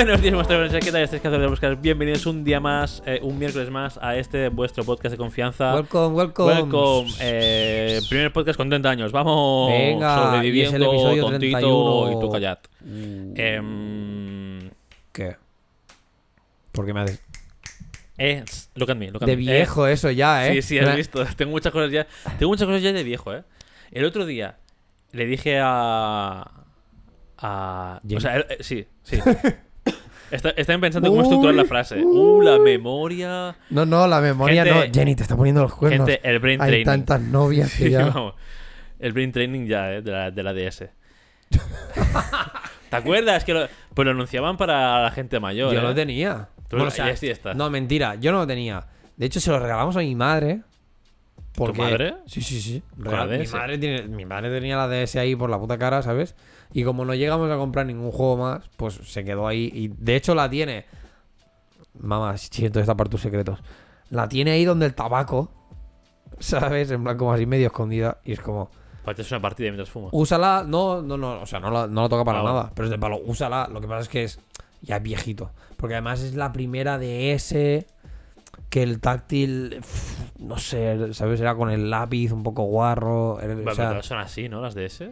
Buenos días, monstruos. ¿Qué tal estáis? ¿Qué hacéis? buscar? Bienvenidos un día más, eh, un miércoles más a este vuestro podcast de confianza. Welcome, welcome. Welcome. Eh, primer podcast con 30 años. Vamos Venga, sobreviviendo, y es el episodio tontito 31. y tú callad. Mm, Em, ¿Qué? ¿Por qué me haces? eh, look at me, look at De me. viejo eso ya, Eh, ¿eh? sí, sí, has visto. Tengo muchas cosas ya. Tengo muchas cosas ya de viejo, ¿eh? El otro día le dije a. a. O sea, eh, sí, sí. Está- Están pensando cómo estructurar la frase. Uh, la memoria. No, no, la memoria Gente- no. Jenny, te está poniendo los cuernos. Gente, el brain Hay training. tantas novias que Sí, ya... vamos. El brain training ya, ¿eh? De la, de la DS. ¿Te acuerdas? Que lo, pues lo anunciaban para la gente mayor. Yo ¿eh? lo tenía. Tú Bueno, lo- o sea, sí estás. No, mentira, yo no lo tenía. De hecho, se lo regalamos a mi madre. Porque... madre? Sí, sí, sí. Con la Regal- Mi DS. madre, tiene... mi madre tenía la DS ahí por la puta cara, ¿sabes? Y como no llegamos a comprar ningún juego más, pues se quedó ahí. Y de hecho la tiene. Mamá, siento destapar tus secretos. La tiene ahí donde el tabaco. ¿Sabes? En plan, como así medio escondida. Y es como. Echar una partida mientras fumo. Úsala. No, no, no. O sea, no la, no la toca para Ah, nada. Pero es de palo. Úsala. Lo que pasa es que es. Ya es viejito. Porque además es la primera de ese. Que el táctil. No sé, ¿sabes? Era con el lápiz un poco guarro. era- o sea, pero son así, ¿no? Las DS.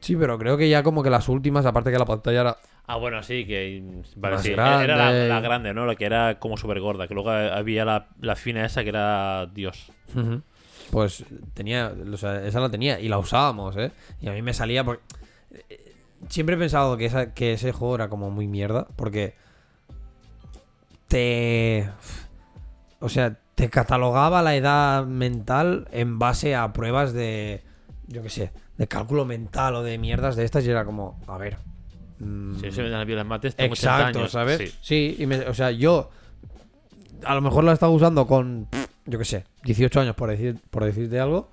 Sí, pero creo que ya como que las últimas, aparte que la pantalla era. Ah, bueno, sí, que. Vale, Más sí. Era la, grande. la grande, ¿no? La que era como súper gorda. Que luego había la, la fina esa que era Dios. Pues tenía, o sea, esa la tenía y la usábamos, ¿eh? Y a mí me salía porque... eh, Siempre he pensado que, esa, que ese juego era como muy mierda porque te... O sea, te catalogaba la edad mental en base a pruebas de, yo qué sé, de cálculo mental o de mierdas de estas y era como, a ver... mm, Si se me dan las mates, tengo 80 Exacto, años. ¿sabes? Sí. Sí, y me- o sea, yo a lo mejor la estaba usando con, yo qué sé, 18 años por, decir, por decirte algo,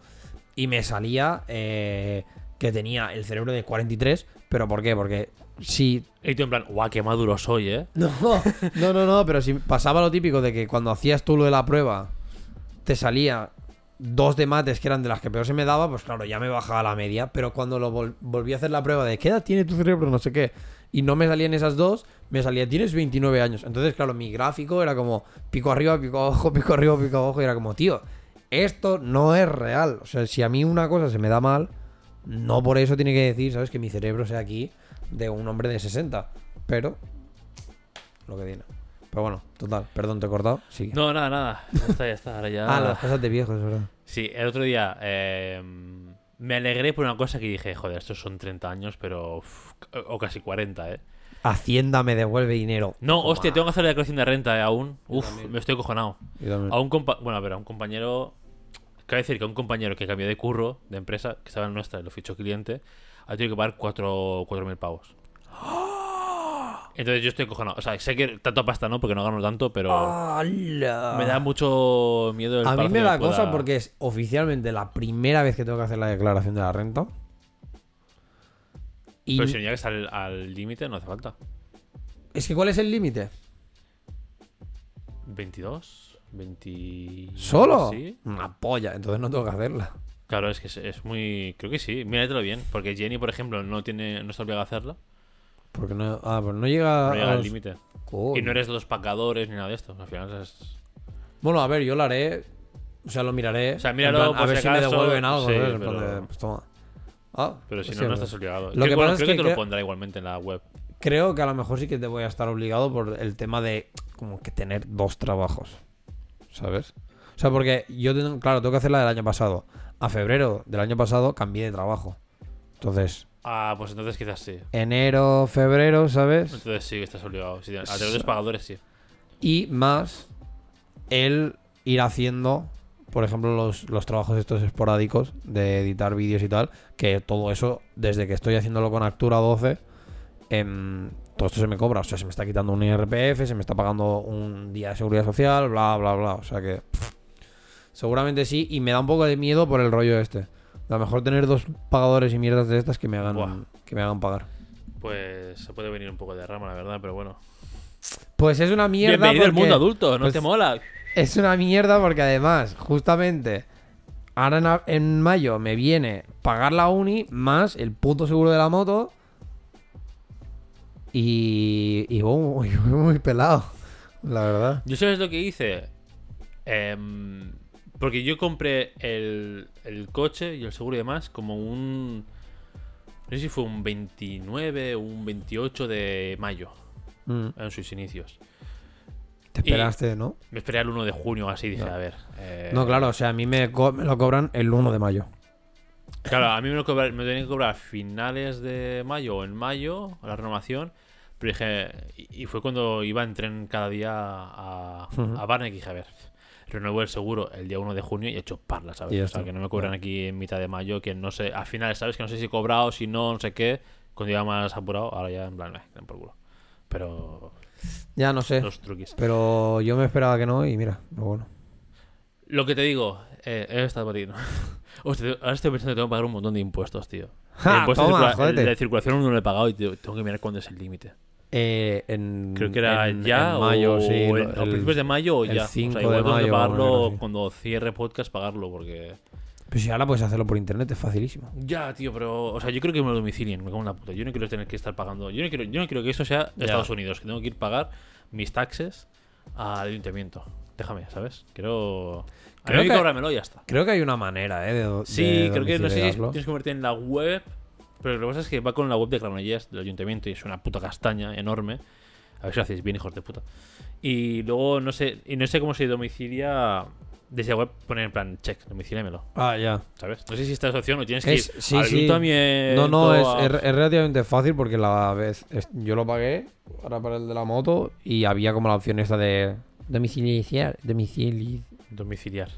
y me salía eh, que tenía el cerebro de 43, pero ¿por qué? Porque si... Y tú en plan, guau, qué maduro soy, ¿eh? No, no, no, no, pero si pasaba lo típico de que cuando hacías tú lo de la prueba, te salía dos de mates que eran de las que peor se me daba, pues claro, ya me bajaba la media, pero cuando lo vol- volví a hacer la prueba de qué edad tiene tu cerebro, no sé qué, y no me salían esas dos, me salía, tienes 29 años. Entonces, claro, mi gráfico era como pico arriba, pico abajo, pico arriba, pico abajo, y era como, tío, esto no es real. O sea, si a mí una cosa se me da mal, no por eso tiene que decir, ¿sabes? Que mi cerebro sea aquí de un hombre de 60. Pero, lo que tiene. Pero bueno, total, perdón, te he cortado. Sigue. No, nada, nada. Ya está, ya está. Ahora ya. Ah, las cosas de viejos, es verdad. Sí, el otro día eh, me alegré por una cosa que dije, joder, estos son 30 años, pero. uf, o casi 40, ¿eh? Hacienda me devuelve dinero. No, Toma. hostia, tengo que hacer la declaración de renta, ¿eh? Aún. Uf, me estoy cojonado. A un compa bueno, a ver, a un compañero. Cabe decir que a un compañero que cambió de curro, de empresa, que estaba en nuestra y lo fichó cliente, ha tenido que pagar 4.000 pavos. Entonces yo estoy cojonado. O sea, sé que tanto pasta no, porque no gano tanto, pero ¡Hala! me da mucho miedo el A mí me da pueda- cosa porque es oficialmente la primera vez que tengo que hacer la declaración de la renta. Y Pero si no llegas al al límite, no hace falta. es que ¿cuál es el límite? 22, 20. ¿Solo? Sí. Una polla, entonces no tengo que hacerla. Claro, es que es, es muy. Creo que sí. Míratelo bien. Porque Jenny, por ejemplo, no tiene no está obligada a hacerla. Porque no, ah, pues no llega, No llega a al los- límite. Y no eres de los pacadores ni nada de esto. Al final es. Bueno, a ver, yo lo haré. O sea, lo miraré. O sea, míralo plan, a ver si si me acaso, devuelven algo. sí, pero- de, pues toma. Ah, Pero si pues no, sí, no es estás obligado. Lo Creo- que bueno, pasa es que, que te lo pondrá igualmente en la web. Creo que a lo mejor sí que te voy a estar obligado por el tema de como que tener dos trabajos. ¿Sabes? O sea, porque yo, tengo- claro, tengo que hacer la del año pasado. A febrero del año pasado cambié de trabajo. Entonces, Ah, pues entonces quizás sí. enero, febrero, ¿sabes? Entonces sí estás obligado. Sí, a través de los pagadores sí. Y más el ir haciendo, por ejemplo, los, los trabajos estos esporádicos de editar vídeos y tal, que todo eso, desde que estoy haciéndolo con Actura 12, em, todo esto se me cobra. O sea, se me está quitando un IRPF, se me está pagando un día de seguridad social, bla, bla, bla. O sea que pff, seguramente sí. Y me da un poco de miedo por el rollo este. A lo mejor tener dos pagadores y mierdas de estas que me hagan, Buah. que me hagan pagar. Pues se puede venir un poco de rama, la verdad, pero bueno. Pues es una mierda. Bienvenido al porque- mundo adulto, ¿no pues- te mola? Es una mierda porque además, justamente, ahora en, a- en mayo me viene pagar la uni más el puto seguro de la moto. Y, y voy muy, muy pelado, la verdad. ¿Yo sabes lo que hice? Em, porque yo compré el, el coche y el seguro y demás como un... No sé si fue un 29 o un 28 de mayo, Mm. en sus inicios. Te esperaste, ¿no? Me esperé al 1 de junio así, dije, No. a ver. eh, No, claro, o sea, a mí me, co- me lo cobran el 1 de mayo. Claro, a mí me lo, cobra- me lo tenían que cobrar a finales de mayo o en mayo, la renovación. Pero dije, y fue cuando iba en tren cada día a, Ujú. a Barney y dije, a ver, renuevo el seguro el día 1 de junio y he hecho parla, ¿sabes? O sea, que no me cobran aquí en mitad de mayo, que no sé, a finales, ¿sabes? Que no sé si he cobrado, si no, no sé qué. Cuando iba más apurado, ahora ya en plan, eh, por culo. Pero Ya no sé. los truquis. Pero yo me esperaba que no y mira, pero bueno. Lo que te digo, eh, he estado para ti, ¿no? Hostia, ahora estoy pensando que tengo que pagar un montón de impuestos, tío. Ja, el impuesto toma, de, circula- de circulación no lo he pagado y te- tengo que mirar cuándo es el límite. Eh, en, Creo que era en- ya en mayo, o, sí. a principios de mayo o el ya. 5 o sea, de igual tengo que mayo, pagarlo cuando cierre podcast, pagarlo porque... Pues si ahora puedes hacerlo por internet, es facilísimo. Ya, tío, pero... O sea, yo creo que me lo domicilien, me cago en la puta. Yo no quiero tener que estar pagando... Yo no quiero, yo no quiero que eso sea Ya. Estados Unidos, que tengo que ir a pagar mis taxes al ayuntamiento. Déjame, ¿sabes? Quiero... Creo Creo que que- cóbramelo y ya está. Creo que hay una manera, ¿eh? De, Sí, de creo que no sé si tienes que convertir en la web, pero lo que pasa es que va con la web de Granollers del ayuntamiento y es una puta castaña enorme. A ver si lo hacéis bien, hijos de puta. Y luego no sé, y no sé cómo se domicilia desde la web poner en plan check, domicíliamelo, Ah, ya. ¿sabes? No sé si esta es opción o tienes que Es- ir sí, al sí. No, no, es, a- es- es relativamente fácil porque la vez yo lo pagué ahora para el de la moto y había como la opción esta de domiciliar, domicili, domiciliar.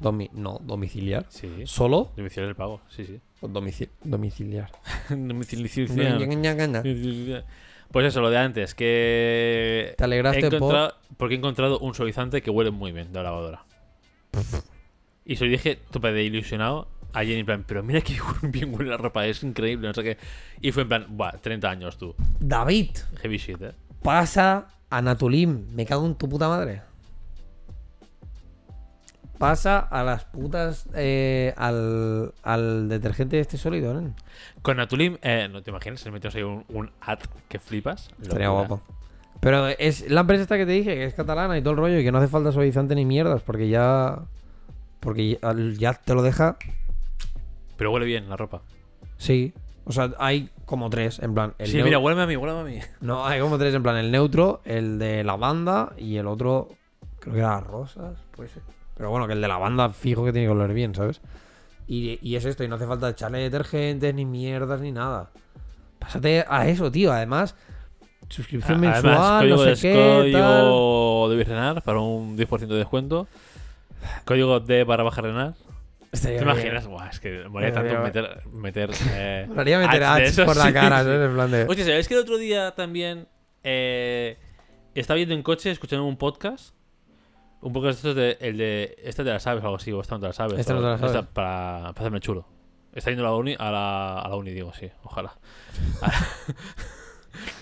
Domi- no, domiciliar. Sí, ¿Solo? domiciliar el pago, sí, sí. O domici- domiciliar. domiciliar. Pues eso, lo de antes, que Te alegraste he por... porque he encontrado un suavizante que huele muy bien de la lavadora. y se lo dije, tope de ilusionado, a Jenny en plan, pero mira que bien huele la ropa, es increíble, no sé qué. Y fue en plan, buah, 30 años tú. David, Heavy shit, eh. pasa a Natulim. Me cago en tu puta madre. Pasa a las putas. eh, al, al detergente este sólido, ¿no? Con Natulim, eh, no te imaginas, se le metió ahí un, un ad que flipas. Estaría guapo. Pero es la empresa esta que te dije, que es catalana y todo el rollo, y que no hace falta suavizante ni mierdas, porque ya. Porque ya, ya te lo deja. Pero huele bien la ropa. Sí. O sea, hay como tres, en plan. El sí, mira, huéleme a mí, huéleme a mí. No, hay como tres, en plan. El neutro, el de lavanda y el otro. Creo que era rosas, puede ser. Pero bueno, que el de lavanda fijo que tiene que oler bien, ¿sabes? Y, y es esto, y no hace falta echarle detergentes, ni mierdas, ni nada. Pásate a eso, tío. Además, suscripción Además, mensual, código no sé de, qué, tal. código de Birrenar para un 10% de descuento. Código D para bajar Renar. ¿Te imaginas? Buah, es que molaría tanto bien. meter. meter eh, Molaría meter ads por la cara, sí. ¿sabes? En plan de. Hostia, ¿sabes que el otro día también eh, estaba yendo en coche escuchando un podcast? Un podcast de estos de, el de. Este de las aves o algo así, o esta no te las sabes. Este no te Esta sabes. para, para hacerme chulo. Está yendo a la uni, a la, a la uni, digo, sí, ojalá.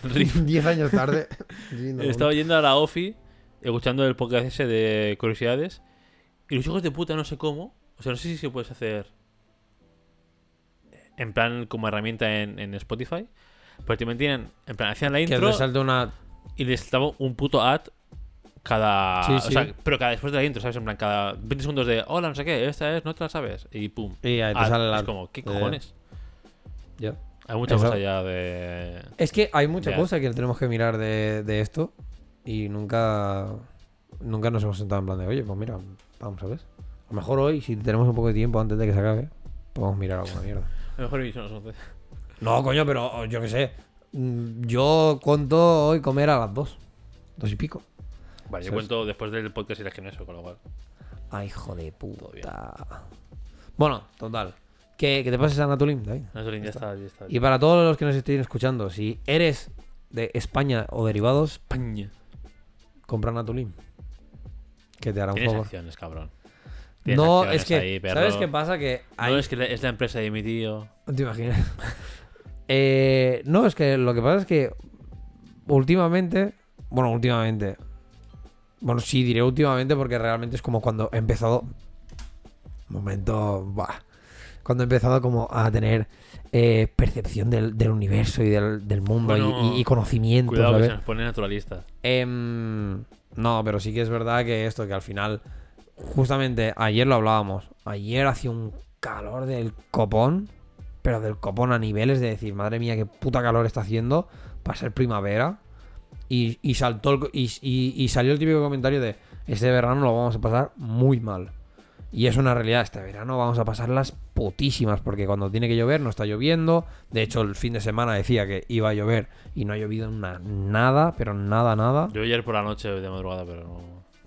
10 años tarde. Estaba yendo a la OFI, escuchando el podcast ese de curiosidades. Y los hijos de puta, no sé cómo. O sea, no sé si se puedes hacer. En plan, como herramienta en, en Spotify. Pero te metían. En plan, hacían la Que intro te salte una. y les estaba un puto ad cada. Sí, o sea, pero cada después de la intro, ¿sabes? En plan, cada 20 segundos de. Hola, no sé qué, esta es, no te la sabes. Y pum. Y ahí te sale la. Es como, ¿qué ya. cojones? Ya. Hay muchas Eso. cosas ya de. Es que hay mucha Ya. cosa que tenemos que mirar de, de esto y nunca nunca nos hemos sentado en plan de, oye, pues mira, vamos a ver. A lo mejor hoy, si tenemos un poco de tiempo antes de que se acabe, podemos mirar alguna mierda. A lo mejor he visto nosotros. No, coño, pero oh, yo qué sé. Mm, Yo conto hoy comer a las dos. Dos y pico. Vale, yo cuento después del podcast y el gimnasio, con lo cual. Ay, hijo de puta. Bueno, total. Que, que te pases a Natulim, David. Ya está, ya está. Y para todos los que nos estén escuchando, si eres de España o derivados, España. compra Natulim. Que te hará un Tienes favor. acciones, cabrón. Tienes No, acciones es que. ahí, perro. ¿Sabes qué pasa? Que hay. No, es que es la empresa de mi tío. ¿Te imaginas? Eh, no, es que lo que pasa es que. Últimamente. Bueno, últimamente. Bueno, sí, diré últimamente porque realmente es como cuando he empezado. Momento. Bah. cuando he empezado como a tener eh, percepción del, del universo y del, del mundo y- Bueno, y, y conocimiento, Cuidado que se nos pone naturalista. Em, no, pero sí que es verdad que esto, que al final, justamente ayer lo hablábamos. Ayer hacía un calor del copón, pero del copón a niveles de decir, madre mía, qué puta calor está haciendo para ser primavera. Y, y saltó el y, y- y salió el típico comentario de este verano lo vamos a pasar muy mal. Y es una realidad, este verano vamos a pasar las putísimas, porque cuando tiene que llover no está lloviendo. De hecho, el fin de semana decía que iba a llover y no ha llovido una- nada, pero nada, nada. Yo ayer por la noche de madrugada, pero no.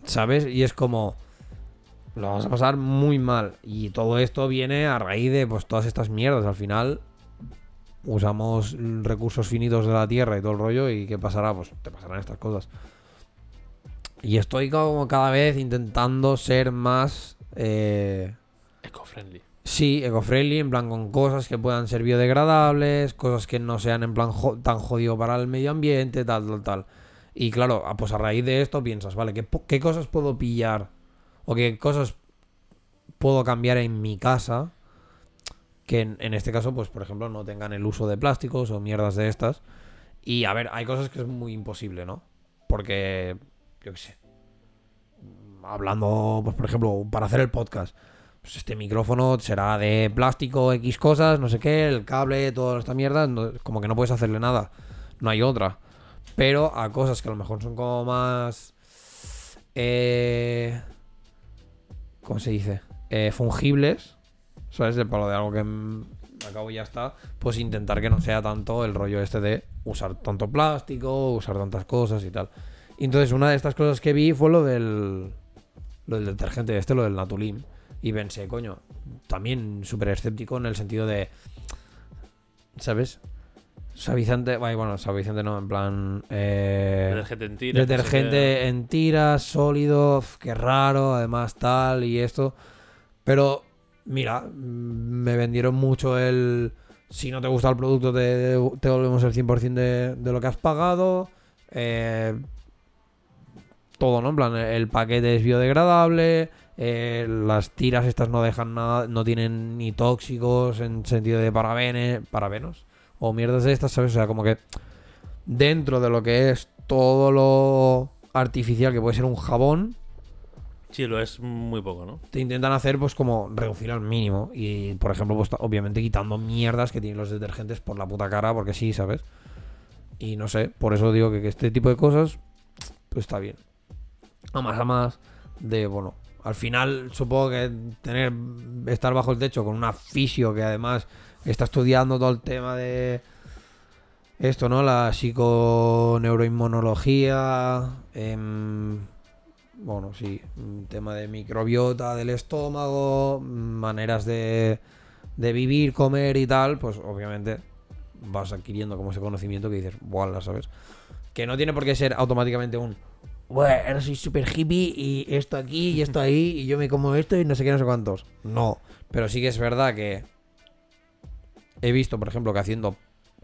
¿Sabes? Y es como. Lo vamos a pasar muy mal. Y todo esto viene a raíz de pues todas estas mierdas. Al final. Usamos recursos finitos de la tierra y todo el rollo. ¿Y qué pasará? Pues te pasarán estas cosas. Y estoy como cada vez intentando ser más. Eh, Eco-friendly. Sí, eco-friendly, en plan con cosas que puedan ser biodegradables, cosas que no sean en plan jo- tan jodido para el medio ambiente, tal, tal, tal. Y claro, ah, pues a raíz de esto piensas, vale, ¿qué, qué cosas puedo pillar? O qué cosas puedo cambiar en mi casa que en, este caso, pues por ejemplo, no tengan el uso de plásticos o mierdas de estas. Y a ver, hay cosas que es muy imposible, ¿no? Porque, yo qué sé. Hablando, pues por ejemplo, para hacer el podcast pues este micrófono será de plástico, X cosas, no sé qué, el cable, toda esta mierda, como que no puedes hacerle nada. No hay otra. Pero a cosas que a lo mejor son como más... Eh, ¿Cómo se dice? Eh, fungibles. ¿Sabes? De palo de algo que acabo y ya está. Pues intentar que no sea tanto el rollo este de usar tanto plástico, usar tantas cosas y tal. Y entonces una de estas cosas que vi fue lo del... Lo del detergente este, lo del Natulim. Y pensé, coño, también súper escéptico en el sentido de. ¿Sabes? Suavizante. Bueno, suavizante no, en plan. eh, Detergente en tiras. detergente en tiras, sólido, qué raro, además tal y esto. Pero, mira, me vendieron mucho el. Si no te gusta el producto, te, te devolvemos el 100% de, de lo que has pagado. Eh, todo, ¿no? En plan, el paquete es biodegradable. eh, las tiras estas no dejan nada, no tienen ni tóxicos en sentido de parabene, parabenos o mierdas de estas, ¿sabes? O sea, como que dentro de lo que es todo lo artificial que puede ser un jabón, Sí, lo es muy poco, ¿no? te intentan hacer pues como reducir al mínimo y por ejemplo pues obviamente quitando mierdas que tienen los detergentes por la puta cara porque sí, ¿sabes? Y no sé, por eso digo que, este tipo de cosas pues está bien. A más a más de bueno, al final supongo que tener estar bajo el techo con una fisio que además está estudiando todo el tema de esto, ¿no? La psiconeuroinmunología, em, bueno, sí, tema de microbiota del estómago, maneras de, de vivir, comer y tal, pues obviamente vas adquiriendo como ese conocimiento que dices, voilà, ¿sabes? Que no tiene por qué ser automáticamente un, bueno, ahora soy súper hippie y esto aquí y esto ahí y yo me como esto y no sé qué, no sé cuántos. No, pero sí que es verdad que he visto, por ejemplo, que haciendo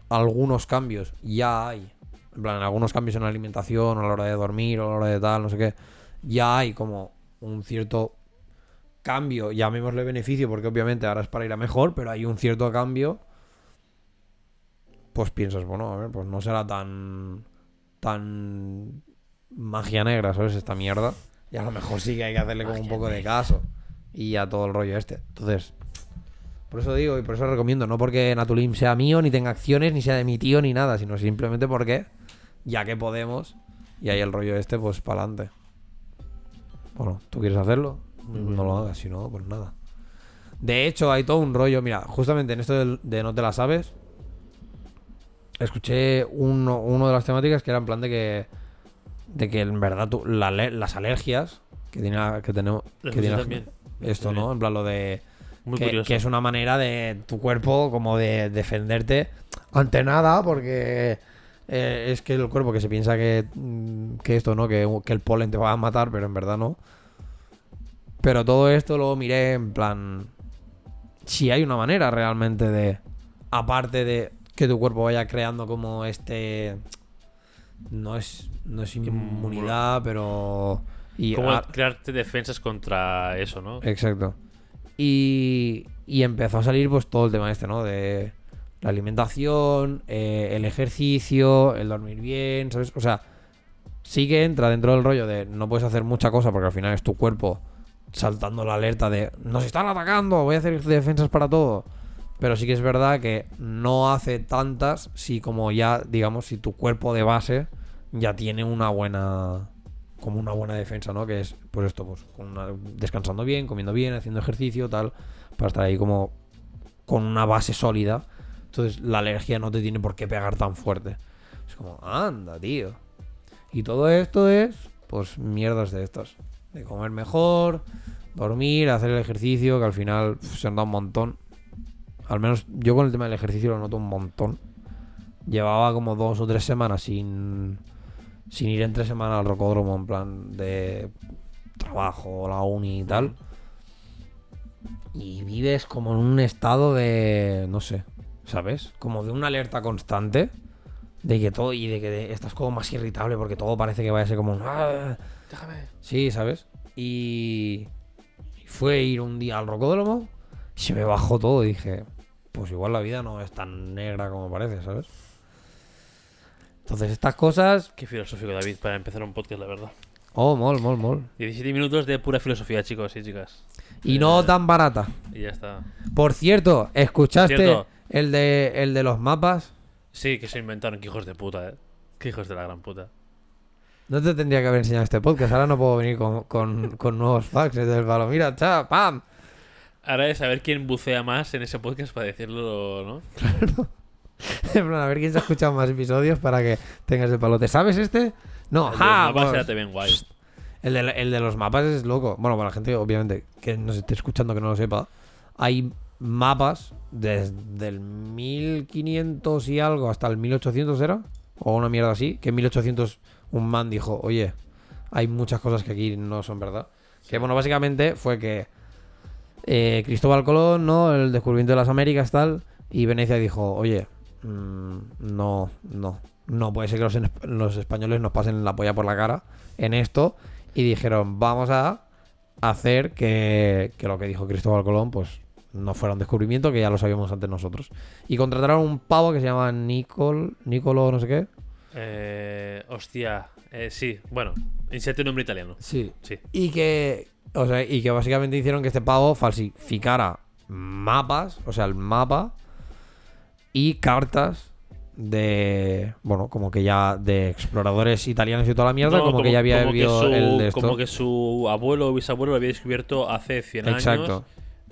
algunos cambios ya hay, en plan, algunos cambios en la alimentación, a la hora de dormir, a la hora de tal, no sé qué, ya hay como un cierto cambio, llamémosle beneficio, porque obviamente ahora es para ir a mejor, pero hay un cierto cambio. Pues piensas, bueno, a ver, pues no será tan. tan. magia negra, ¿sabes? Esta mierda. Y a lo mejor sí que hay que hacerle como un poco de caso. Y a todo el rollo este. Entonces. Por eso digo y por eso recomiendo, no porque Natulim sea mío, ni tenga acciones, ni sea de mi tío, ni nada, sino simplemente porque, ya que podemos, y hay el rollo este, pues para adelante. Bueno, ¿tú quieres hacerlo? No lo hagas, si no, pues nada. De hecho, hay todo un rollo, mira, justamente en esto de, No te la sabes, escuché uno, uno de las temáticas que era en plan de que, de que en verdad tú- la ale- las alergias que, tiene, que tenemos... Que tiene también. esto, ¿no? En plan lo de Muy que, curioso. que es una manera de tu cuerpo como de defenderte ante nada porque eh, es que el cuerpo que se piensa que, mm, que esto no que, que el polen te va a matar pero en verdad no pero todo esto lo miré en plan si hay una manera realmente de aparte de que tu cuerpo vaya creando como este no es no es inmunidad pero y Como crearte defensas contra eso, ¿no? Exacto. Y, y empezó a salir pues todo el tema este, ¿no? De la alimentación, eh, el ejercicio, el dormir bien, ¿sabes? O sea, sí que entra dentro del rollo de no puedes hacer mucha cosa porque al final es tu cuerpo saltando la alerta de nos están atacando, voy a hacer defensas para todo. Pero sí que es verdad que no hace tantas si como ya, digamos, si tu cuerpo de base ya tiene una buena como una buena defensa, ¿no? Que es pues esto, pues con una- descansando bien, comiendo bien, haciendo ejercicio, tal, para estar ahí como con una base sólida. Entonces la alergia no te tiene por qué pegar tan fuerte. Es como, anda, tío. Y todo esto es, pues, mierdas de estas. De comer mejor, dormir, hacer el ejercicio, que al final uf, se dado un montón. Al menos yo con el tema del ejercicio lo noto un montón. Llevaba como dos o tres semanas sin, sin ir en tres semanas al rocódromo, en plan de trabajo, la uni y tal. Y vives como en un estado de, no sé, ¿sabes? Como de una alerta constante. De que todo, y de que estás como más irritable porque todo parece que vaya a ser como un... "Ah". Déjame. Sí, ¿sabes? Y y fue ir un día al rocódromo y se me bajó todo y dije, pues igual la vida no es tan negra como parece, ¿sabes? Entonces estas cosas... Qué filosófico, David, para empezar un podcast, la verdad. Oh, mol, mol, mol. 17 minutos de pura filosofía, chicos y chicas. Y no tan barata. Y ya está. Por cierto, ¿escuchaste Cierto. El de el de los mapas? Sí, que se inventaron, que hijos de puta, eh. Qué hijos de la gran puta. No te tendría que haber enseñado este podcast. Ahora no puedo venir con, con, con nuevos facts del palo. Mira, cha, pam. Ahora es saber quién bucea más en ese podcast para decirlo, ¿no? En plan, a ver quién se ha escuchado más episodios para que tengas el palote. ¿Sabes este? No, El de ja, los mapas pues, guay. el, de, el de los mapas es loco. Bueno, para la gente, obviamente, que nos esté escuchando que no lo sepa, hay mapas desde el 1500 y algo hasta el 1800, ¿era? O una mierda así. Que en 1800 un man dijo, oye, hay muchas cosas que aquí no son verdad. Que bueno, básicamente fue que eh, Cristóbal Colón, ¿no? El descubrimiento de las Américas, tal. Y Venecia dijo, oye, mm, no, no. No puede ser que los, españoles nos pasen la polla por la cara en esto. Y dijeron, vamos a hacer que, que lo que dijo Cristóbal Colón, pues no fuera un descubrimiento, que ya lo sabíamos antes nosotros. Y contrataron un pavo que se llama Nicol, Nicolo, no sé qué. Eh, hostia. Eh, sí, bueno. Inserte un nombre italiano. Sí. Sí. Y que, o sea, y que básicamente hicieron que este pavo falsificara mapas, o sea, el mapa y cartas de, bueno, como que ya de exploradores italianos y toda la mierda, No, como, que ya había su- el de esto. Como que su abuelo o bisabuelo lo había descubierto hace 100 Exacto. años.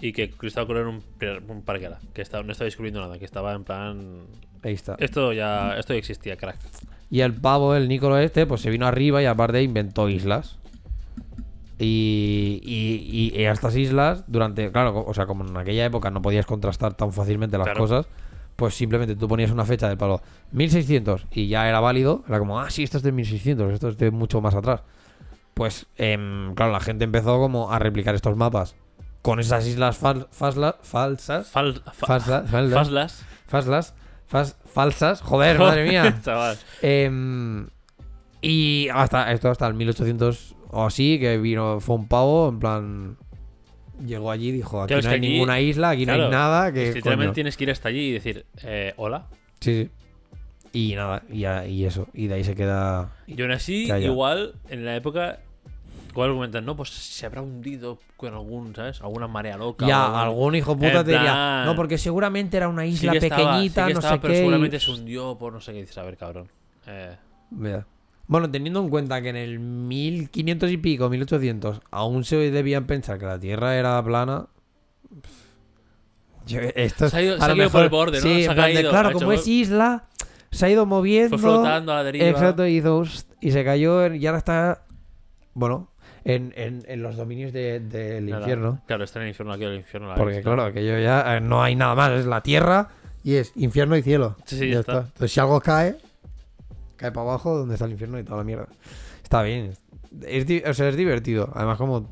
Y que Cristóbal Colón era un, un. Que estaba, no estaba descubriendo nada. Que estaba en plan. Ahí está. Esto ya, esto ya existía, crack. Y el pavo, el Nicolo este, pues se vino arriba y aparte inventó islas. Y, y, y a estas islas, durante, claro, o sea, como en aquella época no podías contrastar tan fácilmente las Claro. cosas, pues simplemente tú ponías una fecha del palo 1600 y ya era válido. Era como, ah, sí, esto es de 1600, esto es de mucho más atrás. Pues, em, claro, la gente empezó como a replicar estos mapas con esas islas fal- fasla- falsas. Fal, fa- Falsa-. Faslas. Faslas. fas- falsas. Joder, madre mía. Em, y hasta esto hasta el 1800 o así, que vino, fue un pavo, en plan. Llegó allí y dijo: Aquí Claro, no hay aquí- ninguna isla, aquí no hay nada. Que, es que literalmente coño". tienes que ir hasta allí y decir, eh, hola. Sí, sí. Y nada, y, y eso. Y de ahí se queda. Y aún así, igual, en la época, igual comentan, no, pues se habrá hundido con algún, ¿sabes? Alguna marea loca. Ya, algún- algún hijo puta te diría: No, porque seguramente era una isla estaba, pequeñita, sí no sé pero qué. y- seguramente se hundió por no sé qué dices, a ver, cabrón. Eh, Mira. Bueno, teniendo en cuenta que en el 1500 y pico, 1800, aún se debían pensar que la Tierra era plana. yo- esto es- Se ha ido- a se ha lo ido por el borde, ¿no? Sí, Se ha caído, claro, ha como hecho- es isla, se ha ido moviendo. fue flotando a la deriva. Exacto, y hizo. Y se cayó y ahora está. Bueno, en, en- en los dominios de- del infierno. Claro, está en el infierno aquí, el infierno. la Porque, ves, claro, aquello ya eh, no hay nada más. Es la tierra y es infierno y cielo. Sí, sí, ya está. Entonces, si algo cae, cae para abajo donde está el infierno y toda la mierda. Está bien. Es, o sea, es divertido. Además, como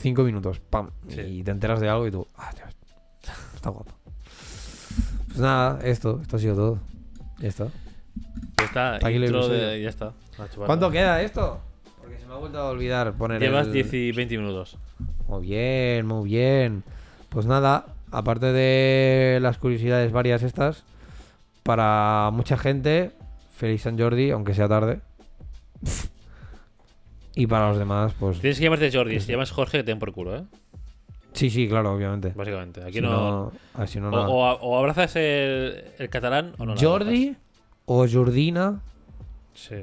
cinco minutos, pam. Sí. Y te enteras de algo y tú, ah, Dios, está guapo. Pues nada, esto, esto ha sido todo. Ya está. Ya está, aquí intro episodio. de- ya está. ¿Cuánto queda esto? Ha vuelto a olvidar poner Llevas el- 10 y 20 minutos. Muy bien, muy bien. Pues nada, aparte de las curiosidades varias estas, para mucha gente, feliz San Jordi, aunque sea tarde. y para los demás, pues... Tienes que llamarte Jordi. Si te llamas Jorge, te den por culo, ¿eh? Sí, sí, claro, obviamente. Básicamente. Aquí Si no. así no o, nada. o- o abrazas el, el catalán o no. Jordi o Jordina. Sí.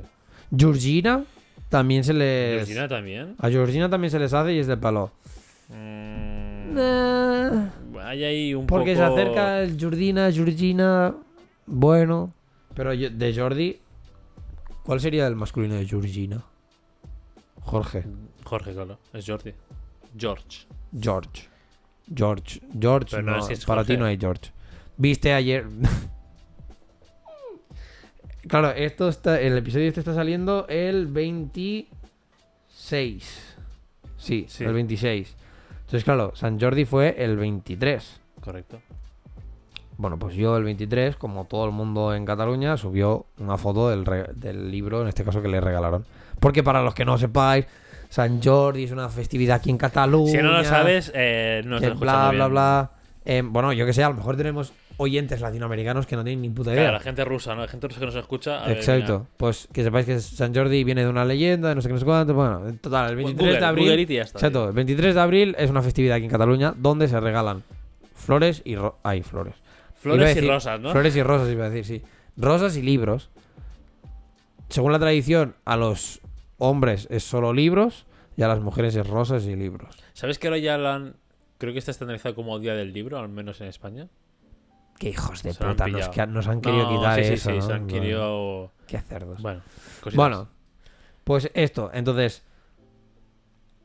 Georgina también se les... Georgina también. A Georgina también se les hace y es de palo. Mm, hay ahí un Porque poco... se acerca el Jordina, Georgina. Bueno. Pero yo- de Jordi. ¿Cuál sería el masculino de Georgina? Jorge. Jorge, claro. Es Jordi. George. George. George. George. Pero no no, es que es para ti no hay George. Viste ayer. claro, esto está. El episodio este está saliendo el 26. Sí, Sí. el 26. Entonces, claro, San Jordi fue el 23. Correcto. Bueno, pues yo el 23, como todo el mundo en Cataluña, subió una foto del, libro, en este caso que le regalaron. Porque para los que no sepáis, San Jordi es una festividad aquí en Cataluña. Si no lo sabes, eh, no que bla, bla, bien. bla. Eh, bueno, yo que sé, a lo mejor tenemos oyentes latinoamericanos que no tienen ni puta idea. Claro, la gente rusa, ¿no? La gente rusa que nos escucha. a ver, Exacto. Pues que sepáis que San Jordi viene de una leyenda, de no sé qué, no sé cuánto. Bueno, en total, el mira. 23 Google, de abril. Ya está. Exacto, el 23 de abril es una festividad aquí en Cataluña donde se regalan flores y. ro- Ay, flores. Flores y decir- rosas, ¿no? Flores y rosas, iba a decir, sí. Rosas y libros. Según la tradición, a los hombres es solo libros y a las mujeres es rosas y libros. ¿Sabes que ahora ya lo han. Creo que está estandarizado como Día del Libro, al menos en España? Qué hijos de Se lo han puta, nos, que- nos han querido No, quitar sí, sí, eso. sí, ¿no? se han Bueno, querido. Qué cerdos. Bueno, cositas. Bueno, pues esto, entonces.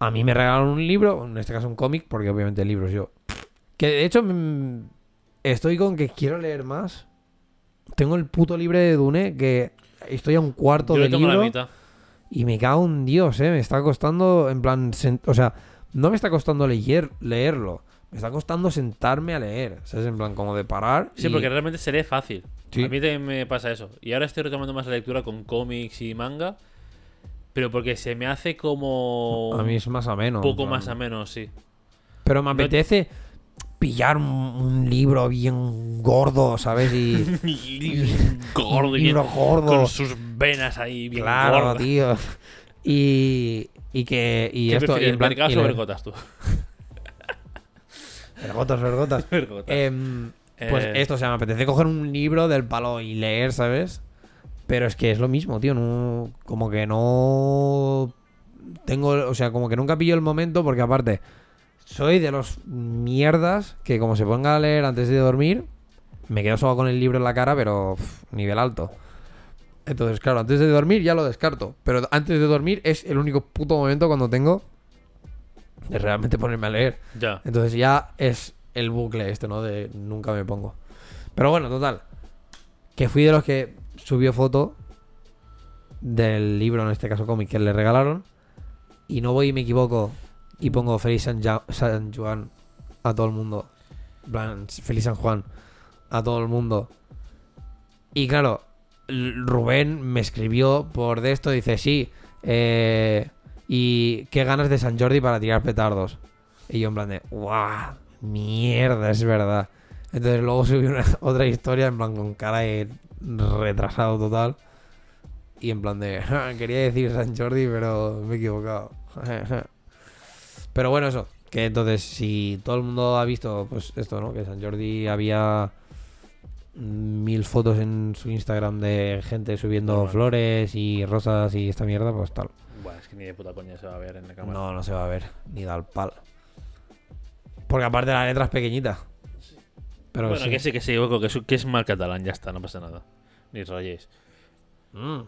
A mí me regalaron un libro, en este caso un cómic, porque obviamente libros yo. Que de hecho mm, estoy con que quiero leer más. Tengo el puto libro de Dune que estoy a un cuarto Yo de la libro. mitad. Y me cago en Dios, eh. Me está costando, en plan. O sea, no me está costando leer, leerlo. Me está costando sentarme a leer. ¿Sabes? En plan, como de parar. Sí, y- porque realmente se lee fácil. Sí. A mí también me pasa eso. Y ahora estoy retomando más la lectura con cómics y manga. Pero porque se me hace como. A mí es más ameno. un poco plan. más ameno, sí. Pero me No- apetece pillar un, un libro bien gordo, ¿sabes? Y. gordo y libro gordo. con sus venas ahí bien claro, tío. Y. Y que. Y ¿Qué esto. Y en plan, y o leer- vergotas tú? Vergotas, vergotas. Vergotas. Em, pues Eh. esto, o sea, me apetece coger un libro del palo y leer, ¿sabes? Pero es que es lo mismo, tío. No, como que no. Tengo. O sea, como que nunca pillo el momento, porque aparte. Soy de los mierdas que, como se ponga a leer antes de dormir, me quedo solo con el libro en la cara, pero nivel alto. Entonces, claro, antes de dormir ya lo descarto. Pero antes de dormir es el único puto momento cuando tengo de realmente ponerme a leer. Ya. Entonces ya es el bucle este, ¿no? De nunca me pongo. Pero bueno, total. Que fui de los que subió foto del libro, en este caso cómic, que le regalaron. Y no voy y me equivoco y pongo Feliz San, Ja- San Juan a todo el mundo. Plan, Feliz San Juan a todo el mundo. Y claro, Rubén me escribió por de esto, dice, sí, eh, y qué ganas de San Jordi para tirar petardos. Y yo en plan de, ¡guau! Mierda, es verdad. Entonces luego subí una, otra historia en plan con cara de retrasado total. Y en plan de, "Ja, quería decir San Jordi, pero me he equivocado. Pero bueno, eso. Que entonces, si todo el mundo ha visto, pues esto, ¿no? Que San Jordi había mil fotos en su Instagram de gente subiendo flores y rosas y esta mierda, pues tal. Es que ni de puta coña se va a ver en la cámara. No, no se va a ver, ni da el pal. Porque aparte la letra es pequeñita. Pero bueno, sí. que sí, que sí, equivoco, que es, que es mal catalán, ya está, no pasa nada. Ni rayéis. Mm.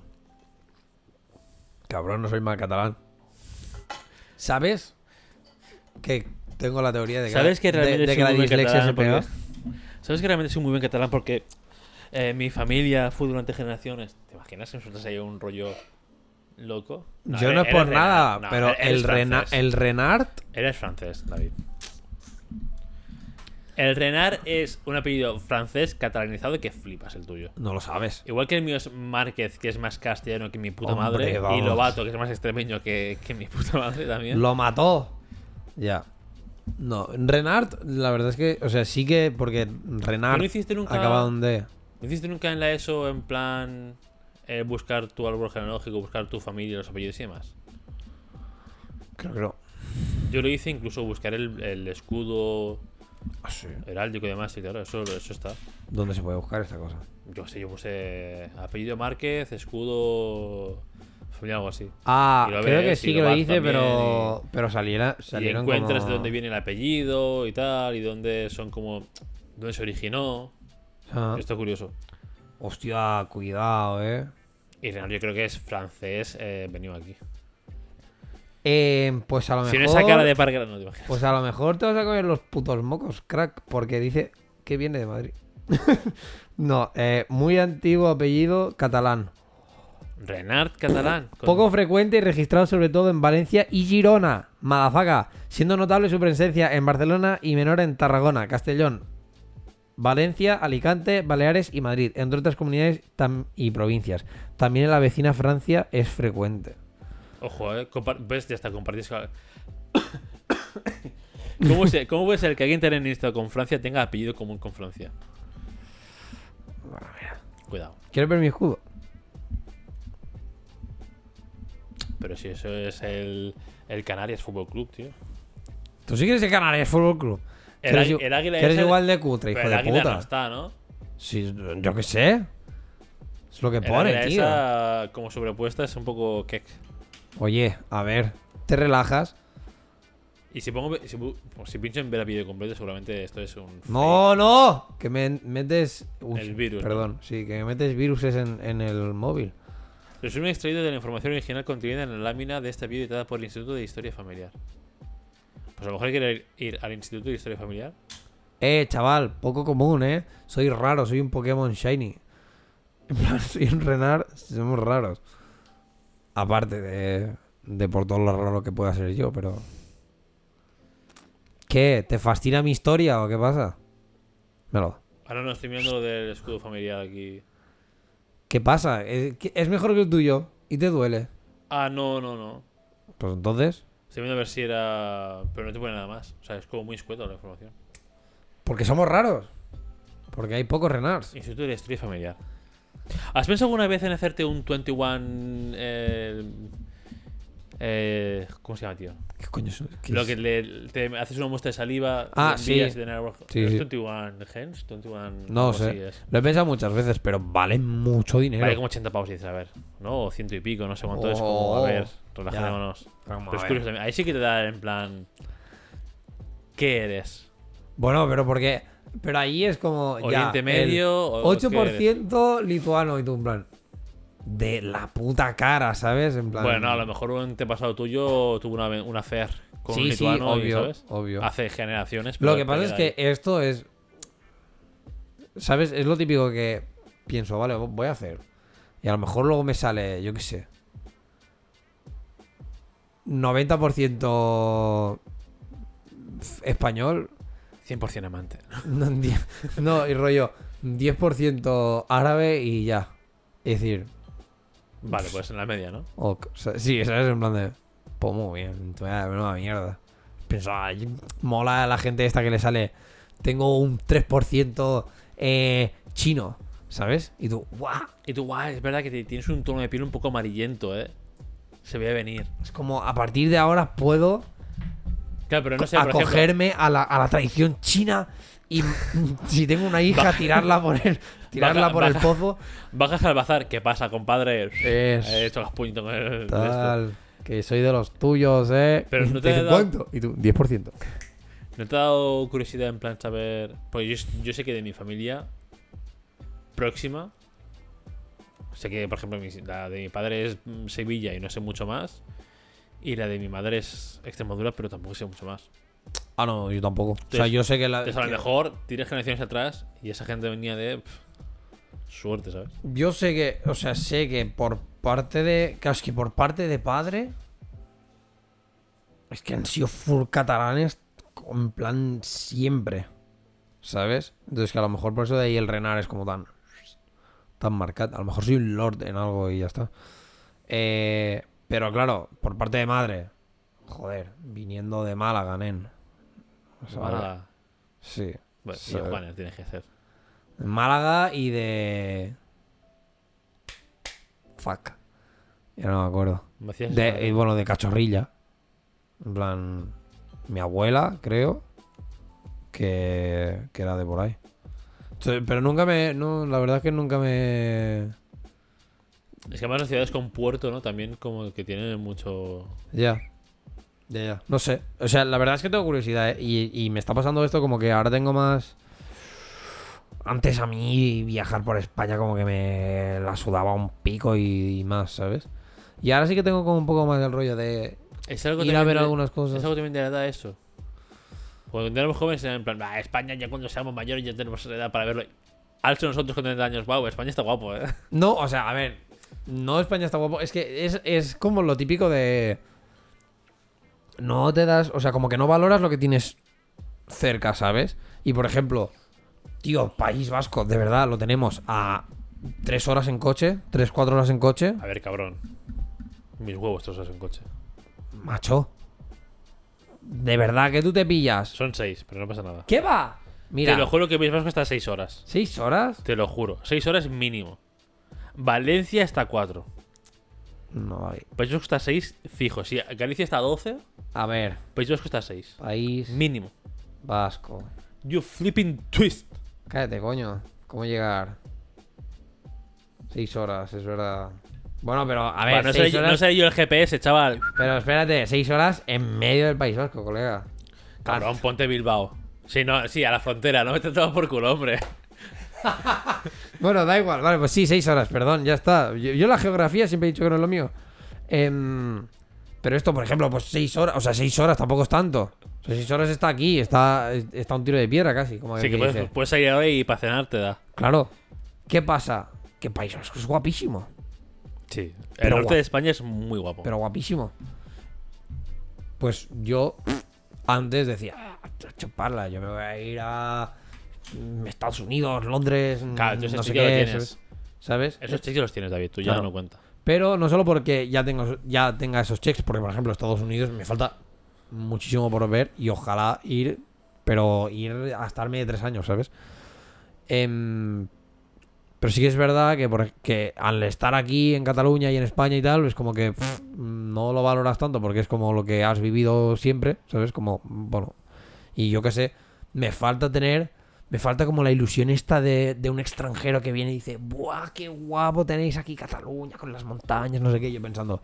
Cabrón, no soy mal catalán. ¿Sabes? Que tengo la teoría de que, ¿Sabes que realmente de que la dislexia se pega? ¿Sabes que realmente soy muy buen catalán? Porque eh, mi familia fue durante generaciones. ¿Te imaginas que sueltas ahí un rollo loco? Yo eres- no es por nada, Renard, no, pero el, Rena- el Renard Eres francés, David. El Renard es un apellido francés catalanizado que flipas el tuyo. no lo sabes. Igual que el mío es Márquez, que es más castellano que mi puta Hombre, madre. Y vamos. Lobato, que es más extremeño que, que mi puta madre también. Lo mató. Ya. No, Renard, la verdad es que, o sea, sí que, porque Renard ¿No hiciste nunca- acaba donde. ¿No hiciste nunca en la ESO en plan eh, buscar tu árbol genealógico, buscar tu familia, los apellidos y demás? Creo que no. Yo lo hice incluso buscar el, el escudo Ah, sí. heráldico y demás, y claro, eso, eso está. ¿Dónde se puede buscar esta cosa? Yo sé, yo puse apellido Márquez, escudo familiar, algo así. Ah, Y creo ves, que y sí que lo hice, también, pero, pero saliera, Y salieron encuentras como- de dónde viene el apellido y tal, y dónde son como. dónde se originó. Ah. Esto es curioso. Hostia, cuidado, eh. Y Renard yo creo que es francés eh, venido aquí. Eh, pues a lo mejor. Sin esa cara de parque, no te imaginas. Pues a lo mejor te vas a comer los putos mocos, crack, porque dice que viene de Madrid. no, eh, muy antiguo apellido catalán. Renard catalán. con- Poco frecuente y registrado sobre todo en Valencia y Girona, Madafaga, siendo notable su presencia en Barcelona y menor en Tarragona, Castellón, Valencia, Alicante, Baleares y Madrid, entre otras comunidades y provincias. También en la vecina Francia es frecuente. Ojo, eh. ¿Ves? Ya está, compartís. ¿Cómo, se- ¿Cómo puede ser que alguien tenga enemistad con Francia tenga apellido común con Francia? Cuidado. ¿Quieres ver mi escudo? Pero si eso es el, el Canarias Fútbol Club, tío. Tú sí quieres el Canarias Fútbol Club. El, eres, el águila eres ese- igual de cutre, hijo Pero el de puta. no está, ¿no? Sí, yo qué sé. Es lo que El pone, tío. esa, como sobrepuesta, es un poco kek. Oye, a ver, te relajas. Y si pongo si, pu- pues si pincho en ver a vídeo completo, seguramente esto es un. No, no. Que me metes. Uy, El virus, ¿no? Perdón, sí, que me metes viruses en, en el móvil. Resumen extraído de la información original contenida en la lámina de este vídeo editada por el Instituto de Historia Familiar. Pues a lo mejor que ir, ir al Instituto de Historia Familiar. Eh, chaval, poco común, eh. Soy raro, soy un Pokémon Shiny. En plan, soy un Renard, somos raros. Aparte de, de por todo lo raro que pueda ser yo, pero. ¿Qué? ¿Te fascina mi historia o qué pasa? Melo. Ahora no estoy viendo lo del escudo familiar aquí. ¿Qué pasa? ¿Es, que- es mejor que el tuyo y te duele. Ah, no, no, no. Pues entonces. Estoy viendo a ver si era. Pero no te pone nada más. O sea, es como muy escueto la información. Porque somos raros. Porque hay pocos Renards. Instituto de Historia Familiar. ¿Has pensado alguna vez en hacerte un 21. Eh, eh, ¿Cómo se llama, tío? ¿Qué coño es? qué Lo es? que le, te haces una muestra de saliva. Ah, sí. y dan algo- Sí, ¿Es sí. 21 gens? 21. No sé. Lo he pensado muchas veces, pero vale mucho dinero. Vale como 80 pavos y dices, a ver, ¿no? O ciento y pico, no sé cuánto es. Como, Oh, a ver, relajémonos. Pero es curioso también. Ahí sí que te da en plan. ¿Qué eres? Bueno, pero porque. Pero ahí es como. ya, ¿Oriente el Medio? o- ¿qué eres? 8% lituano y tú, en plan. De la puta cara, ¿sabes? En plan. Bueno, a lo mejor un antepasado tuyo tuvo una, una affair con un Sí, sí, lituano, y, obvio. ¿sabes? obvio. Hace generaciones. Lo que pasa es que ahí. esto es. ¿Sabes? Es lo típico que pienso, vale, voy a hacer. Y a lo mejor luego me sale, yo qué sé. 90% español. 100% amante. No, y rollo 10% árabe y ya. Es decir, Vale, pues en la media, ¿no? o sí, ¿sabes? En plan de. Pues muy bien, menuda mierda. Pensaba, "Ay, mola a la gente esta que le sale. Tengo un 3% eh, chino, ¿sabes? Y tú, ¡guau! Y tú, guay, es verdad que tienes un tono de piel un poco amarillento, ¿eh? Se ve venir. Es como a partir de ahora puedo Claro, pero no sé, por ejemplo, acogerme a la, a la tradición china y si tengo una hija, tirarla por el, tirarla Baja- por el pozo. bajas al bazar. ¿Qué pasa, compadre? Es- He hecho las puñetas con el. Tal, que soy de los tuyos, ¿eh? Pero no te he dado- ¿Cuánto? Y tú, 10%. ¿No te ha dado curiosidad en plan saber? Pues yo, yo sé que de mi familia próxima, sé que por ejemplo la de mi padre es mm, Sevilla y no sé mucho más, y la de mi madre es Extremadura, pero tampoco sé mucho más. Ah, no, yo tampoco. o sea, yo sé que la. Entonces a lo mejor tienes generaciones atrás y esa gente venía de suerte, ¿sabes? Yo sé que, o sea, sé que por parte de. Claro, es que por parte de padre. Es que han sido full catalanes en plan siempre. ¿Sabes? Entonces que a lo mejor por eso de ahí el Renar es como tan. Tan marcado. A lo mejor soy un lord en algo y ya está. Eh, pero claro, por parte de madre. Joder, viniendo de Málaga, nen. O sea, Málaga. Sí. Bueno, y Juanes tiene que ser. Málaga y de. Fuck. Ya no me acuerdo. Me De, y bueno, de cachorrilla. En plan. Mi abuela, creo. Que, que era de por ahí. Pero nunca me. No, la verdad es que nunca me. Es que además las ciudades con puerto, ¿no? También como que tienen mucho... Ya. Ya, ya. No sé. O sea, la verdad es que tengo curiosidad, ¿eh? Y, y me está pasando esto como que ahora tengo más. Antes a mí viajar por España como que me la sudaba un pico y, y más, ¿sabes? Y ahora sí que tengo como un poco más el rollo de Es algo ir a ver de- algunas cosas. Es algo también de la edad eso. Cuando éramos jóvenes era en plan, "Ah, España ya cuando seamos mayores ya tenemos edad para verlo. Alto nosotros con 30 años, wow, España está guapo, eh. No, o sea, a ver. No España está guapo. Es que es, es como lo típico de. No te das. O sea, como que no valoras lo que tienes cerca, ¿sabes? Y por ejemplo, tío, País Vasco, de verdad, lo tenemos a tres horas en coche, tres, cuatro horas en coche. A ver, cabrón. Mis huevos trozos en coche. Macho. De verdad que tú te pillas. Son 6, pero no pasa nada. ¿Qué va? Mira, Te lo juro que País Vasco está 6 horas. ¿seis horas? Te lo juro. 6 horas mínimo. Valencia está 4. No, vale. País Vasco está 6 fijo. Si Galicia está 12, A ver, País Vasco está 6. País Mínimo. Vasco. You flipping twist. Cállate, coño. ¿Cómo llegar? Seis horas, es verdad. Bueno, pero a ver, Bueno, no, seis sé, horas. no sé yo el GPS, chaval. Pero espérate, seis horas en medio del País Vasco, colega. Cabrón, ponte Bilbao. Sí, no, sí, a la frontera, no me te tomas por culo, hombre. Bueno, da igual, vale, pues sí, seis horas, perdón, ya está. Yo, yo la geografía siempre he dicho que no es lo mío. Em, pero esto, por ejemplo, pues seis horas, o sea, seis horas tampoco es tanto. O sea, seis horas está aquí, está, está un tiro de piedra casi, como Sí, que que puedes, puedes salir ahora y para cenar te da. Claro. ¿Qué pasa? Que País Vasco es guapísimo. Sí. El Pero norte guapo. de España es muy guapo. pero guapísimo. Pues yo antes decía, "Ah, chuparla, yo me voy a ir a Estados Unidos, Londres, Claro, no sé qué, tienes. ¿sabes? Esos chicos los tienes, David, tú ya Claro. no cuenta. Pero no solo porque ya tengo ya tenga esos checks, porque por ejemplo Estados Unidos me falta muchísimo por ver y ojalá ir, pero ir a estarme de tres años, ¿sabes? Em, pero sí que es verdad que, por, que al estar aquí en Cataluña y en España y tal, es como que no lo valoras tanto porque es como lo que has vivido siempre, ¿sabes? Como, bueno, y yo qué sé, me falta tener, me falta como la ilusión esta de, de un extranjero que viene y dice, ¡buah, qué guapo tenéis aquí Cataluña con las montañas, no sé qué! Yo pensando,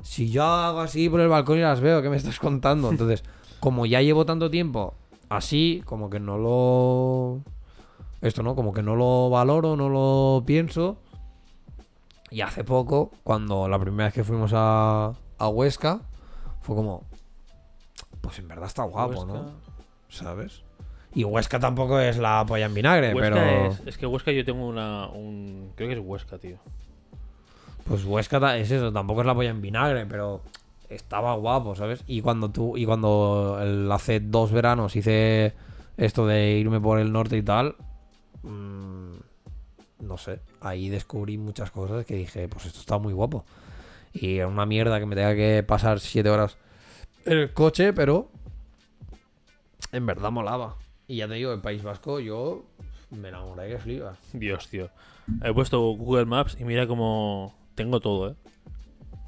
si yo hago así por el balcón y las veo, ¿qué me estás contando? Entonces, como ya llevo tanto tiempo así, como que no lo... Esto, ¿no? Como que no lo valoro, no lo pienso. Y hace poco, cuando la primera vez que fuimos a, a Huesca, fue como... Pues en verdad está guapo, ¿no? ¿Sabes? Y Huesca tampoco es la polla en vinagre, Huesca pero... es, es que Huesca yo tengo una. Un, creo que es Huesca, tío. Pues Huesca es eso, tampoco es la polla en vinagre, pero estaba guapo, ¿sabes? Y cuando tú, y cuando el- hace dos veranos hice esto de irme por el norte y tal, mm, no sé, ahí descubrí muchas cosas que dije, pues esto está muy guapo. Y era una mierda que me tenga que pasar siete horas en el coche, pero en verdad molaba. Y ya te digo, en País Vasco yo me enamoré que flipas. Dios, tío. He puesto Google Maps y mira cómo. Tengo todo, ¿eh?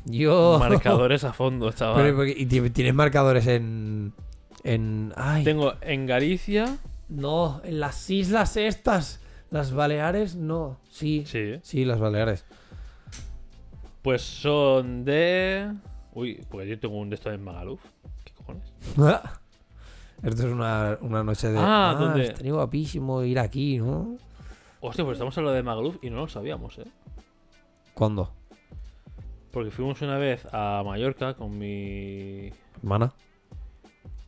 Yo... Marcadores a fondo, chaval. Pero, ¿Y ti- tienes marcadores en. En. Ay. Tengo en Galicia. No, en las islas estas. Las Baleares, no. Sí. Sí. Sí, las Baleares. Pues son de. Uy, porque yo tengo un de estos en Magaluf. ¿Qué cojones? Esto es una, una noche de. Ah, ¿dónde? Estaría guapísimo ir aquí, ¿no? Hostia, pues estamos hablando de Magaluf y no lo sabíamos, ¿eh? ¿Cuándo? Porque fuimos una vez a Mallorca con mi. ¿Hermana?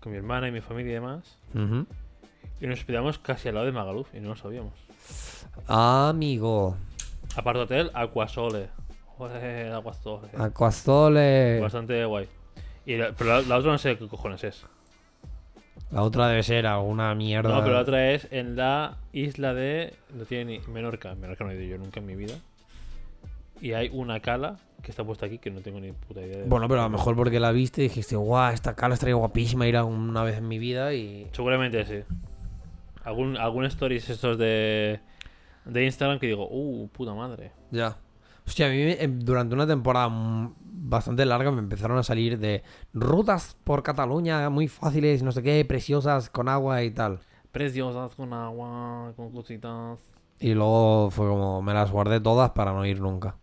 con mi hermana y mi familia y demás. Ujú. Y nos hospedamos casi al lado de Magaluf y no lo sabíamos. Amigo. Aparte hotel, Aquasole. Joder, Aquasole. Acuastole. Bastante guay. Y la- pero la, la otra no sé qué cojones es. La otra debe ser alguna mierda. No, pero la otra es en la isla de. No tiene ni. Menorca. Menorca no he ido yo nunca en mi vida. y hay una cala que está puesta aquí que no tengo ni puta idea de. Bueno, pero a lo mejor porque la viste y dijiste, guau, esta cala estaría guapísima ir a una vez en mi vida y... Seguramente sí. Algún, algún stories estos de, de Instagram que digo, uh, puta madre. Ya. Hostia, a mí em, durante una temporada bastante larga me empezaron a salir de rutas por Cataluña muy fáciles, no sé qué, preciosas, con agua y tal. Preciosas con agua, con cositas. Y luego fue como, me las guardé todas para no ir nunca.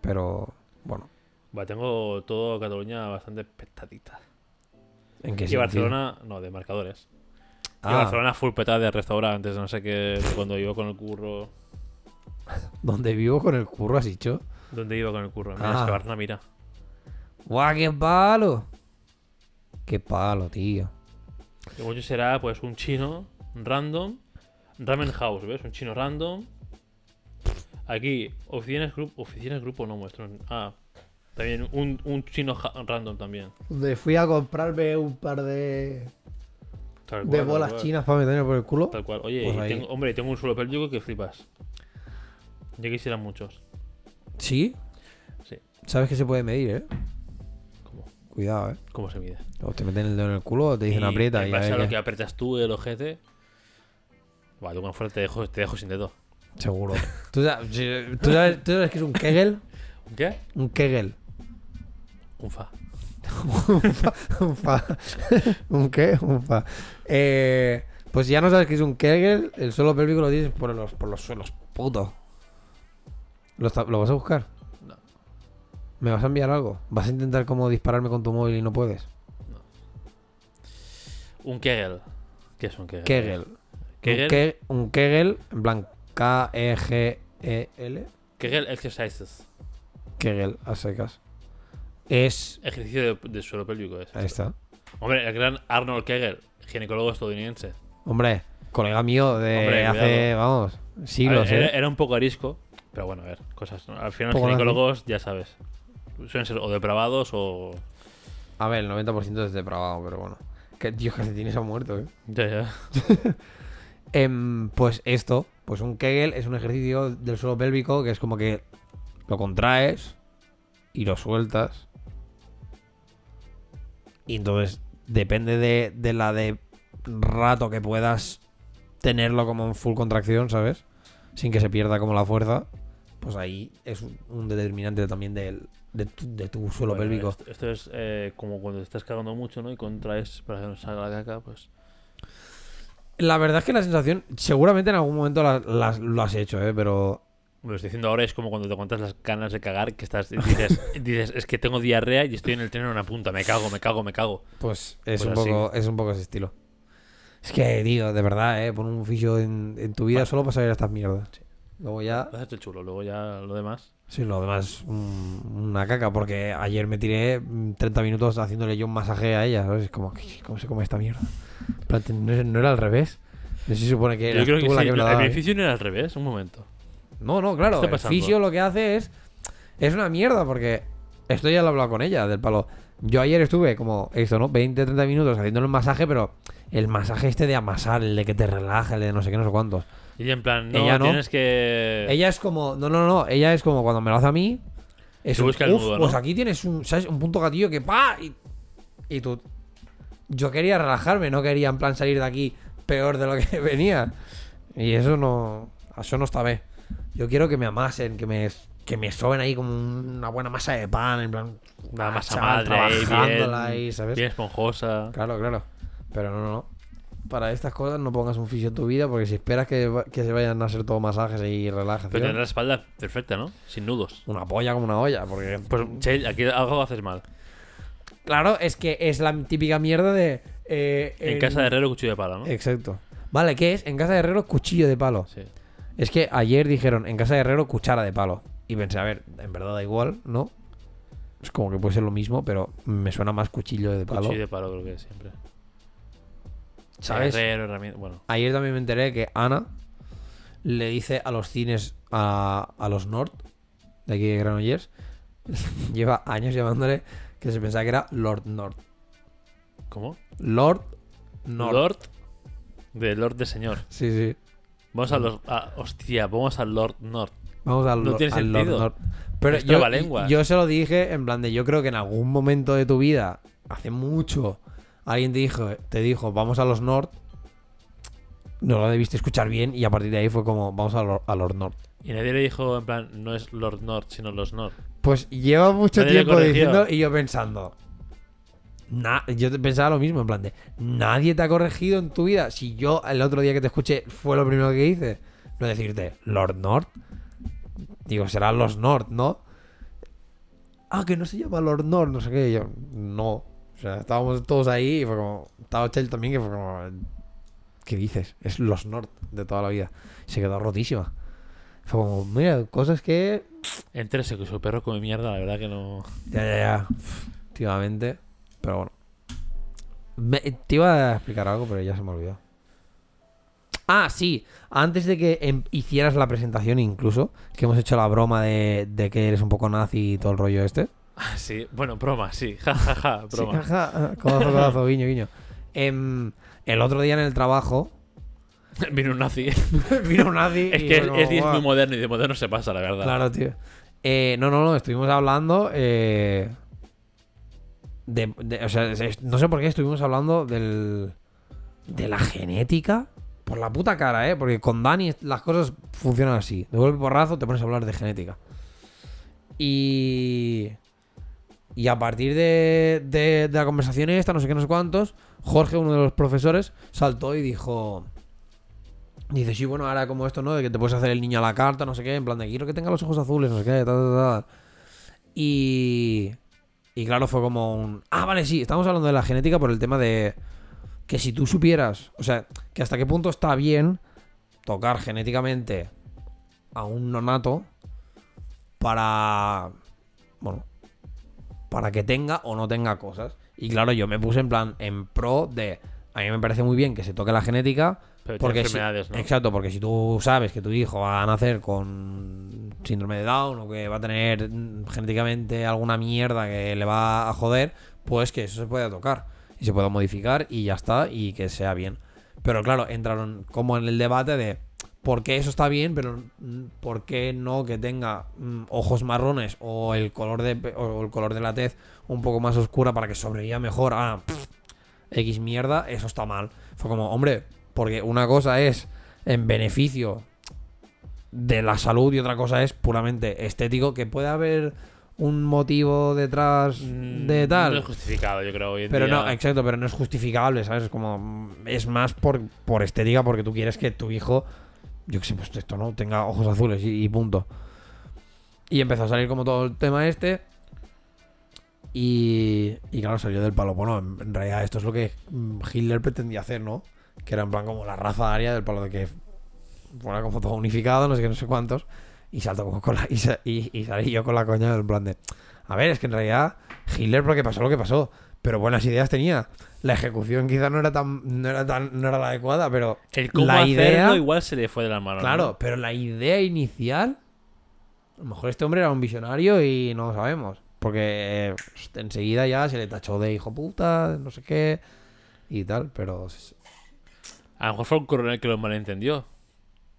Pero, bueno, tengo todo Cataluña bastante petadita. ¿en qué Y sentido? Barcelona, no, de marcadores. Y Ah, Barcelona full petada de restaurantes, no sé qué, cuando iba con el curro. donde vivo con el curro, has dicho. ¿Dónde iba con el curro? Mira, Ah. es que Barcelona, mira. ¡Guau, qué palo! ¡Qué palo, tío! Y mucho será, pues, un chino random. Ramen House, ¿ves? Un chino random. Aquí, oficinas, grupo, oficinas grupo no muestran. Ah, también un, un chino random también. Donde fui a comprarme un par de, Tal de cual, tal bolas chinas para meterme por el culo. Tal cual. Oye, Pues tengo, hombre, tengo un suelo pélvico que flipas. Ya quisieran muchos. ¿Sí? Sí. ¿Sabes que se puede medir, eh? ¿Cómo? Cuidado, eh. ¿Cómo se mide? O te meten el dedo en el culo o te dicen Y aprieta y a base ver a lo que apretas tú el ojete. Va, tú con fuerte te dejo, te dejo sin dedo. Seguro. ¿Tú sabes, ¿tú sabes, tú sabes qué es un Kegel? ¿Un qué? Un Kegel. Un fa. un fa. ¿Un qué? Un fa. Eh, pues si ya no sabes qué es un Kegel, el suelo pélvico lo tienes por los, por los suelos, puto. ¿Lo, está- ¿Lo vas a buscar? No. ¿Me vas a enviar algo? ¿Vas a intentar como dispararme con tu móvil y no puedes? Un Kegel. ¿Qué es un Kegel? Kegel. Kegel. Un, ke- un Kegel, en plan E K-E-G-E-L. Kegel Exercises. Kegel, a secas. Es. Ejercicio de, de suelo pélvico es. Ahí está. Hombre, el gran Arnold Kegel, ginecólogo estadounidense. Hombre, colega mío de Hombre, hace, vamos, siglos, ver, ¿eh? era un poco arisco, pero bueno, a ver, cosas. ¿no? Al final los ginecólogos, ya sabes, suelen ser o depravados o... A ver, el 90% es depravado, pero bueno. Que Dios, calcetines ha muerto, ¿eh? Ya, ya. Em, pues esto, pues un Kegel es un ejercicio del suelo pélvico que es como que lo contraes y lo sueltas. Y entonces depende de, de la de rato que puedas tenerlo como en full contracción, ¿sabes? Sin que se pierda como la fuerza. Pues ahí es un, determinante también del, de, tu, de tu suelo Bueno, pélvico. Esto, esto es eh, como cuando te estás cagando mucho, ¿no? Y contraes para que no salga la caca, pues... La verdad es que la sensación, seguramente en algún momento la- lo has hecho, ¿eh? Pero Lo estoy diciendo ahora es como cuando te cuentas las ganas de cagar, que estás dices, dices, es que tengo diarrea y estoy en el tren en una punta, me cago, me cago, me cago. Pues es, Pues un, así. poco, es un poco ese estilo. Es que, tío, de verdad, ¿eh? Pon un fisio en, en tu vida solo para saber estas mierdas. Sí. Luego ya... El chulo, luego ya lo demás... Sí, lo demás, un- una caca, porque ayer me tiré mm, 30 minutos haciéndole yo un masaje a ella, ¿sabes? Es como, "¿Qué- ¿cómo se come esta mierda? ¿No, era al revés? No si supone que Yo creo que la sí, que lo el mí. beneficio no era al revés, un momento. No, no, claro. ¿Qué está El fisio lo que hace es. Es una mierda, porque. Esto ya lo he hablado con ella, del palo. Yo ayer estuve como esto, ¿no? 20, 30 minutos haciéndole un masaje, pero el masaje este de amasar, el de que te relaja, el de no sé qué, no sé cuántos. Y en plan, no, Ella no. tienes que... Ella es como. No, no, no. Ella es como cuando me lo hace a mí. Es Se un, busca el "Uf, nudo, ¿no?". Pues aquí tienes un, ¿sabes? un punto gatillo que pa y, y tú. Yo quería relajarme, no quería en plan salir de aquí peor de lo que venía. Y eso no. Eso no está bien. Yo quiero que me amasen, que me, que me soben ahí como una buena masa de pan, en plan. Una ah, masa chaval, madre trabajándola bien, ahí, ¿sabes? bien esponjosa. Claro, claro. Pero no, no, no. Para estas cosas no pongas un fisio en tu vida porque si esperas que, que se vayan a hacer todo masajes y relajación. Pero tener la espalda perfecta, ¿no? Sin nudos. Una polla como una olla, porque... Pues, che, aquí algo haces mal. Claro, es que es la típica mierda de... eh, En casa de herrero, cuchillo de pala, ¿no? Exacto. Vale, ¿qué es? En casa de herrero, cuchillo de palo. Sí. Es que ayer dijeron, en casa de herrero, cuchara de palo. Y pensé, a ver, en verdad da igual, ¿no? Es como que puede ser lo mismo, pero me suena más cuchillo de palo. Cuchillo de palo creo que es siempre. ¿Sabes? Herrero, herramienta... Bueno, Ayer también me enteré que Ana le dice a los cines, a, a los Nord, de aquí de Granollers, lleva años llamándole que se pensaba que era Lord Nord. ¿cómo? Lord Nord. Lord de Lord de Señor. Sí, sí. Vamos a los... ah, hostia, vamos al Lord Nord. Vamos al, No tiene al Lord sentido. Nord. Pero Es yo, trabalenguas. yo se lo dije en plan de yo creo que en algún momento de tu vida, hace mucho, alguien te dijo, te dijo, vamos a los Nord. No lo debiste escuchar bien y a partir de ahí fue como, vamos a, lo- a los Nord. Y nadie le dijo, en plan, no es Lord Nord, sino los Nord. Pues lleva mucho Nadie le tiempo corrigió. diciendo y yo pensando. Na- yo pensaba lo mismo, en plan de. Nadie te ha corregido en tu vida. Si yo el otro día que te escuché fue lo primero que hice. No decirte, Lord Nord. Digo, serán los Nord, ¿no? Ah, que no se llama Lord Nord, no sé qué. Yo, no. O sea, estábamos todos ahí y fue como. Estaba Chel también, que fue como. ¿Qué dices? Es los Nord de toda la vida. Se quedó rotísima. Fue como, mira, cosas que Entérese que su perro come mierda, la verdad que no. Ya, ya, ya. Últimamente. Pero bueno. Me- te iba a explicar algo, pero ya se me olvidó. Ah, sí. Antes de que em- hicieras la presentación, incluso, que hemos hecho la broma de, de que eres un poco nazi y todo el rollo este. Sí, bueno, broma, sí. Ja, ja, ja, Sí, broma. jaja, codazo, codazo, guiño, guiño. Em, el otro día en el trabajo Vino un nazi. vino un nazi. es que es, muy moderno y de moderno se pasa, la verdad. Claro, tío. Eh, no, no, no, estuvimos hablando. eh, no sé por qué estuvimos hablando del. de la genética. Por la puta cara, ¿eh? Porque con Dani las cosas funcionan así. De golpe porrazo te pones a hablar de genética. Y. Y a partir de, de, de la conversación esta, no sé qué, no sé cuántos, Jorge, uno de los profesores, saltó y dijo. Dice, sí, bueno, ahora como esto, ¿no? De que te puedes hacer el niño a la carta, no sé qué, en plan de quiero que tenga los ojos azules, no sé qué, tal, tal, tal. Y. Y claro, fue como un. Ah, vale, sí, estamos hablando de la genética por el tema de. Que si tú supieras, o sea, que hasta qué punto está bien tocar genéticamente a un nonato para. Bueno, para que tenga o no tenga cosas. Y claro, yo me puse en plan, en pro de. A mí me parece muy bien que se toque la genética, Pero porque si- enfermedades, ¿no? Exacto, porque si tú sabes que tu hijo va a nacer con síndrome de Down o que va a tener genéticamente alguna mierda que le va a joder, pues que eso se pueda tocar y se pueda modificar y ya está y que sea bien. Pero claro, entraron como en el debate de por qué eso está bien, pero por qué no que tenga mm, ojos marrones o el color de o el color de la tez un poco más oscura para que sobreviva mejor a pff, X mierda, eso está mal. Fue como, hombre, porque una cosa es en beneficio de la salud y otra cosa es puramente estético, que puede haber un motivo detrás Mm, de tal. No es justificado, yo creo, hoy en Pero día. no, exacto, pero no es justificable, ¿sabes? Es como. Es más por, por estética, porque tú quieres que tu hijo, yo qué sé, pues esto, ¿no? Tenga ojos azules y, y punto. Y empezó a salir como todo el tema este. Y, y claro, salió del palo. Bueno, en, realidad esto es lo que Hitler pretendía hacer, ¿no? Que era en plan como la raza aria del palo de que fuera como todo unificado, no sé qué, no sé cuántos. Y saltó como con la. Y, y, y salí yo con la coña del plan de. A ver, es que en realidad Hitler porque pasó lo que pasó. Pero buenas ideas tenía. La ejecución quizá no era tan, no era tan, no era la adecuada, pero El cómo la hacerlo idea, igual se le fue de las manos. claro, ¿no? pero la idea inicial, a lo mejor este hombre era un visionario y no lo sabemos, porque eh, enseguida ya se le tachó de hijo puta, no sé qué y tal, pero A lo mejor fue un coronel que lo malentendió.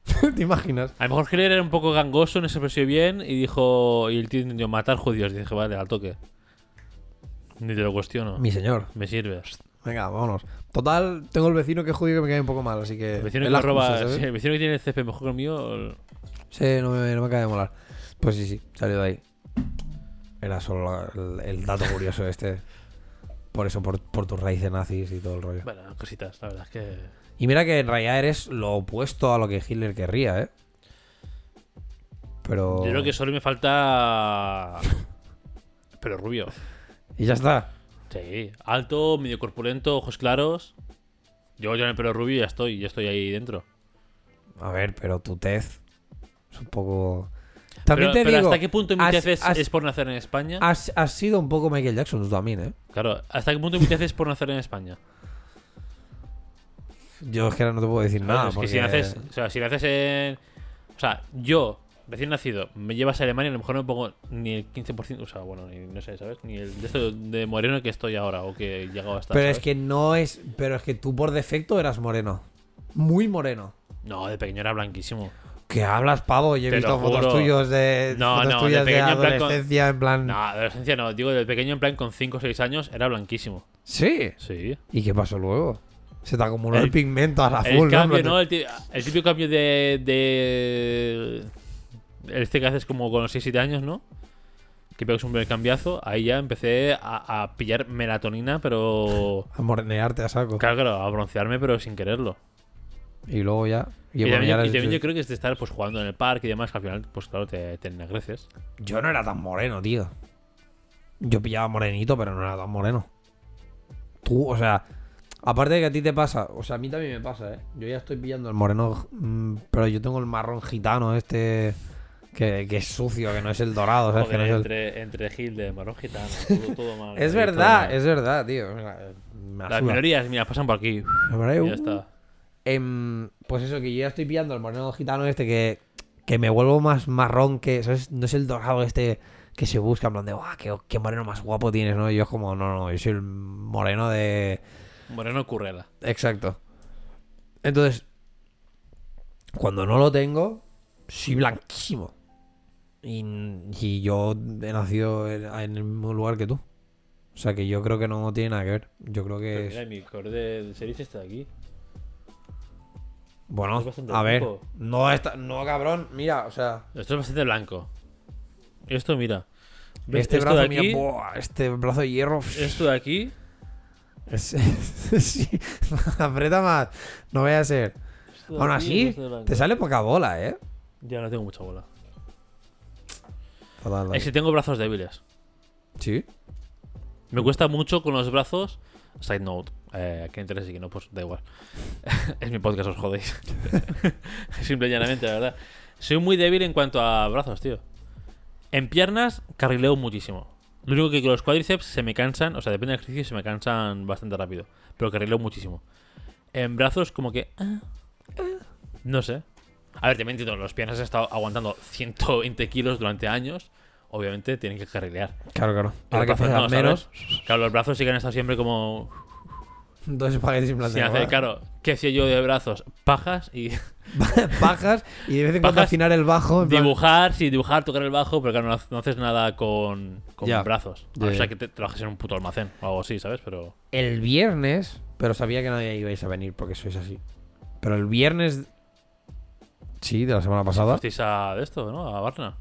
¿te imaginas? A lo mejor Hitler era un poco gangoso, no se expresó bien y dijo. Y el tío entendió matar judíos. Y dije, vale, al toque. Ni te lo cuestiono. Mi señor. Me sirve. Venga, vámonos. Total, tengo el vecino que es judío que me cae un poco mal, así que El vecino, que roba, el vecino que tiene el CP mejor que el mío. el- Sí, no me, no me acaba de molar. Pues sí, sí, salió de ahí. Era solo el dato curioso este. Por eso, por, por tus raíces nazis y todo el rollo. Bueno, cositas, la verdad es que. Y mira que en realidad eres lo opuesto a lo que Hitler querría, ¿eh? Pero... Yo creo que solo me falta. Pero rubio. Y ya está. Sí, alto, medio corpulento, ojos claros. Yo ya en el pelo rubio y ya estoy, ya estoy ahí dentro. A ver, pero tu tez es un poco... También pero, te pero digo... ¿hasta qué punto mi tez es, por nacer en España? Has, has sido un poco Michael Jackson tú también, ¿eh? Claro, ¿hasta qué punto mi tez es por nacer en España? Yo es que ahora no te puedo decir nada. es que si naces, o sea, si naces en. O sea, yo, recién nacido, me llevas a Alemania, a lo mejor no me pongo ni el 15%, o sea, bueno, ni, no sé, ¿sabes? Ni el de esto de moreno que estoy ahora o que he llegado a estar. Pero es que no es... Pero es que tú por defecto eras moreno. Muy moreno. No, de pequeño era blanquísimo. ¿Qué hablas, pavo? Yo he Te visto fotos tuyos de. No, fotos no, de tuyas de, pequeño en plan con- adolescencia, en plan. No, adolescencia no. Digo, del pequeño en plan con 5 o 6 años era blanquísimo. Sí. Sí. ¿Y qué pasó luego? Se te acumuló el, El- pigmento a el full, cambio, ¿no? ¿no? El, ti- el típico cambio de, de. Este que haces como con los 6-7 años, ¿no? Que pegas un primer cambiazo. Ahí ya empecé a, a pillar melatonina, pero. A morenearte a saco. Claro, claro, a broncearme, pero sin quererlo. Y luego ya. Y, bueno, también, y también yo creo que es de estar pues jugando en el parque y demás, que al final, pues claro, te, te ennegreces. Yo no era tan moreno, tío. Yo pillaba morenito, pero no era tan moreno. Tú, o sea, aparte de que a ti te pasa, o sea, a mí también me pasa, ¿eh? Yo ya estoy pillando el moreno, mm, pero yo tengo el marrón gitano este que, que es sucio, que no es el dorado, ¿sabes? Que no es, el- entre, entre Gil de marrón gitano, todo, todo mal. es todo verdad, mal. es verdad, tío. Me Las minorías, mira, pasan por aquí. Ya está. Em, pues eso, que yo ya estoy pillando el moreno gitano este que, que me vuelvo más marrón que. ¿sabes? No es el dorado este que se busca, en plan de, ¡guau! Qué, qué moreno más guapo tienes, ¿no? Y yo es como, no, no, yo soy el moreno de. Moreno currela. Exacto. Entonces, cuando no lo tengo, soy blanquísimo. Y, y yo he nacido en, en el mismo lugar que tú. O sea que yo creo que no tiene nada que ver. Yo creo Pero que es. mira, mi core de, de series está aquí. Bueno, es a ver. blanco. No, está, no, cabrón. Mira, o sea. Esto es bastante blanco. Esto, mira. Este esto brazo, de aquí, mira, buah, este brazo de hierro. esto de aquí, Es- sí, aprieta más. No voy a ser. Aún así, te sale poca bola, ¿eh? Ya no tengo mucha bola. Fatal, Es que tengo brazos débiles. Sí. Me cuesta mucho con los brazos. Side note. Eh, interese y que no, pues da igual. es mi podcast, os jodéis. Simple y llanamente, la verdad. Soy muy débil en cuanto a brazos, tío. En piernas, carrileo muchísimo. Lo único que con los cuádriceps se me cansan, o sea, depende del ejercicio, se me cansan bastante rápido. Pero carrileo muchísimo. En brazos, como que. ah, ah, no sé. A ver, te entiendo, los piernas han estado aguantando 120 kilos durante años. Obviamente tienen que carrilear. Claro, claro. Ahora que brazos no, menos, ¿sabes? Claro, los brazos sí que han estado siempre como. Dos espaguetis sin plan hacer, claro. ¿Qué hacía yo de brazos? Pajas y Bajas y de vez en cuando afinar el bajo. en plan- dibujar, sí, dibujar, tocar el bajo, pero claro, no, ha- no haces nada con, con brazos. O sea que te trabajes en un puto almacén o algo así, ¿sabes? Pero. El viernes, pero sabía que nadie ibais a venir porque sois así. Pero el viernes. Sí, de la semana pasada. ¿Fuisteis a de esto, no? A Barna.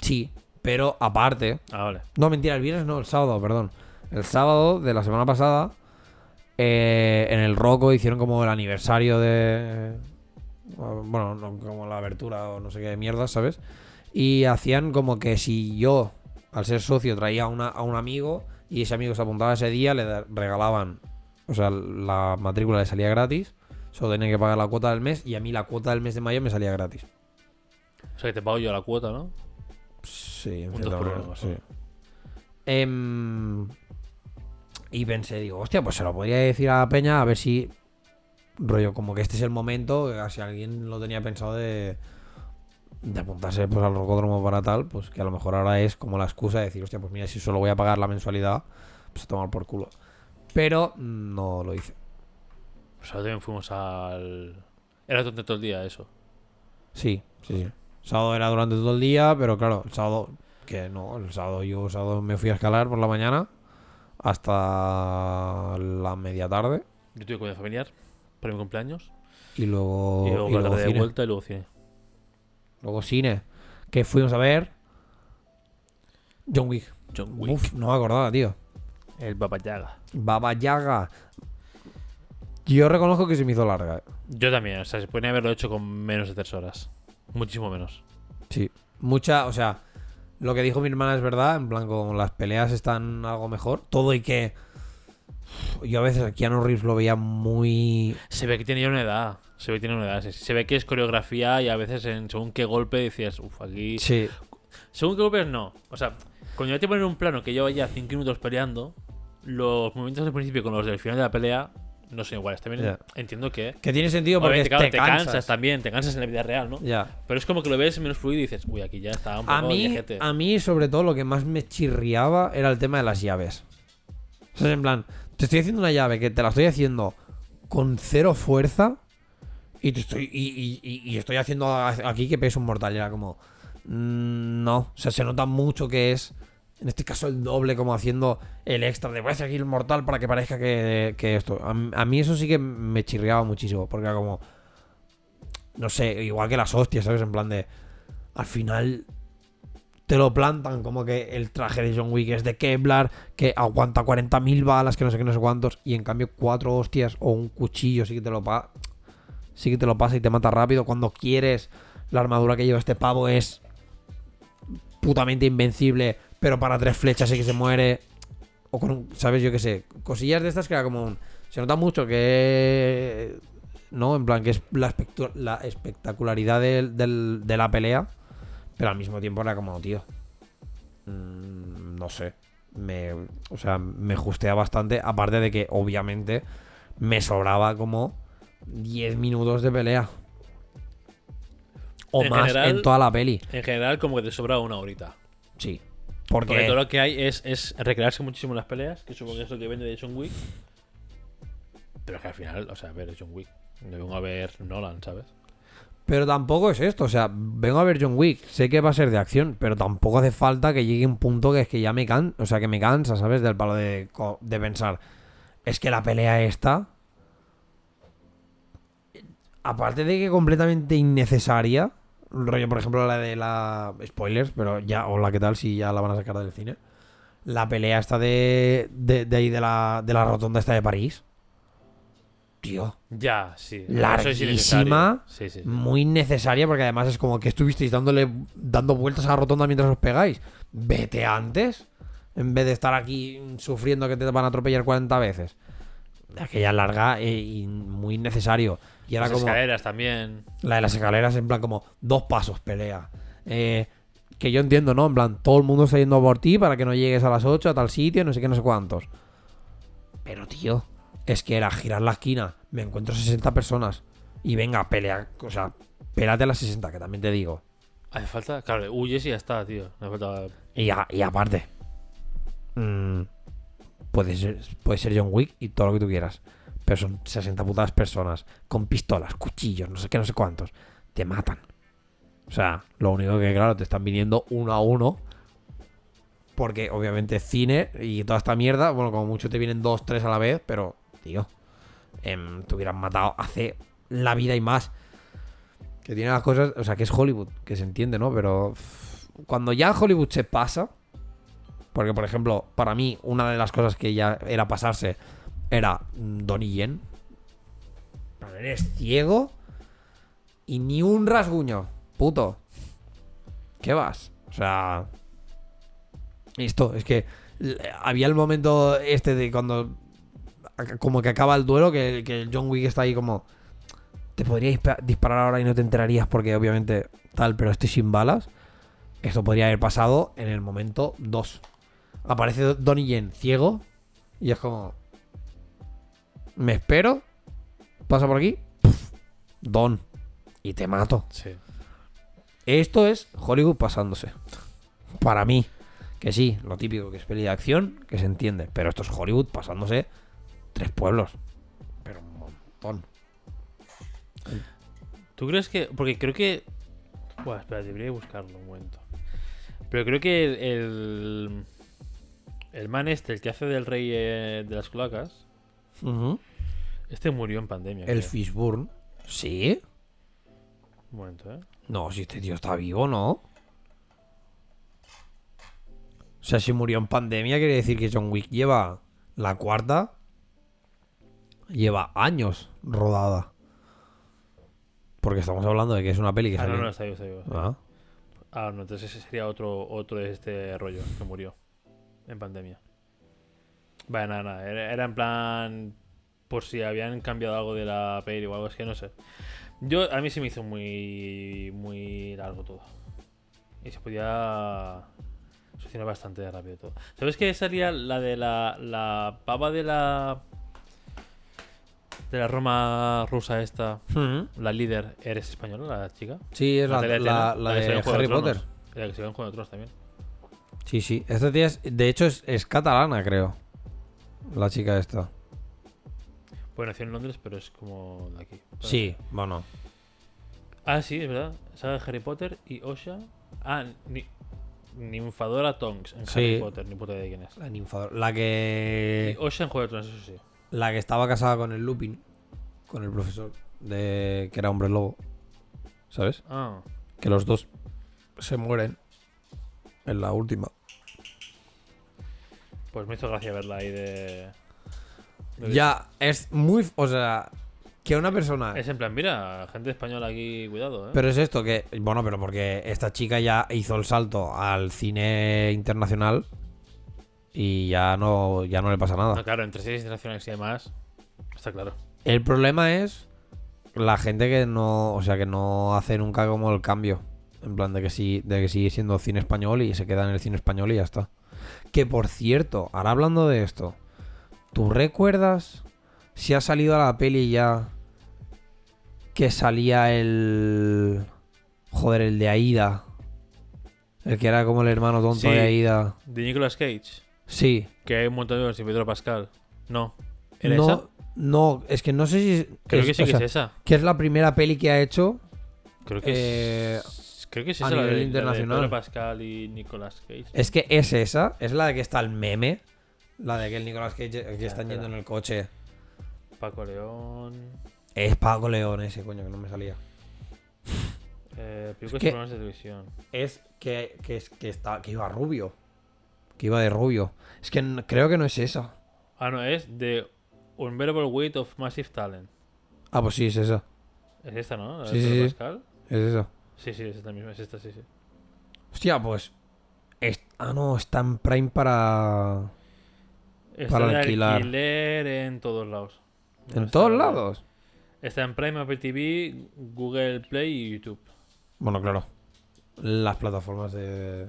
Sí, pero aparte. Ah, vale. No, mentira, el viernes no, el sábado, perdón. El sábado de la semana pasada, eh, en el Roco hicieron como el aniversario de. Bueno, no, como la abertura o no sé qué mierda, ¿sabes? Y hacían como que si yo, al ser socio, traía a, una- a un amigo y ese amigo se apuntaba ese día, le regalaban. O sea, la matrícula le salía gratis. Solo tenía que pagar la cuota del mes y a mí la cuota del mes de mayo me salía gratis. O sea que te pago yo la cuota, ¿no? Sí, en cierta manera, sí. Em, y pensé, digo, hostia, pues se lo podría decir a la Peña a ver si. Rollo, como que este es el momento, si alguien lo tenía pensado de. De apuntarse pues, al rocódromo para tal, pues que a lo mejor ahora es como la excusa de decir, hostia, pues mira, si solo voy a pagar la mensualidad, pues a tomar por culo. Pero no lo hice. Pues ahora también fuimos al. Era durante todo el día eso. Sí, sí, sí. Sábado era durante todo el día, pero claro, el sábado, que no, el sábado yo el sábado me fui a escalar por la mañana hasta la media tarde Yo tuve comida familiar para mi cumpleaños. y luego, y luego y luego tarde de vuelta y luego cine. Luego cine, que fuimos a ver John Wick. John Wick. Uf, no me acordaba, tío. El Baba Yaga. Baba Yaga. Yo reconozco que se me hizo larga. eh. Yo también, o sea, se podría haberlo hecho con menos de tres horas. Muchísimo menos. Sí. Mucha, o sea, lo que dijo mi hermana es verdad, en plan, con las peleas están algo mejor. Todo y que. Yo a veces a Keanu Reeves lo veía muy. Se ve que tiene ya una edad. Se ve que tiene una edad. Se, ve que es coreografía y a veces en según qué golpe decías, uff, aquí. Sí. Según qué golpes no. O sea, cuando ya te ponen un plano que lleva ya 5 minutos peleando, los movimientos del principio con los del final de la pelea no son iguales. También entiendo que. Que tiene sentido porque claro, te, te cansas. cansas. también, te cansas en la vida real, ¿no? Ya. Pero es como que lo ves menos fluido y dices, uy, aquí ya está un poco A mí, viejete". a mí, sobre todo, lo que más me chirriaba era el tema de las llaves. O sea, en plan, te estoy haciendo una llave que te la estoy haciendo con cero fuerza Y, te estoy, y, y- y- y estoy haciendo aquí que peso un mortal. Y era como. mm, No. O sea, se nota mucho que es. En este caso, el doble, como haciendo el extra de voy a el mortal para que parezca que, que esto. A mí eso sí que me chirriaba muchísimo. Porque era como. No sé, igual que las hostias, ¿sabes? En plan de. Al final. Te lo plantan como que el traje de John Wick es de Kevlar, que aguanta 40.000 balas, que no sé qué, no sé cuántos. Y en cambio, cuatro hostias o un cuchillo sí que te lo pa sí que te lo pasa y te mata rápido. Cuando quieres, la armadura que lleva este pavo es putamente invencible, pero para tres flechas sí que se muere. O con un, ¿sabes? Yo qué sé. Cosillas de estas que era como un... Se nota mucho que... ¿No? En plan, que es la, espectu- la espectacularidad de la pelea. Pero al mismo tiempo era como, tío. mm, no sé. Me, o sea, me justea bastante. Aparte de que, obviamente, me sobraba como 10 minutos de pelea. O En más general- en toda la peli. En general, como que te sobra una horita. Sí. Porque Porque, todo lo que hay es, es recrearse muchísimo en las peleas, que supongo que es lo que vende de John Wick. Pero es que al final, o sea, a ver, John Wick. No vengo a ver Nolan, ¿sabes? Pero tampoco es esto. O sea, vengo a ver John Wick. Sé que va a ser de acción, pero tampoco hace falta que llegue un punto que es que ya me can, o sea, que me cansa, ¿sabes? Del palo de, de pensar. Es que la pelea esta. Aparte de que completamente innecesaria. Rollo, por ejemplo, la de la. Spoilers, pero ya. Hola, ¿qué tal? Si ya la van a sacar del cine. La pelea esta de. De, de ahí de la, de la rotonda esta de París. Tío. Ya, sí. Larguísima. Sí, sí. sí. Muy necesaria porque además es como que estuvisteis dándole dando vueltas a la rotonda mientras os pegáis. Vete antes. En vez de estar aquí sufriendo que te van a atropellar 40 veces. Aquella larga e- y muy necesario. Y era Las como escaleras también. la de las escaleras, en plan como dos pasos pelea. Eh, que yo entiendo, ¿no? En plan, todo el mundo está yendo por ti para que no llegues a las 8 a tal sitio, no sé qué, no sé cuántos. Pero, tío, es que era girar la esquina, me encuentro 60 personas y venga, pelea, o sea, pélate a las 60, que también te digo. Hace falta. Claro, huyes y ya está, tío. No hace falta. Y, a- y aparte, mm, puede, ser, puede ser John Wick y todo lo que tú quieras, pero son 60 putas personas con pistolas, cuchillos, no sé qué, no sé cuántos. Te matan. O sea, lo único que, claro, te están viniendo uno a uno. Porque obviamente cine y toda esta mierda, bueno, como mucho te vienen dos, tres a la vez, pero, tío, em, te hubieran matado hace la vida y más. Que tiene las cosas, o sea, que es Hollywood, que se entiende, ¿no? Pero cuando ya Hollywood se pasa, porque por ejemplo, para mí, una de las cosas que ya era pasarse era mm, Donnie Yen. Eres ciego y ni un rasguño, puto. ¿Qué vas? O sea, esto, es que l- había el momento este de cuando como que acaba el duelo, que, que John Wick está ahí como... Te podría dispa- disparar ahora y no te enterarías porque obviamente tal, pero estoy sin balas. Esto podría haber pasado en el momento 2. Aparece Donnie Yen ciego y es como... Me espero. Pasa por aquí. puf, Don. Y te mato. Sí. Esto es Hollywood pasándose. Para mí. Que sí, lo típico que es peli de acción, que se entiende. Pero esto es Hollywood pasándose tres pueblos. Pero un montón. ¿Tú crees que.? Porque creo que. Buah, espera, debería buscarlo un momento. Pero creo que el. El, el man este, el que hace del rey eh, de las cloacas. Este murió en pandemia. El creo. Fishburne. ¿Sí? Un momento, ¿eh? No, si este tío está vivo, ¿no? O sea, si murió en pandemia, quiere decir que John Wick lleva la cuarta. Lleva años rodada. Porque estamos hablando de que es una peli que Ah, no, no, está vivo, está vivo. Ah. Ah, no, entonces ese sería otro, otro de este rollo que murió en pandemia. Vaya, nada, nada. Era, era en plan. Por si habían cambiado algo de la peli o algo, es que no sé. Yo, a mí se me hizo muy. Muy largo todo. Y se podía. Solucionar bastante rápido todo. ¿Sabes qué salía la de la. La pava de la. De la Roma rusa esta. Mm. La líder, ¿eres española, la chica? Sí, es la, de la- la Harry. Potter. La que se ve en Juego de Tronos también. Sí, sí. Esta tía es, de hecho es, es catalana, creo. La chica esta. Pues nació en Londres, pero es como de aquí. Sí, bueno. Ah, sí, es verdad. Saga de Harry Potter y Osha. Ah, ni, Ninfadora Tonks en Sí. Harry Potter, ni puta idea de quién es. La ninfadora. La Y que. Osha en Juego de Tronos, eso sí. La que estaba casada con el Lupin. Con el profesor. De. que era hombre lobo. ¿Sabes? Ah, Que los dos se mueren. En la última. pues me hizo gracia verla ahí de. de- Ya, es muy. O sea. Que una persona. Es en plan, mira, gente española aquí, cuidado, eh. Pero es esto que. Bueno, pero porque esta chica ya hizo el salto al cine internacional. Y ya no, ya no le pasa nada. No, claro, entre series internacionales y demás, está claro. El problema es la gente que no, o sea, que no hace nunca como el cambio. En plan de que sí, de que sigue siendo cine español y se queda en el cine español y ya está. Que por cierto, ahora hablando de esto, ¿tú recuerdas si ha salido a la peli ya que salía el joder, el de Aida? El que era como el hermano tonto Sí. de Aida. De Nicolas Cage, Sí. que hay un montón de sin Pedro Pascal. No. ¿Era no, esa? no, es que no sé si Creo es- que sí que sea, es esa. que es la primera peli que ha hecho Creo que eh, es. Creo que es a la de, nivel la de internacional. Pedro Pascal y Nicolas Cage. Es que es esa, es la de que está el meme. La de que el Nicolas Cage que Ya, están yendo en el coche. Paco León. Es Paco León ese, coño, que no me salía. Eh, películas que- de televisión. Es que, que, es- que, está, que iba rubio. Que iba de rubio. Es que creo que no es esa. Ah, no, es The Unbearable Weight of Massive Talent. Ah, pues sí, es esa. Es esta, ¿no? La de Sí, sí, Pedro sí. Pascal. Es esa. Sí, sí, es esta misma, es esta, sí, sí. Hostia, pues. es- ah, no, está en Prime para. Está Para de alquilar. alquiler en todos lados. No ¿En todos lados? Está en Prime, Apple TV, Google Play y YouTube. Bueno, claro. Las plataformas de.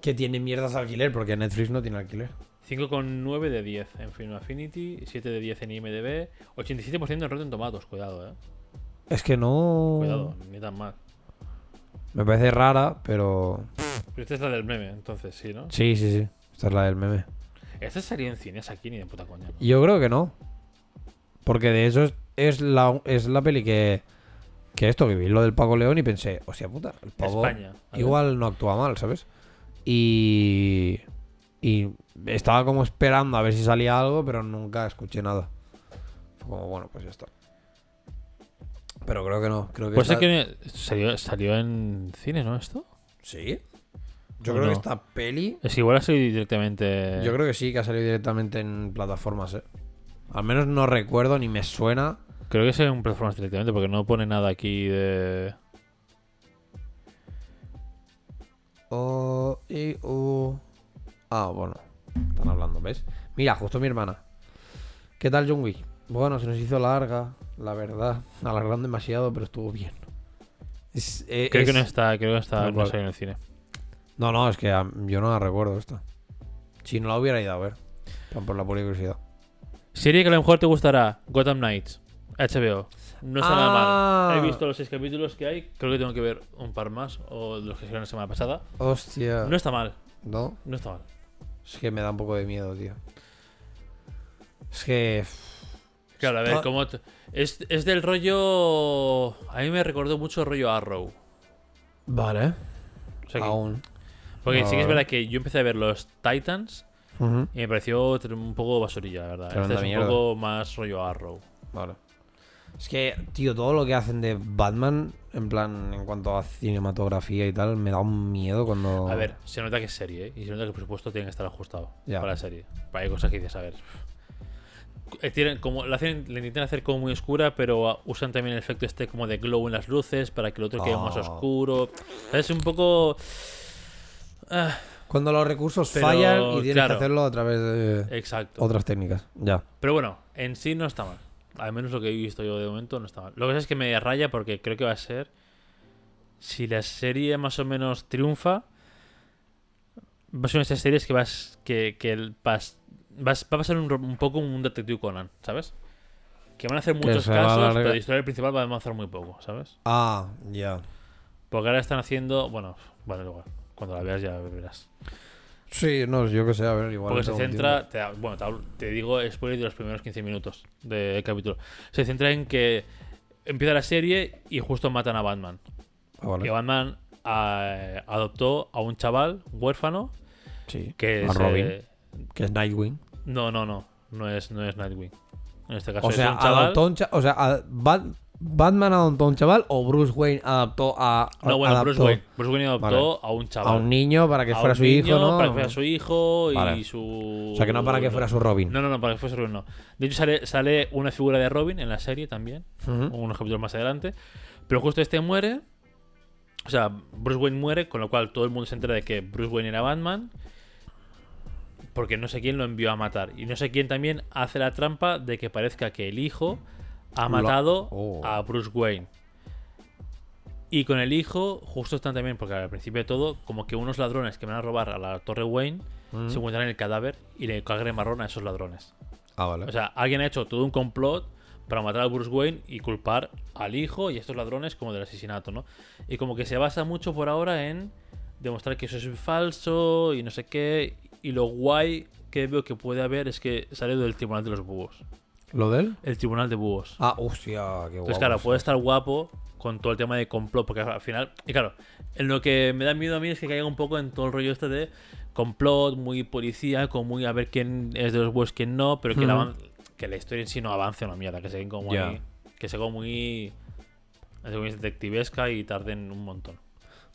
Que tienen mierdas de alquiler, porque Netflix no tiene alquiler. 5,9 de 10 en Film Affinity, 7 de 10 en IMDb, 87% en Rotten Tomatoes, cuidado, eh. Es que no. Cuidado, ni tan mal. Me parece rara, pero. Pero esta es la del meme, entonces sí, ¿no? Sí, sí, sí. Esta es la del meme. Esta sería en cines aquí ni de puta coña. ¿no? Yo creo que no. Porque de eso es, es la, es la peli que. Que esto, que vi lo del Paco León y pensé, hostia puta, el pavo España. igual no actúa mal, ¿sabes? Y. Y estaba como esperando a ver si salía algo, pero nunca escuché nada. Fue como, bueno, pues ya está. Pero creo que no. Creo que Pues es que salió, salió en cine, ¿no? Esto. Sí. Yo ¿O creo no? que esta peli. Es que igual ha salido directamente. Yo creo que sí, que ha salido directamente en plataformas, ¿eh? Al menos no recuerdo ni me suena. Creo que es en plataformas directamente porque no pone nada aquí de. O, I, U. Ah, bueno. Están hablando, ¿ves? Mira, justo mi hermana. ¿Qué tal Wick? Bueno, se nos hizo larga, la verdad. Alargaron demasiado, pero estuvo bien. Es- eh, Creo que no está, creo que no está, no salió en el cine. No, no, es que ah, yo no la recuerdo esta. Si no la hubiera ido a ver. Por la pura curiosidad. Serie que a lo mejor te gustará, Gotham Knights, HBO. No está nada Ah. mal. He visto los seis capítulos que hay, creo que tengo que ver un par más, o los que salieron la semana pasada. Hostia. No está mal, No, no está mal. es que me da un poco de miedo, tío. Es que. Claro, a ver, Ah. como t- es, es del rollo... A mí me recordó mucho el rollo Arrow. Vale. O sea que- Aún. porque sí que es verdad que yo empecé a ver los Titans y me pareció un poco basurilla, la verdad. Tremenda Este es mierda. un poco más rollo Arrow. Vale. Es que, tío, todo lo que hacen de Batman, en plan, en cuanto a cinematografía y tal, me da un miedo cuando. A ver, se nota que es serie, ¿eh? Y se nota que el presupuesto tiene que estar ajustado Ya. para la serie. Para hay cosas que dices, a ver. Eh, tienen como la hacen la intentan hacer como muy oscura pero ah, usan también el efecto este como de glow en las luces para que el otro quede más Oh. oscuro es un poco ah, Cuando los recursos Pero, fallan y tienes claro. que hacerlo a través de exacto otras técnicas. Ya. pero bueno en sí no está mal al menos lo que he visto yo de momento no está mal lo que pasa es que me raya porque creo que va a ser si la serie más o menos triunfa va a ser una de esas series que vas que, que el pas- vas- va a pasar un, poco un Detective Conan ¿sabes? que van a hacer muchos casos pero la historia principal va a avanzar muy poco ¿sabes? Ah, ya. Porque ahora están haciendo. Bueno, bueno, igual. Cuando la veas ya verás. Sí, no, yo que sé, a ver, igual. Porque se centra, te, da- bueno, te, te digo spoiler de los primeros 15 minutos del capítulo. Se centra en que empieza la serie y justo matan a Batman. Ah, vale. Que Batman eh, adoptó a un chaval huérfano Sí. que a es, Robin, eh, que es Nightwing. No, no, no, no es, no es Nightwing. En este caso O es sea, un chaval. un o sea, a- Bat- Batman adoptó a un chaval o Bruce Wayne adoptó a. No, bueno, Bruce adaptó Wayne. Bruce Wayne adoptó a un A chaval. un niño para que A fuera un su hijo, ¿no? Para que fuera su hijo y Vale. su. O sea, que no para que fuera su Robin. No, no, no, para que fuese Robin, no. De hecho, sale, sale una figura de Robin en la serie también. Ujú. unos capítulos más adelante. Pero justo este muere. O sea, Bruce Wayne muere, con lo cual todo el mundo se entera de que Bruce Wayne era Batman. Porque no sé quién lo envió a matar. Y no sé quién también hace la trampa de que parezca que el hijo ha matado Oh. a Bruce Wayne. Y con el hijo, justo están también, porque al principio de todo, como que unos ladrones que van a robar a la Torre Wayne Mm. se encuentran el cadáver y le cagan marrón a esos ladrones. Ah, vale. O sea, alguien ha hecho todo un complot para matar a Bruce Wayne y culpar al hijo y a estos ladrones como del asesinato, ¿no? Y como que se basa mucho por ahora en demostrar que eso es falso y no sé qué. Y lo guay que veo que puede haber es que sale del Tribunal de los Búhos. ¿Lo de él? El Tribunal de Búhos. Ah, hostia, qué guapo. Entonces, claro, puede estar guapo con todo el tema de complot, porque al final, y claro, en lo que me da miedo a mí es que caiga un poco en todo el rollo este de complot, muy policía, con muy a ver quién es de los buenos, quién no, pero que, avan- que la historia en sí no avance una mierda, que se como ahí- que sea como muy, muy detectivesca y tarden un montón.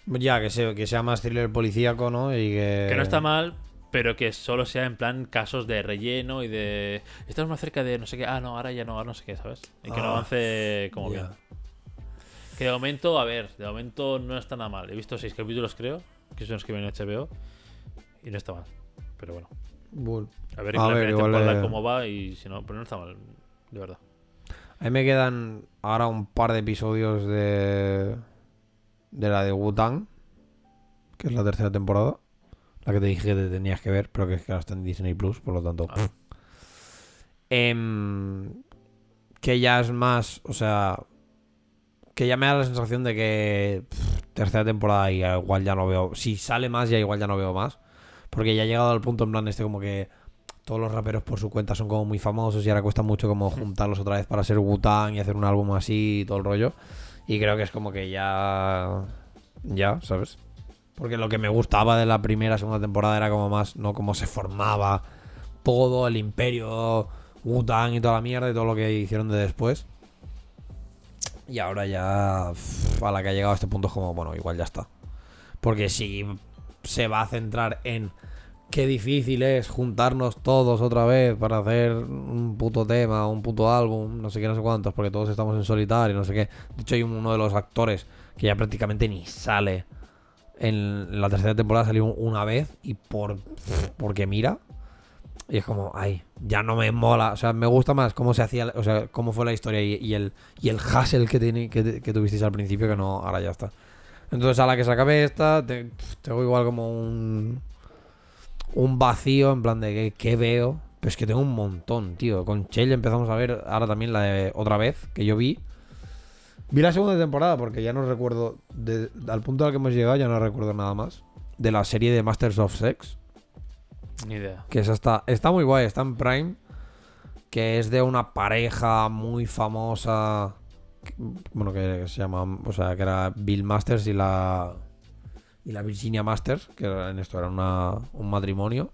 Ya, que sea, que sea más thriller policíaco, ¿no? Y que. Que no está mal, pero que solo sea en plan casos de relleno y de. Estamos más cerca de no sé qué. Ah, no, ahora ya no, ahora no sé qué, ¿sabes? Y que no Ah, avance como bien. Que de momento, a ver, de momento no está nada mal. He visto seis capítulos, creo, que son los que vienen en HBO, y no está mal. Pero bueno, Bull. a ver, A ver, igual, eh, cómo va y si no, pero no está mal, de verdad. A mí me quedan ahora un par de episodios de. De la de Wu-Tang. Que es la tercera temporada. La que te dije que te tenías que ver, pero que es que ahora está en Disney Plus, por lo tanto. Ah. Em, que ya es más. O sea. Que ya me da la sensación de que. pff, tercera temporada y igual ya no veo. Si sale más, ya igual ya no veo más. Porque ya ha llegado al punto en plan este como que. Todos los raperos por su cuenta son como muy famosos y ahora cuesta mucho como juntarlos otra vez para ser Wu-Tang y hacer un álbum así y todo el rollo. Y creo que es como que ya. Ya, ¿sabes? Porque lo que me gustaba de la primera, segunda temporada era como más, ¿no? Cómo se formaba todo el imperio, Wu-Tang y toda la mierda y todo lo que hicieron de después. Y ahora ya, a la que ha llegado a este punto es como, bueno, igual ya está. Porque si se va a centrar en qué difícil es juntarnos todos otra vez para hacer un puto tema, un puto álbum, no sé qué, no sé cuántos, porque todos estamos en solitario, no sé qué. De hecho, hay uno de los actores que ya prácticamente ni sale. En la tercera temporada salió una vez y por porque mira. Y es como, ay, ya no me mola. O sea, me gusta más cómo se hacía, o sea, cómo fue la historia y, el, y el hustle que, teni- que, tuvisteis al principio, que no, ahora ya está. Entonces, a la que se acabe esta, te- tengo igual como un, un vacío en plan de que, ¿qué veo. Pero es que tengo un montón, tío. Con Shell empezamos a ver ahora también la de otra vez que yo vi. Vi la segunda temporada porque ya no recuerdo, de- al punto al que hemos llegado ya no recuerdo nada más. De la serie de Masters of Sex. Ni idea. Que esa está, está muy guay, está en Prime. Que es de una pareja muy famosa. que- Bueno, que se llama. O sea, que era Bill Masters y la. Y la Virginia Masters, que en esto era una- un matrimonio.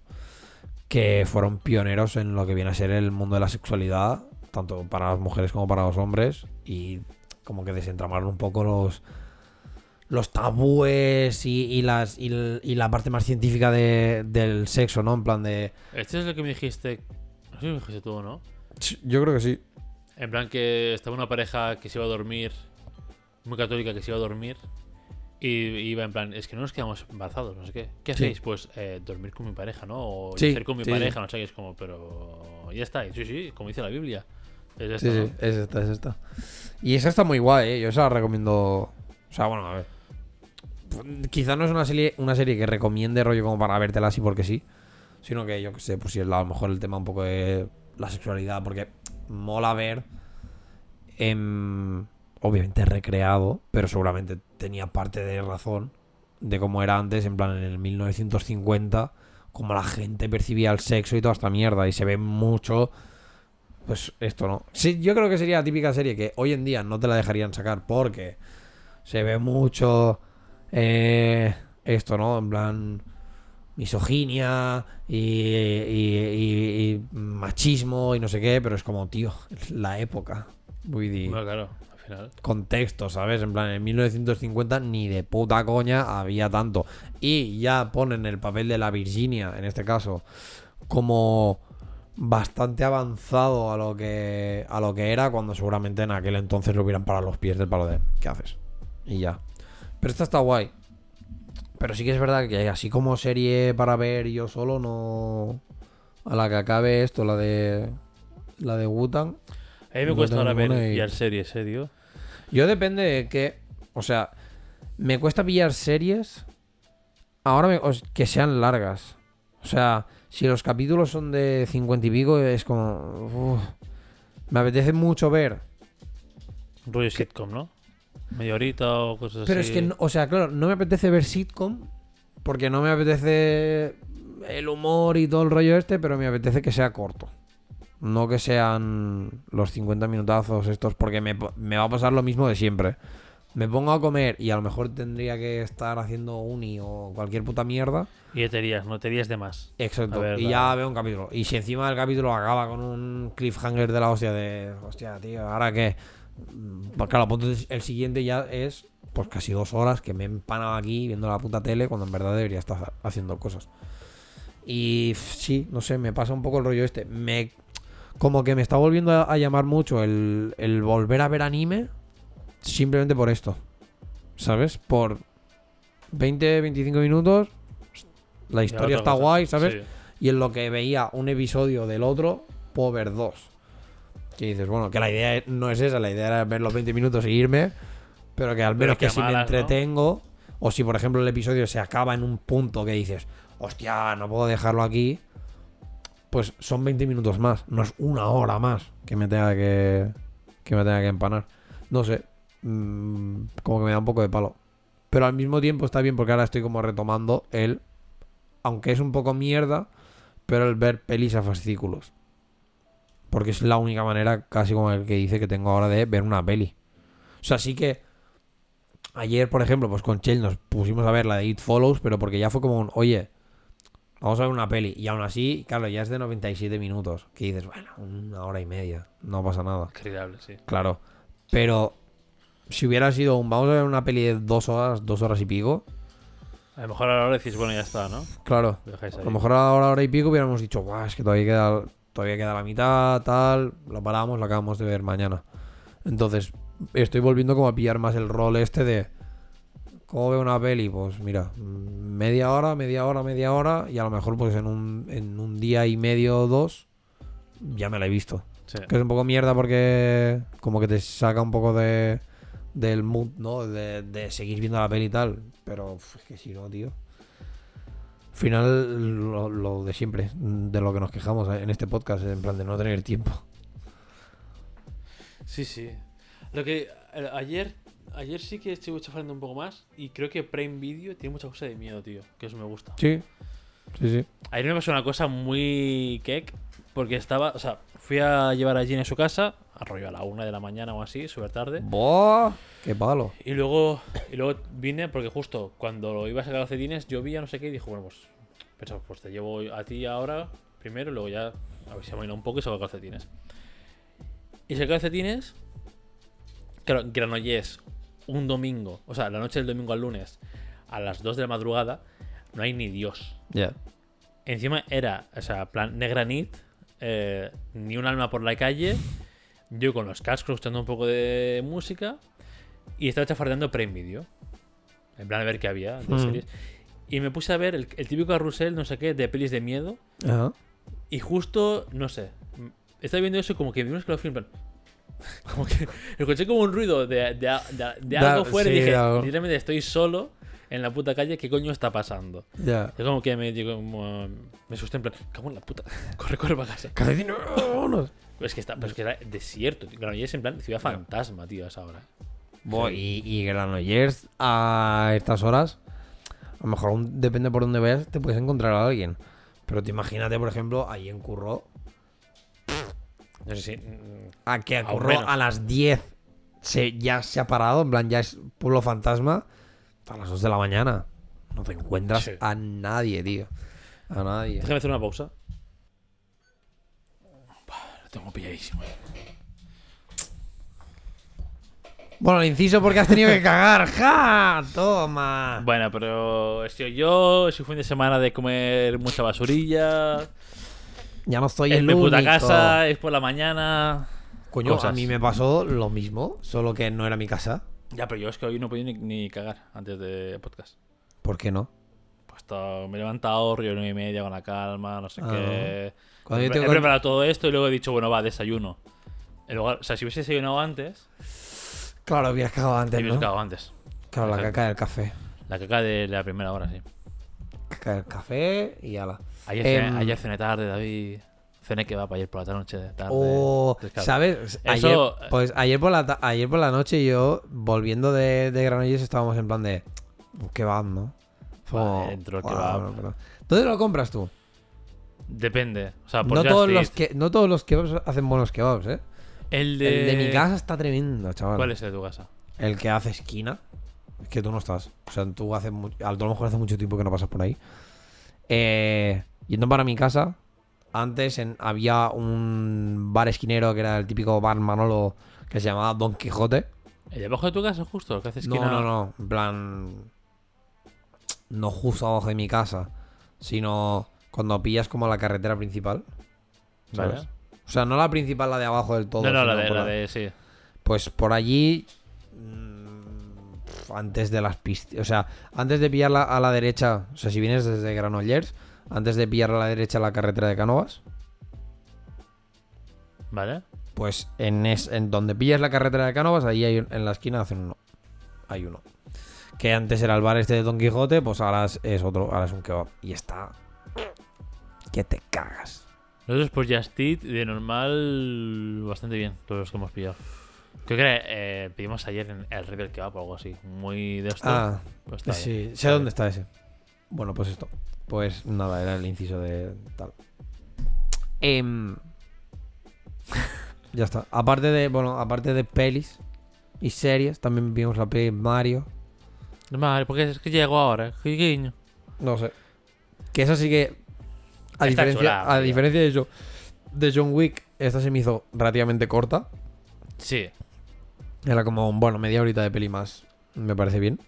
Que fueron pioneros en lo que viene a ser el mundo de la sexualidad. Tanto para las mujeres como para los hombres. Y como que desentramaron un poco los. Los tabúes y, y las, y, la parte más científica de- del sexo, ¿no? En plan de. Este es lo que me dijiste. No sé si me dijiste tú, ¿no? Yo creo que sí. En plan que estaba una pareja que se iba a dormir, muy católica que se iba a dormir, y iba en plan, es que no nos quedamos embarazados, no sé qué. ¿Qué Sí. hacéis? Pues eh, dormir con mi pareja, ¿no? O Sí, hacer con mi sí, pareja, no sé qué. Es como, pero ya está. Sí, sí, como dice la Biblia. Es esto, Sí, ¿no? sí, es esta, es esta. Y esa está muy guay, ¿eh? Yo esa la recomiendo. O sea, bueno, a ver. Quizá no es una serie, una serie que recomiende rollo como para vértela así porque sí. Sino que yo que sé, pues si es la- a lo mejor el tema un poco de la sexualidad. Porque mola ver. em, obviamente recreado, pero seguramente tenía parte de razón de cómo era antes, en plan en el 1950, cómo la gente percibía el sexo y toda esta mierda. Y se ve mucho. Pues esto no. Sí, yo creo que sería la típica serie que hoy en día no te la dejarían sacar porque se ve mucho. eh, esto, ¿no? En plan. Misoginia y, y- y- y machismo y no sé qué, pero es como, tío, la época. Muy Bueno, claro, al final. contexto, ¿sabes? En plan, en 1950 ni de puta coña había tanto. Y ya ponen el papel de la Virginia, en este caso, como bastante avanzado a lo que a lo que era cuando seguramente en aquel entonces lo hubieran parado los pies del palo de ¿qué haces? Y ya. Pero esta está guay. Pero sí que es verdad que así como serie para ver yo solo no a la que acabe esto, la de la de Wutan, A mí me No cuesta ahora ver y- pillar series, eh, tío. Yo depende de qué. O sea, me cuesta pillar series. Ahora me- que sean largas. O sea, si los capítulos son de 50 y pico, es como. uf. me apetece mucho ver. Rollo sitcom, ¿no? Media horita o cosas Pero así. es que, no- o sea, claro, no me apetece ver sitcom. Porque no me apetece el humor y todo el rollo este, pero me apetece que sea corto. No que sean los 50 minutazos estos, porque me, me va a pasar lo mismo de siempre. Me pongo a comer y a lo mejor tendría que estar haciendo uni o cualquier puta mierda. Y ya te irías, no te irías de más. Exacto. Ver, y ya veo un capítulo. Y si encima del capítulo acaba con un cliffhanger de la hostia de. Hostia, tío, ¿ahora qué? Pues claro, el siguiente ya es. Pues casi dos horas que me he empanado aquí viendo la puta tele cuando en verdad debería estar haciendo cosas. Y sí, no sé, me pasa un poco el rollo este. Me. Como que me está volviendo a, a llamar mucho el, el volver a ver anime. Simplemente por esto. ¿Sabes? Por 20, 25 minutos. La Y historia está guay, ¿sabes? Sí. y en lo que veía un episodio del otro, puedo ver dos. Que dices, bueno, que la idea no es esa, la idea era ver los 20 minutos e irme, pero que al menos que que si me entretengo, o si por ejemplo el episodio se acaba en un punto que dices, hostia, no puedo dejarlo aquí, pues son 20 minutos más, no es una hora más que me tenga que, que me tenga que empanar. No sé, mm, como que me da un poco de palo. Pero al mismo tiempo está bien porque ahora estoy como retomando el, aunque es un poco mierda, pero el ver pelis a fascículos. Porque es la única manera, casi como el que dice que tengo ahora de ver una peli. O sea, sí que ayer, por ejemplo, pues con Chell nos pusimos a ver la de It Follows, pero porque ya fue como un, oye, vamos a ver una peli. Y aún así, claro, ya es de 97 minutos. Que dices, bueno, una hora y media, no pasa nada. Increíble, sí. Claro. Pero si hubiera sido un, vamos a ver una peli de dos horas, dos horas y pico, A lo mejor ahora decís, bueno, ya está, ¿no? claro. A lo mejor ahora, hora y pico hubiéramos dicho, Buah, es que todavía queda, todavía queda la mitad, tal, lo paramos, lo acabamos de ver mañana. Entonces, estoy volviendo como a pillar más el rol este de ¿cómo veo una peli? Pues mira, mm, media hora, media hora, media hora, y a lo mejor pues en un, en un día y medio o dos ya me la he visto. Sí. Que es un poco mierda porque como que te saca un poco de del mood, ¿no? De, de seguir viendo la peli y tal. Pero es que si no, tío. Al final, lo, lo de siempre, de lo que nos quejamos en este podcast, en plan de no tener tiempo. Sí, sí. Lo que eh, ayer ayer sí que estuve chafando un poco más y creo que Prime Video tiene mucha cosa de miedo, tío, que eso me gusta. Sí, sí, sí. Ayer me pasó una cosa muy kek porque estaba, o sea, fui a llevar a Jean a su casa, a rollo a la una de la mañana o así, súper tarde. ¡Buah! ¡Qué palo! Y luego, y luego vine porque justo cuando lo iba a sacar calcetines llovía, no sé qué, y dijo, bueno, pues, pensaba, pues te llevo a ti ahora primero y luego ya, a ver si amaina un poco y saco calcetines. Y saqué calcetines, claro, Granollers, un domingo, o sea, la noche del domingo al lunes, a las 2 de la madrugada, no hay ni Dios. Ya. Encima era, o sea, plan negra nit, eh, ni un alma por la calle, yo con los cascos escuchando un poco de música y estaba chafardeando Prime Video. En plan, a ver qué había de Mm. series. Y me puse a ver el, el típico carrusel, no sé qué, de pelis de miedo. Y justo, no sé, estaba viendo eso y como que vi un escalofrío en plan. Como que escuché como un ruido de, de- de- de Da- algo fuera sí, y dije, literalmente estoy solo en la puta calle, ¿qué coño está pasando? Ya. Es como que me digo, como, me asusté en plan, cago en la puta, corre, corre para casa. Calcetines, vámonos. Pero es que está, pero es que era desierto, tío. Granollers en plan ciudad fantasma, tío, a esa hora. Buah, y, y Granollers a estas horas, a lo mejor un- depende por dónde vayas, te puedes encontrar a alguien. Pero te imagínate, por ejemplo, ahí en Curro, No sé si. mm, a que a Curro a las 10 se, ya se ha parado, en plan, ya es pueblo fantasma, a las 2 de la mañana. No te encuentras Sí. a nadie, tío. A nadie. Déjame hacer una pausa. Lo tengo pilladísimo. Bueno, el inciso porque has tenido que cagar. ¡Ja! Toma. Bueno, pero sido yo, es un fin de semana de comer mucha basurilla. Ya no estoy en en mi puta único. casa, es por la mañana. Coño, a mí me pasó lo mismo, solo que no era mi casa. Ya, pero yo es que hoy no he podido ni, ni cagar antes de podcast. ¿Por qué no? Pues todo- me he levantado, río nueve y media con la calma, no sé Ah. qué. Cuando he, yo te he con- preparado todo esto y luego he dicho, bueno, va, desayuno. En lugar- o sea, si hubiese desayunado antes, Claro, hubieras cagado antes, te hubiese ¿no? cagado antes. Claro, la caca del café. La caca de la primera hora, sí. Caca del café y ala. Ayer, cené, ayer cené tarde, David. Cené que va para ayer por la noche tarde. O, Entonces, claro, ¿sabes? Eso- Ayer, pues ayer por, la, ayer por la noche yo, volviendo de, de Granollers, estábamos en plan de... Un kebab, ¿no? Vale, "Guau, kebab". ¿Dónde lo compras tú? Depende. O sea, por No todos, los que, no todos los kebabs hacen buenos kebabs, ¿eh? El de... El de mi casa está tremendo, chaval. ¿Cuál es el de tu casa? El que hace esquina. Es que tú no estás. O sea, tú hace mu- a lo mejor hace mucho tiempo que no pasas por ahí. Eh, yendo para mi casa, antes en- había un bar esquinero que era el típico bar Manolo que se llamaba Don Quijote. ¿El de abajo de tu casa justo? ¿El que hace No, esquina? no, no. En plan. No justo abajo de mi casa. Sino cuando pillas como la carretera principal. ¿Sabes? Vale. O sea, no la principal, la de abajo del todo. No, no, la de, la de... Sí. Pues por allí. mm, Antes de las pistas. O sea, antes de pillar la- a la derecha. O sea, si vienes desde Granollers. Antes de pillar a la derecha la carretera de Cánovas. ¿Vale? Pues en, es, en donde pillas la carretera de Cánovas. Ahí hay en la esquina hacen uno. Hay uno. Que antes era el bar este de Don Quijote. Pues ahora es, es otro. Ahora es un kebab. Y está. Que te cagas. Nosotros por Just Eat, de normal, bastante bien, todos los que hemos pillado. Creo que eh, pedimos ayer en el del Kebab o algo así. Muy de esto. Ah, pues sí. bien. Sé dónde está ese. Bueno, pues esto. Pues nada, era el inciso de tal. Em, ya está. Aparte de, bueno, aparte de pelis y series, también vimos la peli Mario. Madre, porque es que llegó ahora, qué guiño. No sé. Que esa sí que. A Está diferencia, a tío. diferencia de, Jo- de John Wick, esta se me hizo relativamente corta. Sí. Era como, bueno, media horita de peli más. Me parece bien.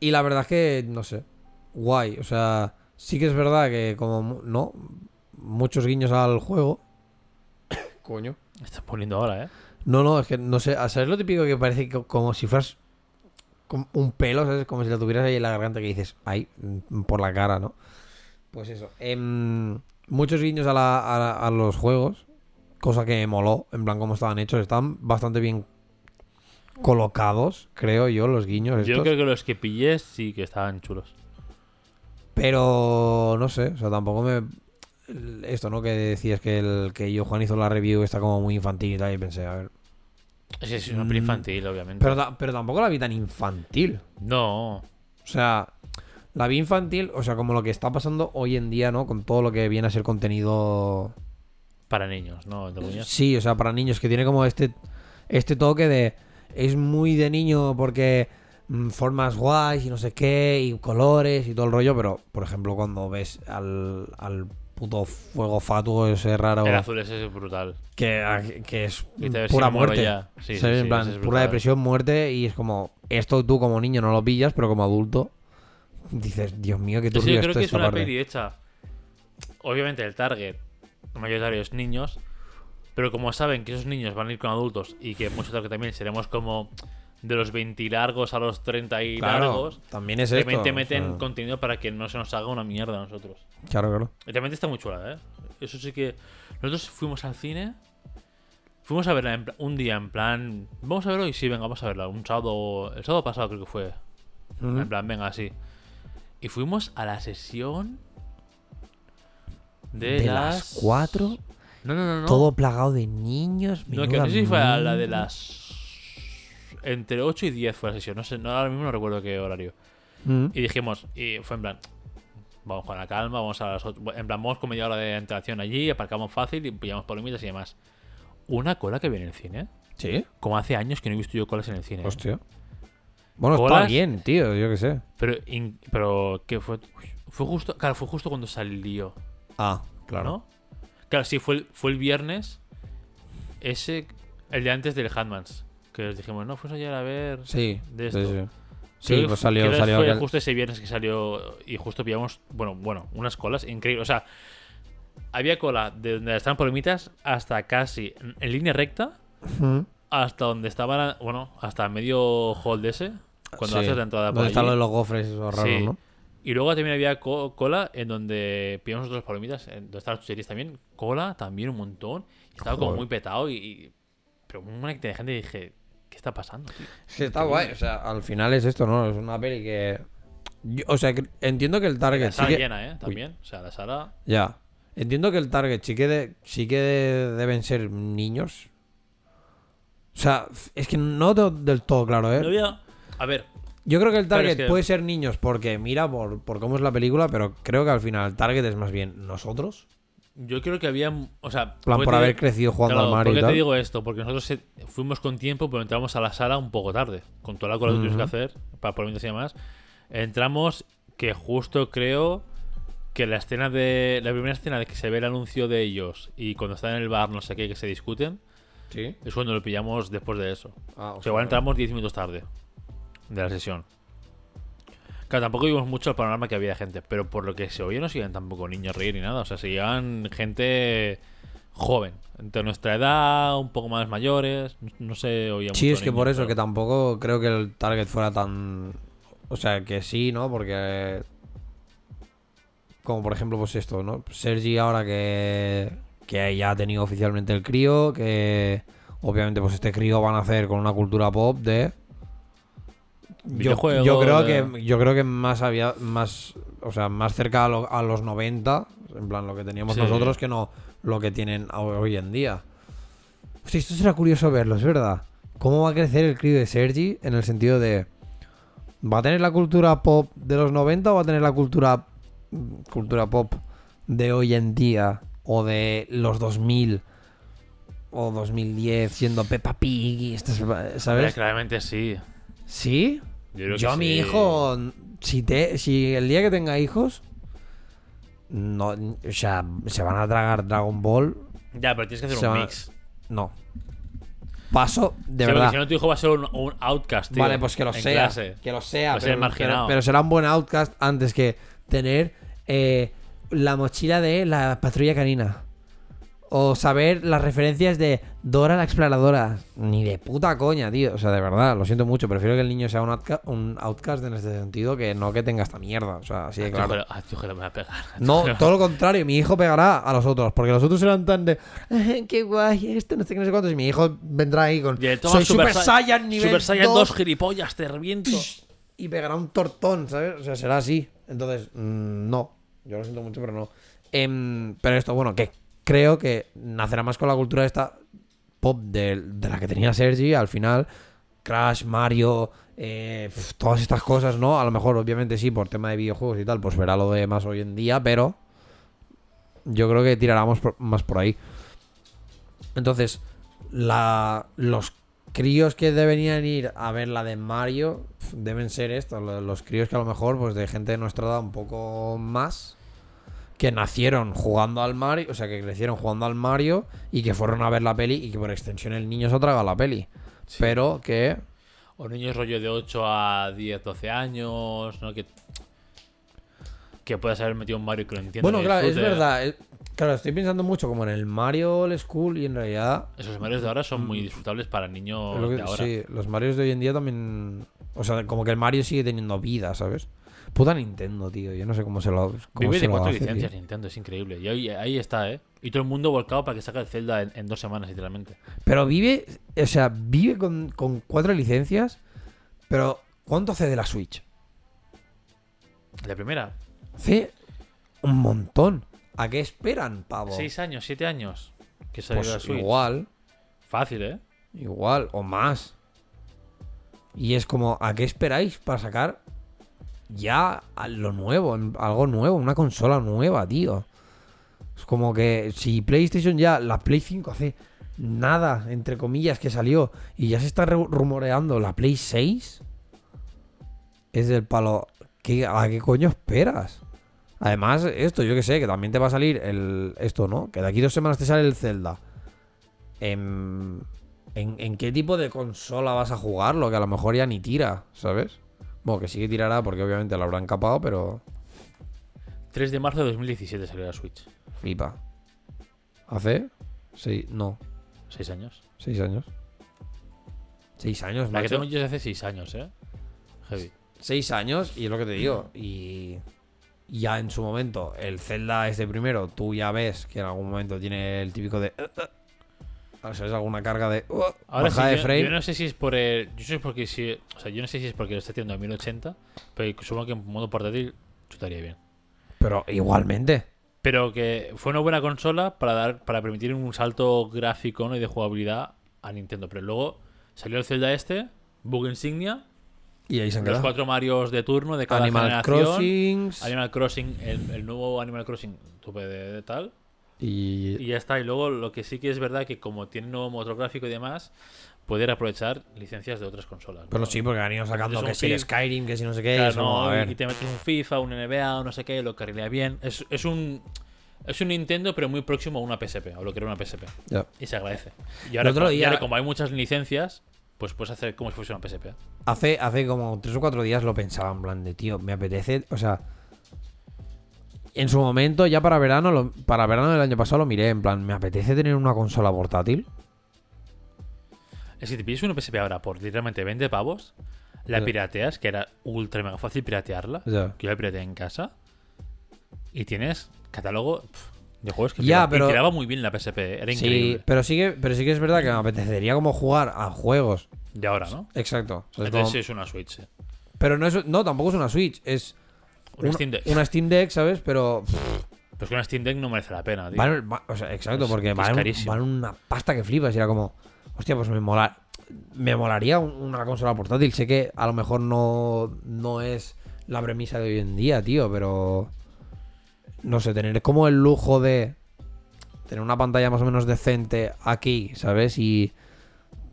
Y la verdad es que, no sé. Guay. O sea, sí que es verdad que, como, ¿no? Muchos guiños al juego. Coño. Estás poniendo ahora, ¿eh? No, no, es que no sé. ¿Sabes lo típico que parece que como si fueras con un pelo, ¿sabes? Como si lo tuvieras ahí en la garganta que dices, ay, mm, por la cara, ¿no? Pues eso. Em, muchos guiños a, la- a la- a los juegos, cosa que me moló, en plan cómo estaban hechos. Están bastante bien colocados, creo yo, los guiños Yo creo que los que pillé sí que estaban chulos. Pero no sé, o sea, tampoco me. Esto, ¿no? Que decías que el que yo, Juan, hizo la review está como muy infantil y tal, y pensé, a ver. Es, es una peli Mm, infantil, obviamente. Pero, pero tampoco la vi tan infantil. No. O sea, la vi infantil, o sea, como lo que está pasando hoy en día, ¿no? Con todo lo que viene a ser contenido. Para niños, ¿no? Sí, o sea, para niños, que tiene como este, este toque de. Es muy de niño porque formas guays y no sé qué, y colores y todo el rollo, pero, por ejemplo, cuando ves al, al puto fuego fatuo ese raro El azul ese es brutal. que, que es pura muerte. ya. Sí, sí, ¿sabes? sí, en plan, es pura depresión, muerte, y es como, esto tú como niño no lo pillas, pero como adulto dices, Dios mío, qué Yo sí, turbio creo que es una parte". peli hecha. Obviamente el target mayoritario es niños, pero como saben que esos niños van a ir con adultos y que muchos que también seremos como de los 20 largos a los 30 y Claro, largos, también es también esto. te o meten sea, contenido para que no se nos haga una mierda a nosotros. Claro, claro. Y también está muy chula, ¿eh? Eso sí que... Nosotros fuimos al cine, fuimos a verla en un día en plan... Vamos a verlo y sí, venga, vamos a verla. Un sábado... El sábado pasado creo que fue. En plan, venga, así. Y fuimos a la sesión de, De las cuatro, No, no, no, no. todo plagado de niños. No, que no sé si fue a la de las. Entre 8 y 10 fue la sesión. No sé, no, ahora mismo no recuerdo qué horario. Mm. Y dijimos, y fue en plan. Vamos con la calma, vamos a las ocho- En plan, vamos con media hora de interacción allí, aparcamos fácil y pillamos palomitas y demás. Una cola que viene en el cine. Sí. Como hace años que no he visto yo colas en el cine. ¿eh? Hostia. Bueno, está Colas. bien, tío, yo qué sé. Pero, in- pero ¿qué fue? Fue justo, claro, fue justo cuando salió, Ah, claro. ¿no? Claro, sí, fue el, fue el viernes. Ese, el de antes del Handmans. Que les dijimos, no, fuimos ayer a ver. Sí, De sí, esto. sí. Sí, Creo que pues salió, creo que salió fue aquel- justo ese viernes que salió y justo pillamos, bueno, bueno, unas colas increíbles. O sea, había cola de donde estaban palomitas hasta casi en, línea recta, hasta donde estaban, bueno, hasta medio hall de ese, cuando Sí. haces la entrada Donde allí. lo de los gofres esos raros, Sí. ¿no? Y luego también había co- cola en donde pillamos nosotros palomitas, en donde estaban las chucherías también. Cola también un montón. Y estaba como muy petado y, y- Pero una cantidad de gente y dije, ¿qué está pasando, tío? Es que está guay, o sea, al final es esto, ¿no? Es una peli que... yo- o sea, que entiendo que el target La sí sala que... llena, ¿eh? También. O sea, la sala... Ya. Entiendo que el target sí que, de- sí que de- deben ser niños. O sea, es que no tengo del todo claro, ¿eh? No había... A ver, Yo creo que el target es que- puede ser niños porque mira por, por cómo es la película, pero creo que al final el target es más bien nosotros. Yo creo que había... O sea... En plan, ¿por por haber crecido jugando Claro, al Mario ¿Por qué y tal. te digo esto? Porque nosotros eh, fuimos con tiempo, pero entramos a la sala un poco tarde. Con toda la cola que tuvimos que hacer, para palomitas y demás. Entramos que justo creo que la escena de. La primera escena de que se ve el anuncio de ellos y cuando están en el bar, no sé qué, que se discuten, Sí. es cuando lo pillamos después de eso. Ah, O sea, igual entramos 10 minutos tarde de la sesión. Claro, tampoco vimos mucho el panorama que había de gente, pero por lo que se oye no siguen tampoco niños reír ni nada. O sea, seguían gente joven, entre nuestra edad, un poco más mayores. No, se oía Sí, mucho es que por eso, pero- que tampoco creo que el target fuera tan. O sea, que sí, ¿no? Porque. Como por ejemplo, pues esto, ¿no? Sergi ahora que. Que ya ha tenido oficialmente el crío, que. Obviamente, pues este crío van a hacer con una cultura pop de. Yo, Videojuegos, yo creo que yo creo que más había más o sea más cerca a, lo- a los 90 en plan lo que teníamos Sí. nosotros que no lo que tienen hoy en día Hostia, esto será curioso verlo, es verdad. ¿Cómo va a crecer el crío de Sergi en el sentido de. ¿Va a tener la cultura pop de los 90 o va a tener la cultura. cultura pop de hoy en día? O de los 2000 o 2010 siendo Peppa Pig y estas. Hombre, ¿Sabes? claramente sí. ¿Sí? Yo, a mi sí. hijo. Si, te, si el día que tenga hijos. No, o sea, se van a tragar Dragon Ball. Ya, pero tienes que hacer un mix. No. Paso, de Sí, verdad. Si no, tu hijo va a ser un, un outcast, tío, Vale, pues que lo sea. clase. Que lo sea. Va pero- pero será un buen outcast antes que tener eh, la mochila de la patrulla canina. O saber las referencias de Dora la exploradora. Ni de puta coña, tío. O sea, de verdad, lo siento mucho. Prefiero que el niño sea un, outca- un outcast en este sentido que no que tenga esta mierda. O sea, así de Tío, claro. que- ah, tío, que le voy a pegar. No, todo lo contrario, mi hijo pegará a los otros, porque los otros serán tan de "Eh, qué guay, esto no sé qué, no sé cuántos, y mi hijo vendrá ahí con soy Super, Sa- Saiyan nivel Super Saiyan 2", 2, gilipollas, te reviento. y pegará un tortón, ¿sabes? O sea, será así. Entonces, mm, no, yo lo siento mucho, pero no. Em, pero esto, bueno, que creo que nacerá más con la cultura esta pop de, de la que tenía Sergi al final. Crash, Mario, eh, todas estas cosas, ¿no? A lo mejor, obviamente, sí, por tema de videojuegos y tal, pues verá lo de más hoy en día, pero yo creo que tiráramos más por ahí. Entonces, los críos que deberían ir a ver la de Mario deben ser estos, lo- los críos que a lo mejor, pues de gente de nuestra edad un poco más, que nacieron jugando al Mario, o sea, que crecieron jugando al Mario y que fueron a ver la peli y que por extensión el niño se ha tragado la peli. Pero que O niños rollo de 8 a 10, 12 años, ¿no? Que, que puedas haber metido un Mario y que lo entiendan. Bueno, claro, es verdad. eh, Claro, estoy pensando mucho como en el Mario Old School y en realidad. Esos Marios de ahora son muy disfrutables para niños Mm. que- de ahora. sí, los Marios de hoy en día también. O sea, como que el Mario sigue teniendo vida, ¿sabes? Puta Nintendo, tío. Yo no sé cómo se lo. Cómo Vive de cuatro hace, tío. licencias Nintendo, es increíble. Y ahí, ahí está, ¿eh? Y todo el mundo volcado para que saque el Zelda en, en dos semanas, literalmente. Pero vive. O sea, vive con, con cuatro licencias. Pero, ¿cuánto hace de la Switch? La primera, Hace un montón. ¿A qué esperan, pavo? seis años, siete años que salió pues la Switch. igual. Fácil, ¿eh? Igual, o más. Y es como, ¿a qué esperáis para sacar ya a lo nuevo, algo nuevo, una consola nueva, tío. Es como que si PlayStation ya, la Play 5 hace nada, entre comillas, que salió y ya se está re- rumoreando la Play 6, es del palo. ¿Qué, ¿A qué coño esperas? Además, esto, yo que sé, que también te va a salir el esto, ¿no? Que de aquí dos semanas te sale el Zelda. En, en, en qué tipo de consola vas a jugarlo? Que a lo mejor ya ni tira, ¿sabes? Bueno, que sí que tirará porque obviamente lo habrán capado, pero 3 de marzo de 2017 salió la Switch. flipa. ¿Hace? Sí, no, 6 años. seis años. Seis años, La que tengo yo es hace 6 años, ¿eh? Heavy. Seis años, y es lo que te digo. Y ya en su momento, el Zelda este primero, tú ya ves que en algún momento tiene el típico de. Uh, uh, ¿Sabes? Alguna carga de. uh, Ahora sí, bajada de frame. yo no sé si es por el. Yo sé porque si. O sea, yo no sé si es porque lo está tirando a 1080, pero supongo que en modo portátil chutaría bien. Pero igualmente. Pero que fue una buena consola para dar para permitir un salto gráfico ¿no? y de jugabilidad a Nintendo. Pero luego salió el Zelda este, bug insignia, Y ahí se han los cuatro Marios de turno de cada Animal generación. Crossing. Animal Crossing, el, el nuevo Animal Crossing, tuve de, de tal. Y. Y ya está. Y luego lo que sí que es verdad que como tiene nuevo motor gráfico y demás, poder aprovechar licencias de otras consolas. Bueno, ¿no? sí, porque han ido sacando que si el. Skyrim, que si no sé qué. Claro, eso, no, a ver. y te metes un FIFA, un NBA, o no sé qué, lo carrilea bien. Es, es un es un Nintendo, pero muy próximo a una PSP, a lo que era una PSP. Ya. Y se agradece. Y ahora, otro como- y día- ahora como hay muchas licencias, pues puedes hacer como si fuese una PSP. Hace, hace como tres o cuatro días lo pensaba en plan de, tío, me apetece, o sea, en su momento, ya para verano, lo- para verano del año pasado lo miré, en plan, me apetece tener una consola portátil. Es que te pides una PSP ahora por literalmente 20 pavos, la pirateas, que era ultra mega fácil piratearla, que yo la pirateé en casa, y tienes catálogo de juegos que Ya, tiraba, y pero- tiraba muy bien la PSP, era Sí, increíble. pero sí que, pero sí que es verdad que me apetecería como jugar a juegos. De ahora, ¿no? Exacto. O sea, Entonces como- sí es una Switch. sí. Pero no es, no, tampoco es una Switch, es Una Steam Deck. una Steam Deck, ¿sabes? Pero pff, Pero es que una Steam Deck no merece la pena, tío. Va- o sea, exacto, Es- porque carísimo. valen una pasta que flipas. Y era como, hostia, pues me mola. Me molaría un- una consola portátil. Sé que a lo mejor no, no es la premisa de hoy en día, tío, pero. No sé, tener como el lujo de tener una pantalla más o menos decente aquí, ¿sabes? Y.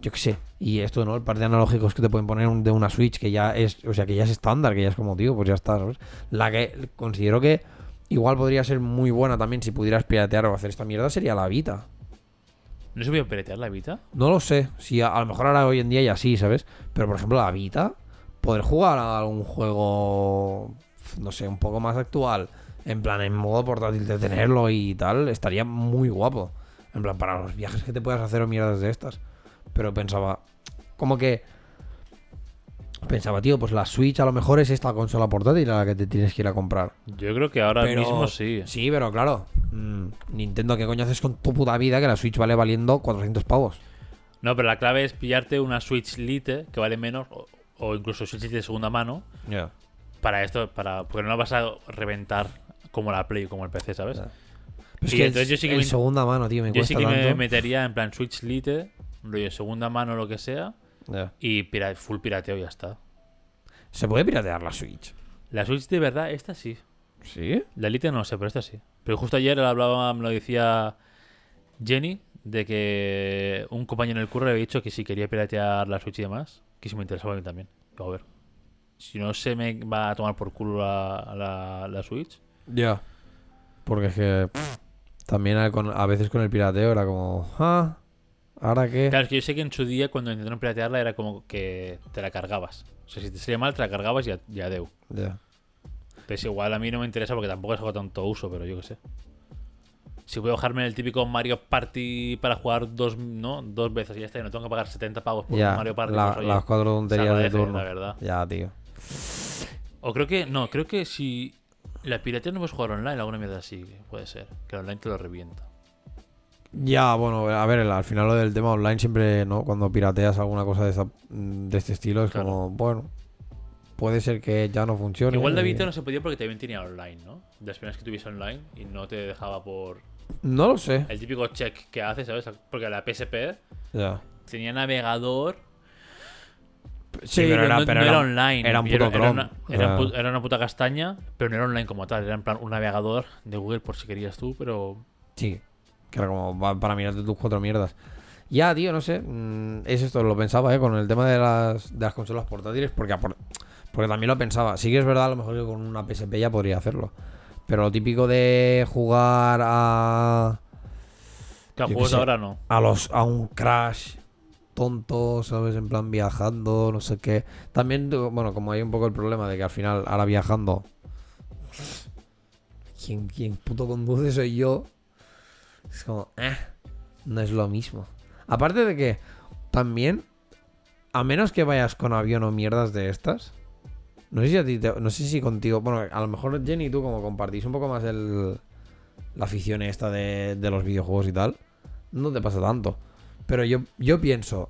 Yo qué sé. Y esto, ¿no? El par de analógicos que te pueden poner un- de una Switch, que ya es. O sea, que ya es estándar, que ya es como, tío, pues ya está, ¿sabes? La que considero que igual podría ser muy buena también si pudieras piratear o hacer esta mierda sería la Vita. ¿No se a piratear la Vita? No lo sé. Si a, a lo mejor ahora hoy en día ya sí, ¿sabes? Pero por ejemplo, la Vita, poder jugar a algún juego, no sé, un poco más actual, en plan en modo portátil de tenerlo y tal, estaría muy guapo. En plan, para los viajes que te puedas hacer o mierdas de estas. Pero pensaba, como que. Pensaba, tío, pues la Switch a lo mejor es esta consola portátil a la que te tienes que ir a comprar. Yo creo que ahora Pero- mismo sí. Sí, pero claro. mm, Nintendo, ¿qué coño haces con tu puta vida que la Switch vale valiendo 400 pavos? No, pero la clave es pillarte una Switch Lite que vale menos o, o incluso Switch Lite de segunda mano Ya. para esto, para porque no la vas a reventar como la Play, como el PC, ¿sabes? Ya. Es Y que entonces el, yo sí que me- segunda mano, tío, me Yo sí que me metería en plan Switch Lite, rollo segunda mano o lo que sea, y pira- full pirateo y ya está. Se puede piratear la Switch. La Switch de verdad, esta sí. ¿Sí? La Lite no sé, pero esta sí. Pero justo ayer hablaba, me lo decía Jenny, de que un compañero en el curro le había dicho que si quería piratear la Switch y demás, que si me interesaba a mí también. Digo, a ver. Si no se me va a tomar por culo la, la, la Switch. Ya. Porque es que pff, también a, con- a veces con el pirateo era como, ah, ¿ahora qué? Claro, es que yo sé que en su día cuando intentaron piratearla era como que te la cargabas. O sea, si te salía mal, te la cargabas y a- y adeu. Ya. Pues igual a mí no me interesa porque tampoco es hago tanto uso, pero yo qué sé. Si voy a bajarme el típico Mario Party para jugar dos, ¿no? dos veces y ya está, y no tengo que pagar 70 pavos por Mario Party. la- pues, las cuatro tonterías de turno. La verdad. Ya, tío. O creo que, no, creo que si la piratería no puedes jugar online, alguna mierda así, puede ser. Que online te lo revienta. Ya, bueno, a ver, al final lo del tema online siempre, ¿no? Cuando pirateas alguna cosa de, esa- de este estilo es Claro. como, bueno, puede ser que ya no funcione. Igual y- Vita no se podía porque también tenía online, ¿no? De las primeras que tuviese online y no te dejaba por No lo sé. el típico check que hace, ¿sabes? Porque la PSP Ya. tenía navegador Sí, pero, pero era- no, pero no era- era online. era un puto era, una, sea. era una puta castaña, pero no era online como tal. Era en plan un navegador de Google por si querías tú, pero. Sí, que era como para mirarte tus cuatro mierdas. Ya, tío, no sé. mm, Es esto, lo pensaba, ¿eh? Con el tema de las, de las consolas portátiles, porque, porque también lo pensaba. Sí que es verdad, a lo mejor que con una PSP ya podría hacerlo. Pero lo típico de jugar a. Que a juegos sé. ahora no. a los a un crash tonto, ¿sabes? En plan viajando, no sé qué. También, bueno, como hay un poco el problema de que al final, ahora viajando, quien, quien puto conduce soy yo. Es como, eh, no es lo mismo. Aparte de que, también, a menos que vayas con avión o mierdas de estas, no sé si a ti, te- no sé si contigo, bueno, a lo mejor Jenny y tú como compartís un poco más el, la afición esta de, de los videojuegos y tal, no te pasa tanto. Pero yo, yo pienso,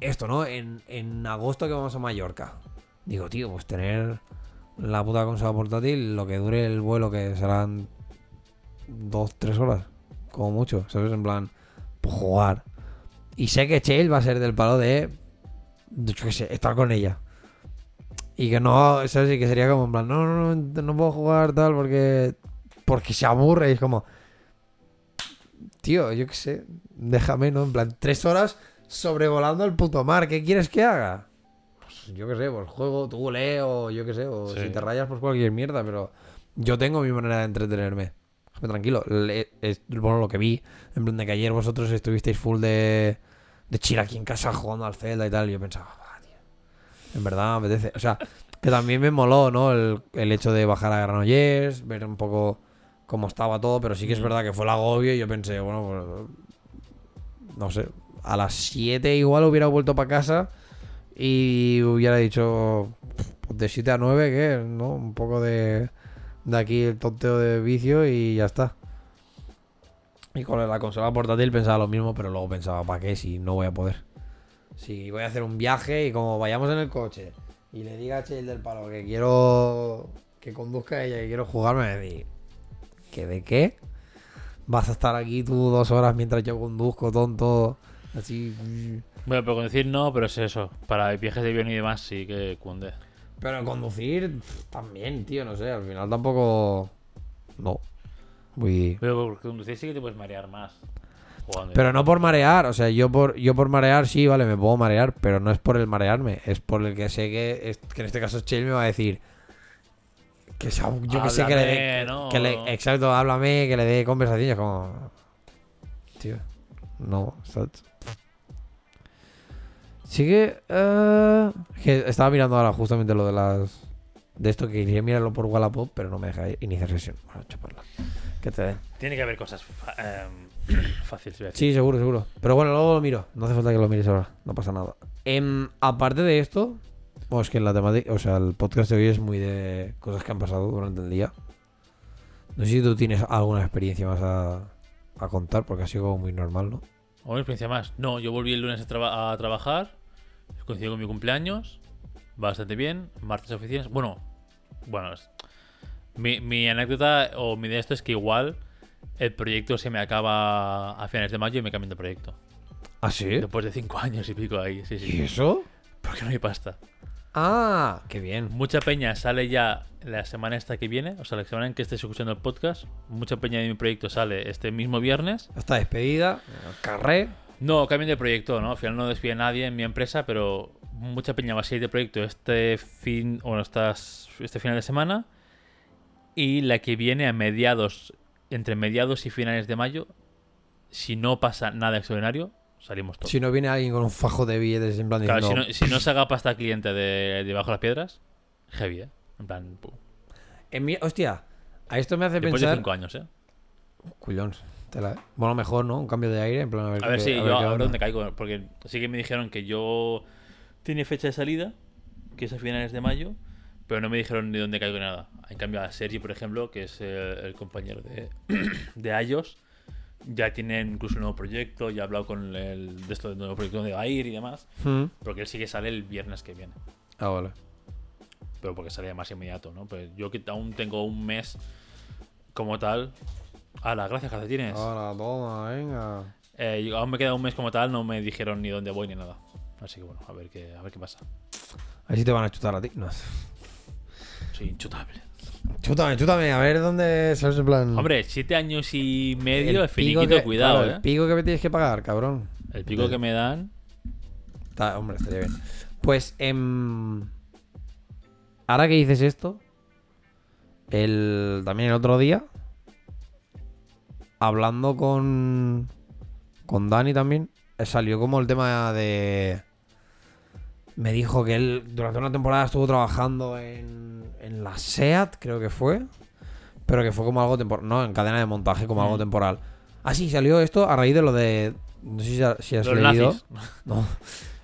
esto, ¿no? En, en agosto que vamos a Mallorca. Digo, tío, pues tener la puta consola portátil, lo que dure el vuelo, que serán dos, tres horas, como mucho, ¿sabes? En plan, pues jugar. Y sé que Chale va a ser del palo de, de, yo qué sé, estar con ella. Y que no, ¿sabes? Y que sería como en plan, no, no, no, no puedo jugar tal porque, porque se aburre. Y es como, tío, yo qué sé, déjame, ¿no? En plan, tres horas sobrevolando el puto mar. ¿Qué quieres que haga? Pues yo qué sé, pues juego, tú lee o yo qué sé, o Sí. si te rayas, pues cualquier mierda, pero yo tengo mi manera de entretenerme. Tranquilo. Le- es, bueno, lo que vi, en plan de que ayer vosotros estuvisteis full de, de chill aquí en casa jugando al Zelda y tal, y yo pensaba, "Ah, tío, en verdad me apetece. O sea, que también me moló, ¿no? El, el hecho de bajar a Granollers, ver un poco cómo estaba todo, pero sí que es verdad que fue el agobio y yo pensé, bueno, pues, no sé, a las 7 igual hubiera vuelto para casa y hubiera dicho, pues de 7 a 9, ¿qué? ¿No? Un poco de, de aquí el tonteo de vicio y ya está. Y con la consola portátil pensaba lo mismo, pero luego pensaba, ¿para qué? Si no voy a poder. Si voy a hacer un viaje y como vayamos en el coche y le diga a Chel del palo que quiero que conduzca ella, que quiero jugar, me decir, ¿que de qué? Vas a estar aquí tú dos horas mientras yo conduzco, tonto, así. Bueno, pero con decir no, pero es eso. Para viajes de avión y demás sí que cunde. Pero conducir también, tío, no sé, al final tampoco. No. Muy. Pero por conducir sí que te puedes marear más. Pero no por marear, o sea, yo por, yo por marear sí, vale, me puedo marear, pero no es por el marearme, es por el que sé que, es- que en este caso Chell me va a decir que sea- yo que sé que le dé, ¿no? que le- exacto, háblame, que le dé conversaciones como, tío, no, ¿sabes? Sí que, eh, que estaba mirando ahora justamente lo de las, de esto que quería mirarlo por Wallapop, pero no me deja iniciar sesión, bueno, chuparla, que te den. Tiene que haber cosas em, fáciles. Sí, seguro, seguro. Pero bueno, luego lo miro. No hace falta que lo mires ahora. No pasa nada. Em, aparte de esto, bueno, es que la temática, o sea, el podcast de hoy es muy de cosas que han pasado durante el día. No sé si tú tienes alguna experiencia más a, a contar, porque ha sido como muy normal, ¿no? ¿O una experiencia más? No, yo volví el lunes a, a trabajar. Coincidió con mi cumpleaños. Bastante bien. Martes oficinas. Bueno, bueno. Mi, mi anécdota o mi de esto es que igual el proyecto se me acaba a finales de mayo y me cambian de proyecto. ¿Ah, sí? Después de cinco años y pico ahí. Sí, ¿Y sí. eso? Porque no hay pasta. Ah, qué bien. Mucha peña sale ya la semana esta que viene, o sea, la semana en que estés escuchando el podcast. Mucha peña de mi proyecto sale este mismo viernes. Está despedida. Carré. No, cambian de proyecto, ¿no? Al final no despide a nadie en mi empresa, pero mucha peña va a salir de proyecto este fin, bueno, estas, este final de semana. Y la que viene a mediados, entre mediados y finales de mayo, si no pasa nada extraordinario, salimos todos. Si no viene alguien con un fajo de billetes en plan Claro, si, diciendo... no, si no se haga pasta cliente de debajo de las piedras, heavy, ¿eh? En plan, pum. En mi- hostia, a esto me hace después de pensar... cinco años, ¿eh? Cuyons. Bueno, mejor, ¿no? Un cambio de aire, en plan a ver, A ver qué- si a yo ver qué ahora onda. dónde caigo, porque sí que me dijeron que yo tiene fecha de salida, que es a finales de mayo, pero no me dijeron ni dónde caigo ni nada. En cambio, a Sergi, por ejemplo, que es el, el compañero de, de iOS, ya tiene incluso un nuevo proyecto, ya ha hablado con el de esto del nuevo proyecto donde va a ir y demás, Hmm. porque él sí que sale el viernes que viene, Ah, vale. pero porque sale más inmediato, ¿no? Pues yo que aún tengo un mes como tal. A las gracias, calcetines. Ahora, toma, venga. Eh, yo- aún me queda un mes como tal, no me dijeron ni dónde voy ni nada. Así que bueno, a ver qué, a ver qué pasa. A ver si te van a chutar a ti. No. Soy inchutable. Chútame, chútame, a ver dónde. ¿Sabes? En plan. Hombre, siete años y medio, el, pico finiquito, que- cuidado, claro, eh. El pico que me tienes que pagar, cabrón. El pico que me dan. Está- hombre, estaría bien. Pues, em, ahora que dices esto, el, también el otro día, hablando con, con Dani también, eh, salió como el tema de... Me dijo que él durante una temporada estuvo trabajando en, en la SEAT, creo que fue, pero que fue como algo temporal, no, en cadena de montaje, como algo Mm. temporal. Ah, sí, salió esto a raíz de lo de... No sé si, ha- si has Los leído... nazis. No.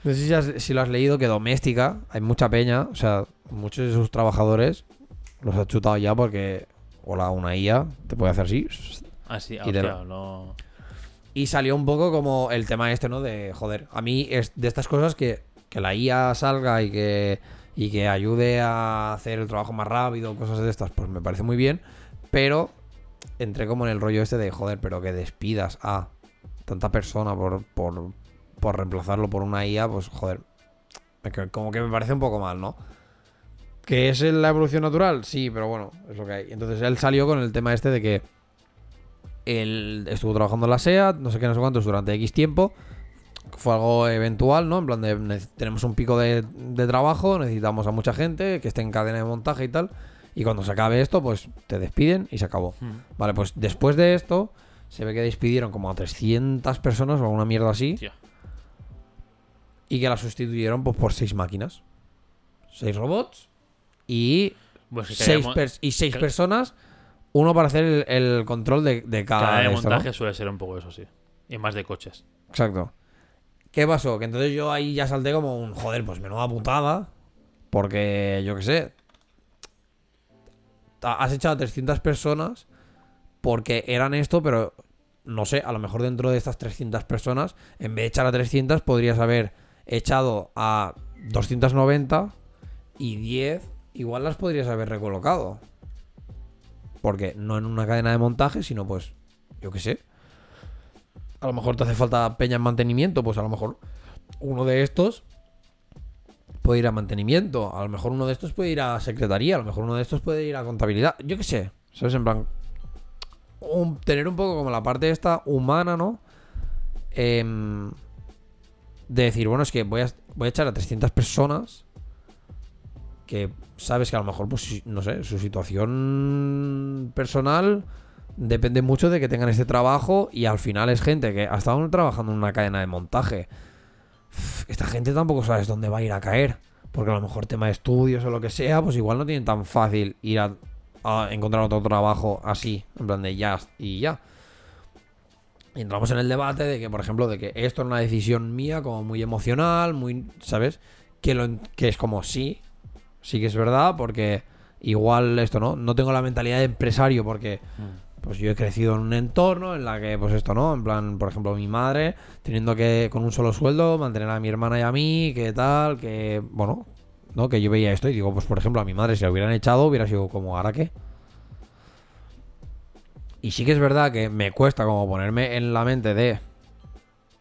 No sé si, has- si lo has leído, que Doméstica, hay mucha peña, o sea, muchos de sus trabajadores los ha chutado ya porque, hola, una IA te puede hacer así. Ah, sí, Y de hostia, lo- no. Y salió un poco como el tema este, ¿no? De, joder, a mí es de estas cosas que, que la IA salga y que, y que ayude a hacer el trabajo más rápido, cosas de estas, pues me parece muy bien, pero entré como en el rollo este de, joder, pero que despidas a tanta persona por, por, por reemplazarlo por una IA, pues joder, como que me parece un poco mal, ¿no? ¿Que es la evolución natural? Sí, pero bueno, es lo que hay. Entonces él salió con el tema este de que él estuvo trabajando en la SEAT, no sé qué, no sé cuántos, durante X tiempo. Fue algo eventual, ¿no? En plan de ne- tenemos un pico de, de trabajo, necesitamos a mucha gente que esté en cadena de montaje y tal. Y cuando se acabe esto, pues te despiden y se acabó. Hmm. Vale, pues después de esto, se ve que despidieron como a 300 personas o alguna mierda así. Y que la sustituyeron pues, por 6 máquinas. 6 robots y Pues seis, y seis personas. Uno para hacer el, el control de, de cada, cada montaje suele ser un poco eso, sí. Y más de coches. Exacto. ¿Qué pasó? Que entonces yo ahí ya salté como un joder, pues menuda putada. Porque yo qué sé. Has echado a 300 personas porque eran esto, pero no sé, a lo mejor dentro de estas 300 personas, en vez de echar a 300, podrías haber echado a 290 y 10, igual las podrías haber recolocado. Porque no en una cadena de montaje, sino pues, yo qué sé. A lo mejor te hace falta peña en mantenimiento, pues a lo mejor uno de estos puede ir a mantenimiento, a lo mejor uno de estos puede ir a secretaría, a lo mejor uno de estos puede ir a contabilidad, yo qué sé, ¿sabes? En plan, tener un poco como la parte esta humana, ¿no? Em, de decir, bueno, es que voy a, voy a echar a 300 personas que sabes que a lo mejor, pues, no sé, su situación personal depende mucho de que tengan este trabajo y al final es gente que ha estado trabajando en una cadena de montaje. Esta gente tampoco sabes dónde va a ir a caer. Porque a lo mejor tema de estudios o lo que sea, pues igual no tienen tan fácil ir a, encontrar otro trabajo así, en plan de ya y ya. Y entramos en el debate de que, por ejemplo, de que esto es una decisión mía como muy emocional, muy, ¿sabes? Que, lo, que es como sí, sí que es verdad, porque igual esto, ¿no? No tengo la mentalidad de empresario porque pues yo he crecido en un entorno en la que, pues esto, ¿no? En plan, por ejemplo, mi madre, teniendo que, con un solo sueldo, mantener a mi hermana y a mí, que tal, que, bueno, ¿no? Que yo veía esto y digo, pues por ejemplo, a mi madre, si la hubieran echado, hubiera sido como, ¿ahora qué? Y sí que es verdad que me cuesta como ponerme en la mente de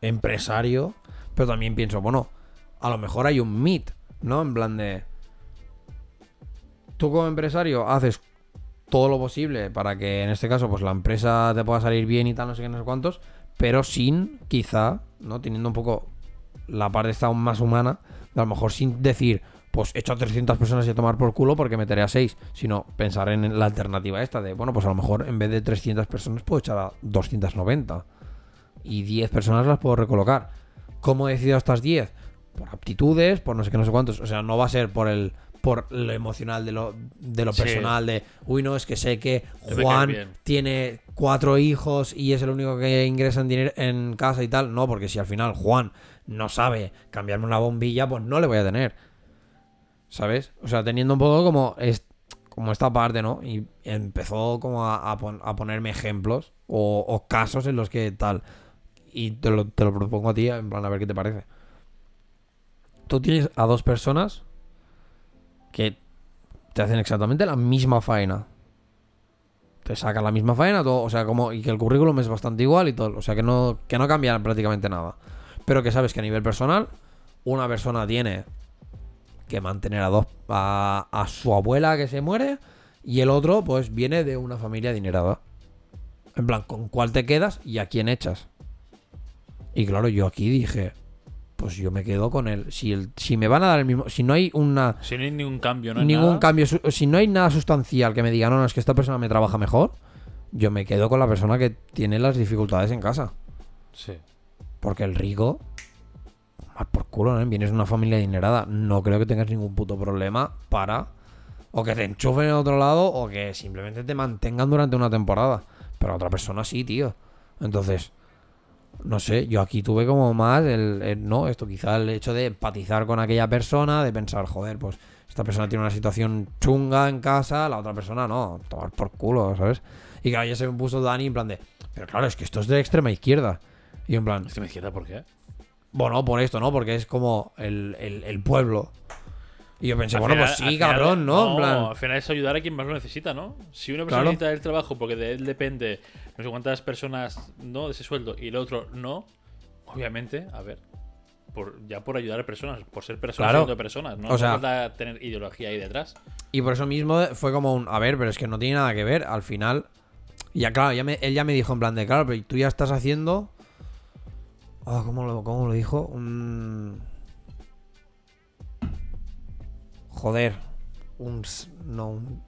empresario, pero también pienso, bueno, a lo mejor hay un mit, ¿no? En plan de... Tú como empresario haces todo lo posible para que en este caso pues la empresa te pueda salir bien y tal, no sé qué, no sé cuántos, pero sin quizá, ¿no? Teniendo un poco la parte aún más humana, de a lo mejor sin decir, pues echo a 300 personas y a tomar por culo porque meteré a 6, sino pensar en la alternativa esta de, bueno, pues a lo mejor en vez de 300 personas puedo echar a 290 y 10 personas las puedo recolocar. ¿Cómo he decidido estas 10? Por aptitudes, por no sé qué, no sé cuántos. O sea, no va a ser por el por lo emocional de lo, de lo Sí. personal de, uy, no, es que sé que Juan tiene cuatro hijos y es el único que ingresa en dinero en casa y tal. No, porque si al final Juan no sabe cambiarme una bombilla, pues no le voy a tener. ¿Sabes? O sea, teniendo un poco como, es, como esta parte, ¿no? Y empezó como a, a pon- a ponerme ejemplos o, o casos en los que tal. Y te lo, te lo propongo a ti, en plan, a ver qué te parece. Tú tienes a dos personas que te hacen exactamente la misma faena. Te sacan la misma faena, todo, o sea, como, y que el currículum es bastante igual y todo. O sea, que no, que no cambia prácticamente nada. Pero que sabes que a nivel personal, una persona tiene que mantener a dos a, a su abuela que se muere y el otro pues viene de una familia adinerada. En plan, ¿con cuál te quedas y a quién echas? Y claro, yo aquí dije, pues yo me quedo con él. Si el, si me van a dar el mismo, si no hay una Si no hay ningún cambio, no hay ningún nada. cambio, si no hay nada sustancial que me diga, no, no, es que esta persona me trabaja mejor, yo me quedo con la persona que tiene las dificultades en casa. Sí. Porque el rico, más por culo, ¿no? Vienes de una familia adinerada. No creo que tengas ningún puto problema para o que te enchufen en otro lado o que simplemente te mantengan durante una temporada. Pero otra persona sí, tío. Entonces, no sé, yo aquí tuve como más el, el- no, esto quizá el hecho de empatizar con aquella persona, de pensar, joder, pues esta persona tiene una situación chunga en casa, la otra persona no, tomar por culo, ¿sabes? Y claro, ya se me puso Dani en plan de, pero claro, es que esto es de extrema izquierda. Y en plan, Extrema izquierda, ¿por qué? bueno, por esto, ¿no? Porque es como el, el- el pueblo. Y yo pensé, Al bueno, final- pues sí, final- cabrón, ¿no? En plan, al final es ayudar a quien más lo necesita, ¿no? Si una persona Claro. necesita el trabajo porque de él depende no sé cuántas personas no de ese sueldo y el otro no, obviamente, a ver, por, ya por ayudar a personas, por ser personas Claro. a personas, no O sea- No falta tener ideología ahí detrás. Y por eso mismo fue como un, a ver, pero es que no tiene nada que ver. Al final, ya claro, ya me- él ya me dijo en plan de, claro, pero tú ya estás haciendo... Ah, ¿cómo, lo, ¿Cómo lo dijo? Un... Joder. Un... No, un...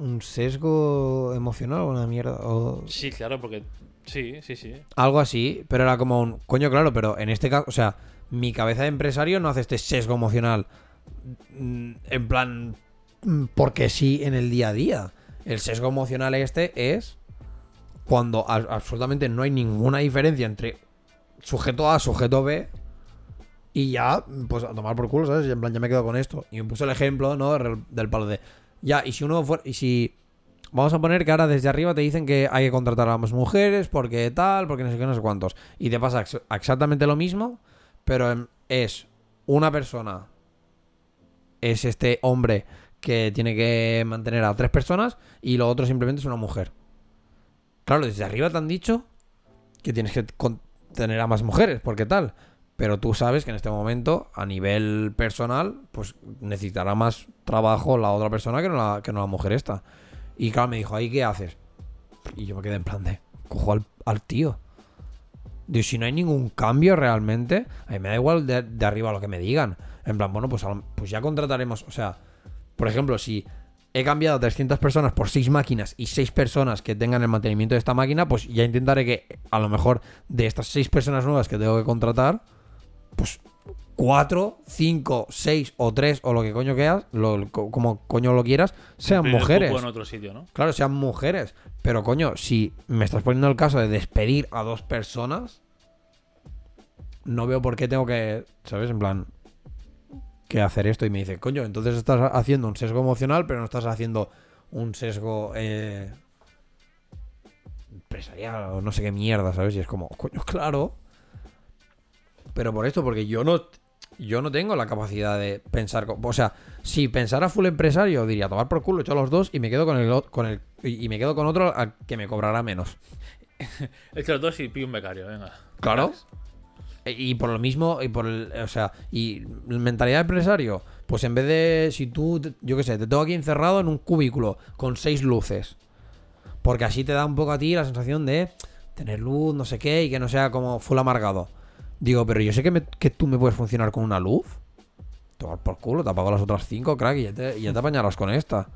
Un sesgo emocional o una mierda. O... Sí, claro, porque sí, sí, sí. Algo así, pero era como un... Coño, claro, pero en este caso, o sea, mi cabeza de empresario no hace este sesgo emocional mm, en plan... mm, Porque sí en el día a día. El sesgo emocional este es cuando absolutamente no hay ninguna diferencia entre sujeto A, sujeto B y ya, pues a tomar por culo, ¿sabes? Y en plan, ya me quedo con esto. Y me puso el ejemplo, ¿no? Del palo de... Ya, y si uno fuera... Y si... Vamos a poner que ahora desde arriba te dicen que hay que contratar a más mujeres porque tal, porque no sé qué, no sé cuántos. Y te pasa ex- exactamente lo mismo, pero es una persona, es este hombre que tiene que mantener a tres personas y lo otro simplemente es una mujer. Claro, desde arriba te han dicho que tienes que tener a más mujeres, porque tal. Pero tú sabes que en este momento, a nivel personal, pues necesitará más trabajo la otra persona que no la, que no la mujer esta. Y claro, me dijo, ¿ahí qué haces? Y yo me quedé en plan de, cojo al, tío. Digo, si no hay ningún cambio realmente, a mí me da igual de, arriba lo que me digan. En plan, bueno, pues, pues ya contrataremos. O sea, por ejemplo, si he cambiado a 300 personas por 6 máquinas y 6 personas que tengan el mantenimiento de esta máquina, pues ya intentaré que a lo mejor de estas 6 personas nuevas que tengo que contratar, pues 4, 5, 6 o 3 o lo que coño quieras, lo, co- como coño lo quieras, sean mujeres. en otro sitio, ¿no? Claro, sean mujeres. Pero coño, si me estás poniendo el caso de despedir a dos personas, no veo por qué tengo que, ¿sabes? En plan, que hacer esto. Y me dice, coño, entonces estás haciendo un sesgo emocional, pero no estás haciendo un sesgo eh, empresarial o no sé qué mierda, ¿sabes? Y es como, coño, claro. Pero por esto, porque yo no, yo no tengo la capacidad de pensar. O sea, si pensara full empresario, diría tomar por culo, echo a los dos y me quedo con el, con el y me quedo con otro al que me cobrará menos. Echa los dos y pillo un becario, venga. Claro. E- Y por lo mismo, y por el, o sea, y mentalidad de empresario, pues en vez de, si tú, yo qué sé, te tengo aquí encerrado en un cubículo con seis luces, porque así te da un poco a ti la sensación de tener luz, no sé qué, y que no sea como full amargado. Digo, pero yo sé que, me- que tú me puedes funcionar con una luz. Tomar por culo, te apago las otras cinco, crack, y ya te, y ya te apañarás con esta.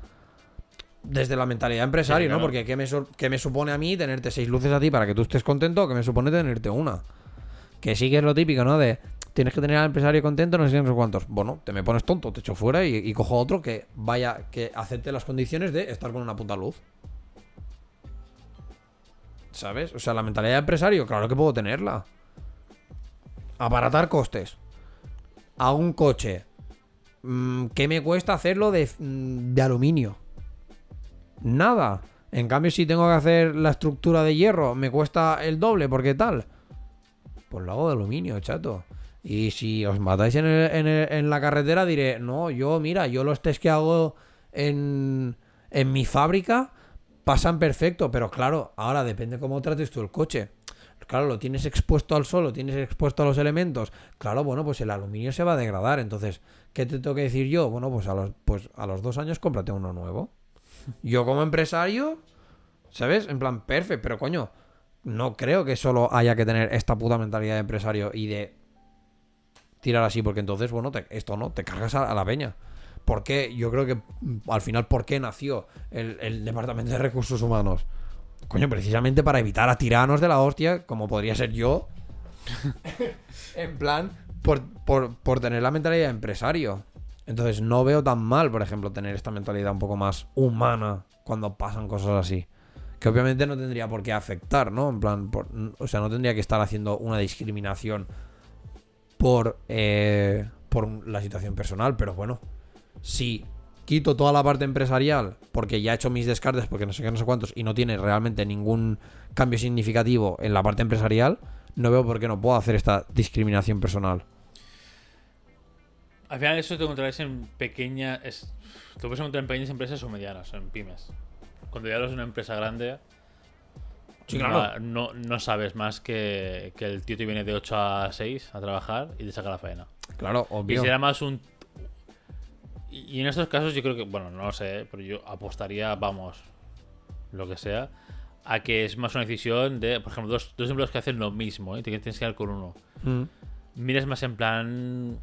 Desde la mentalidad de empresario, Sí, ¿no? Porque ¿qué me, qué me supone a mí tenerte seis luces a ti para que tú estés contento o qué me supone tenerte una? Que sí que es lo típico, ¿no? De tienes que tener al empresario contento, no sé, no sé cuántos. Bueno, te me pones tonto, te echo fuera y, y cojo otro que vaya, que acepte las condiciones de estar con una puta luz. ¿Sabes? O sea, la mentalidad de empresario, claro que puedo tenerla. Aparatar costes. A un coche. Mm, ¿Qué me cuesta hacerlo de, mm, de aluminio? Nada. En cambio, si tengo que hacer la estructura de hierro, me cuesta el doble, porque tal. Pues lo hago de aluminio, chato. Y si os matáis en, en la carretera, diré, no, yo, mira, yo los test que hago en, en mi fábrica pasan perfecto, pero claro, ahora depende cómo trates tú el coche. Claro, lo tienes expuesto al sol, lo tienes expuesto a los elementos. Claro, bueno, pues el aluminio se va a degradar. Entonces, ¿qué te tengo que decir yo? Bueno, pues a los, pues a los dos años cómprate uno nuevo. Yo como empresario, ¿sabes? En plan, perfecto, pero coño, no creo que solo haya que tener esta puta mentalidad de empresario y de tirar así, porque entonces, bueno, esto no, te cargas a, la peña. ¿Por qué? Yo creo que mm, al final, ¿por qué nació el Departamento de Recursos Humanos? Coño, precisamente para evitar a tiranos de la hostia, como podría ser yo. en plan, por, por- por tener la mentalidad de empresario. Entonces, no veo tan mal, por ejemplo, tener esta mentalidad un poco más humana cuando pasan cosas así. Que obviamente no tendría por qué afectar, ¿no? En plan, por- o sea, no tendría que estar haciendo una discriminación por, eh, por la situación personal, pero bueno, si quito toda la parte empresarial porque ya he hecho mis descartes, porque no sé qué, no sé cuántos, y no tiene realmente ningún cambio significativo en la parte empresarial, no veo por qué no puedo hacer esta discriminación personal. Al final eso te encontrarás en pequeñas... Te puedes encontrar en pequeñas empresas o medianas, en pymes. Cuando ya eres una empresa grande, Sí, claro. no, no sabes más que, que el tío te viene de 8 a 6 a trabajar y te saca la faena. Claro, Y obvio. será más un... Y en estos casos yo creo que, bueno, no lo sé, pero yo apostaría, vamos, lo que sea, a que es más una decisión de, por ejemplo, dos, dos empleados que hacen lo mismo, ¿eh? te tienes que quedar con uno. Mm. Miras más en plan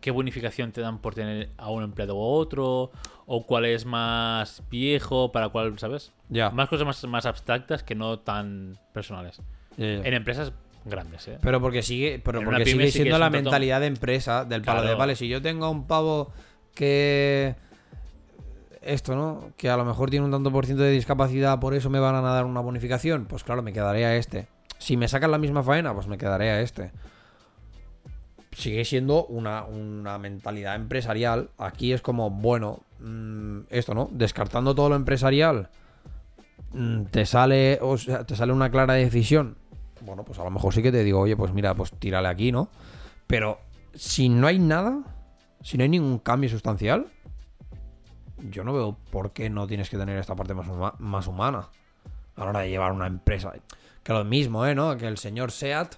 qué bonificación te dan por tener a un empleado u otro, o cuál es más viejo, para cuál, ¿sabes? Ya. Más cosas más, más abstractas que no tan personales. Ya. En empresas grandes, ¿eh? Pero porque sigue, pero En porque sigue siendo la mentalidad de empresa del palo de vale, si yo tengo a un pavo que esto, ¿no? Que a lo mejor tiene un tanto por ciento de discapacidad, por eso me van a dar una bonificación, pues claro, me quedaré a este. Si me sacan la misma faena, pues me quedaré a este. Sigue siendo una, una mentalidad empresarial. Aquí es como, bueno, mm, esto, ¿no? Descartando todo lo empresarial, mm, te sale, o sea, te sale una clara decisión. Bueno, pues a lo mejor sí que te digo, oye, pues mira, pues tírale aquí, ¿no? Pero si no hay nada, si no hay ningún cambio sustancial, yo no veo por qué no tienes que tener esta parte más, huma- más humana a la hora de llevar una empresa. Que lo mismo, ¿eh? ¿no? Que el señor Seat,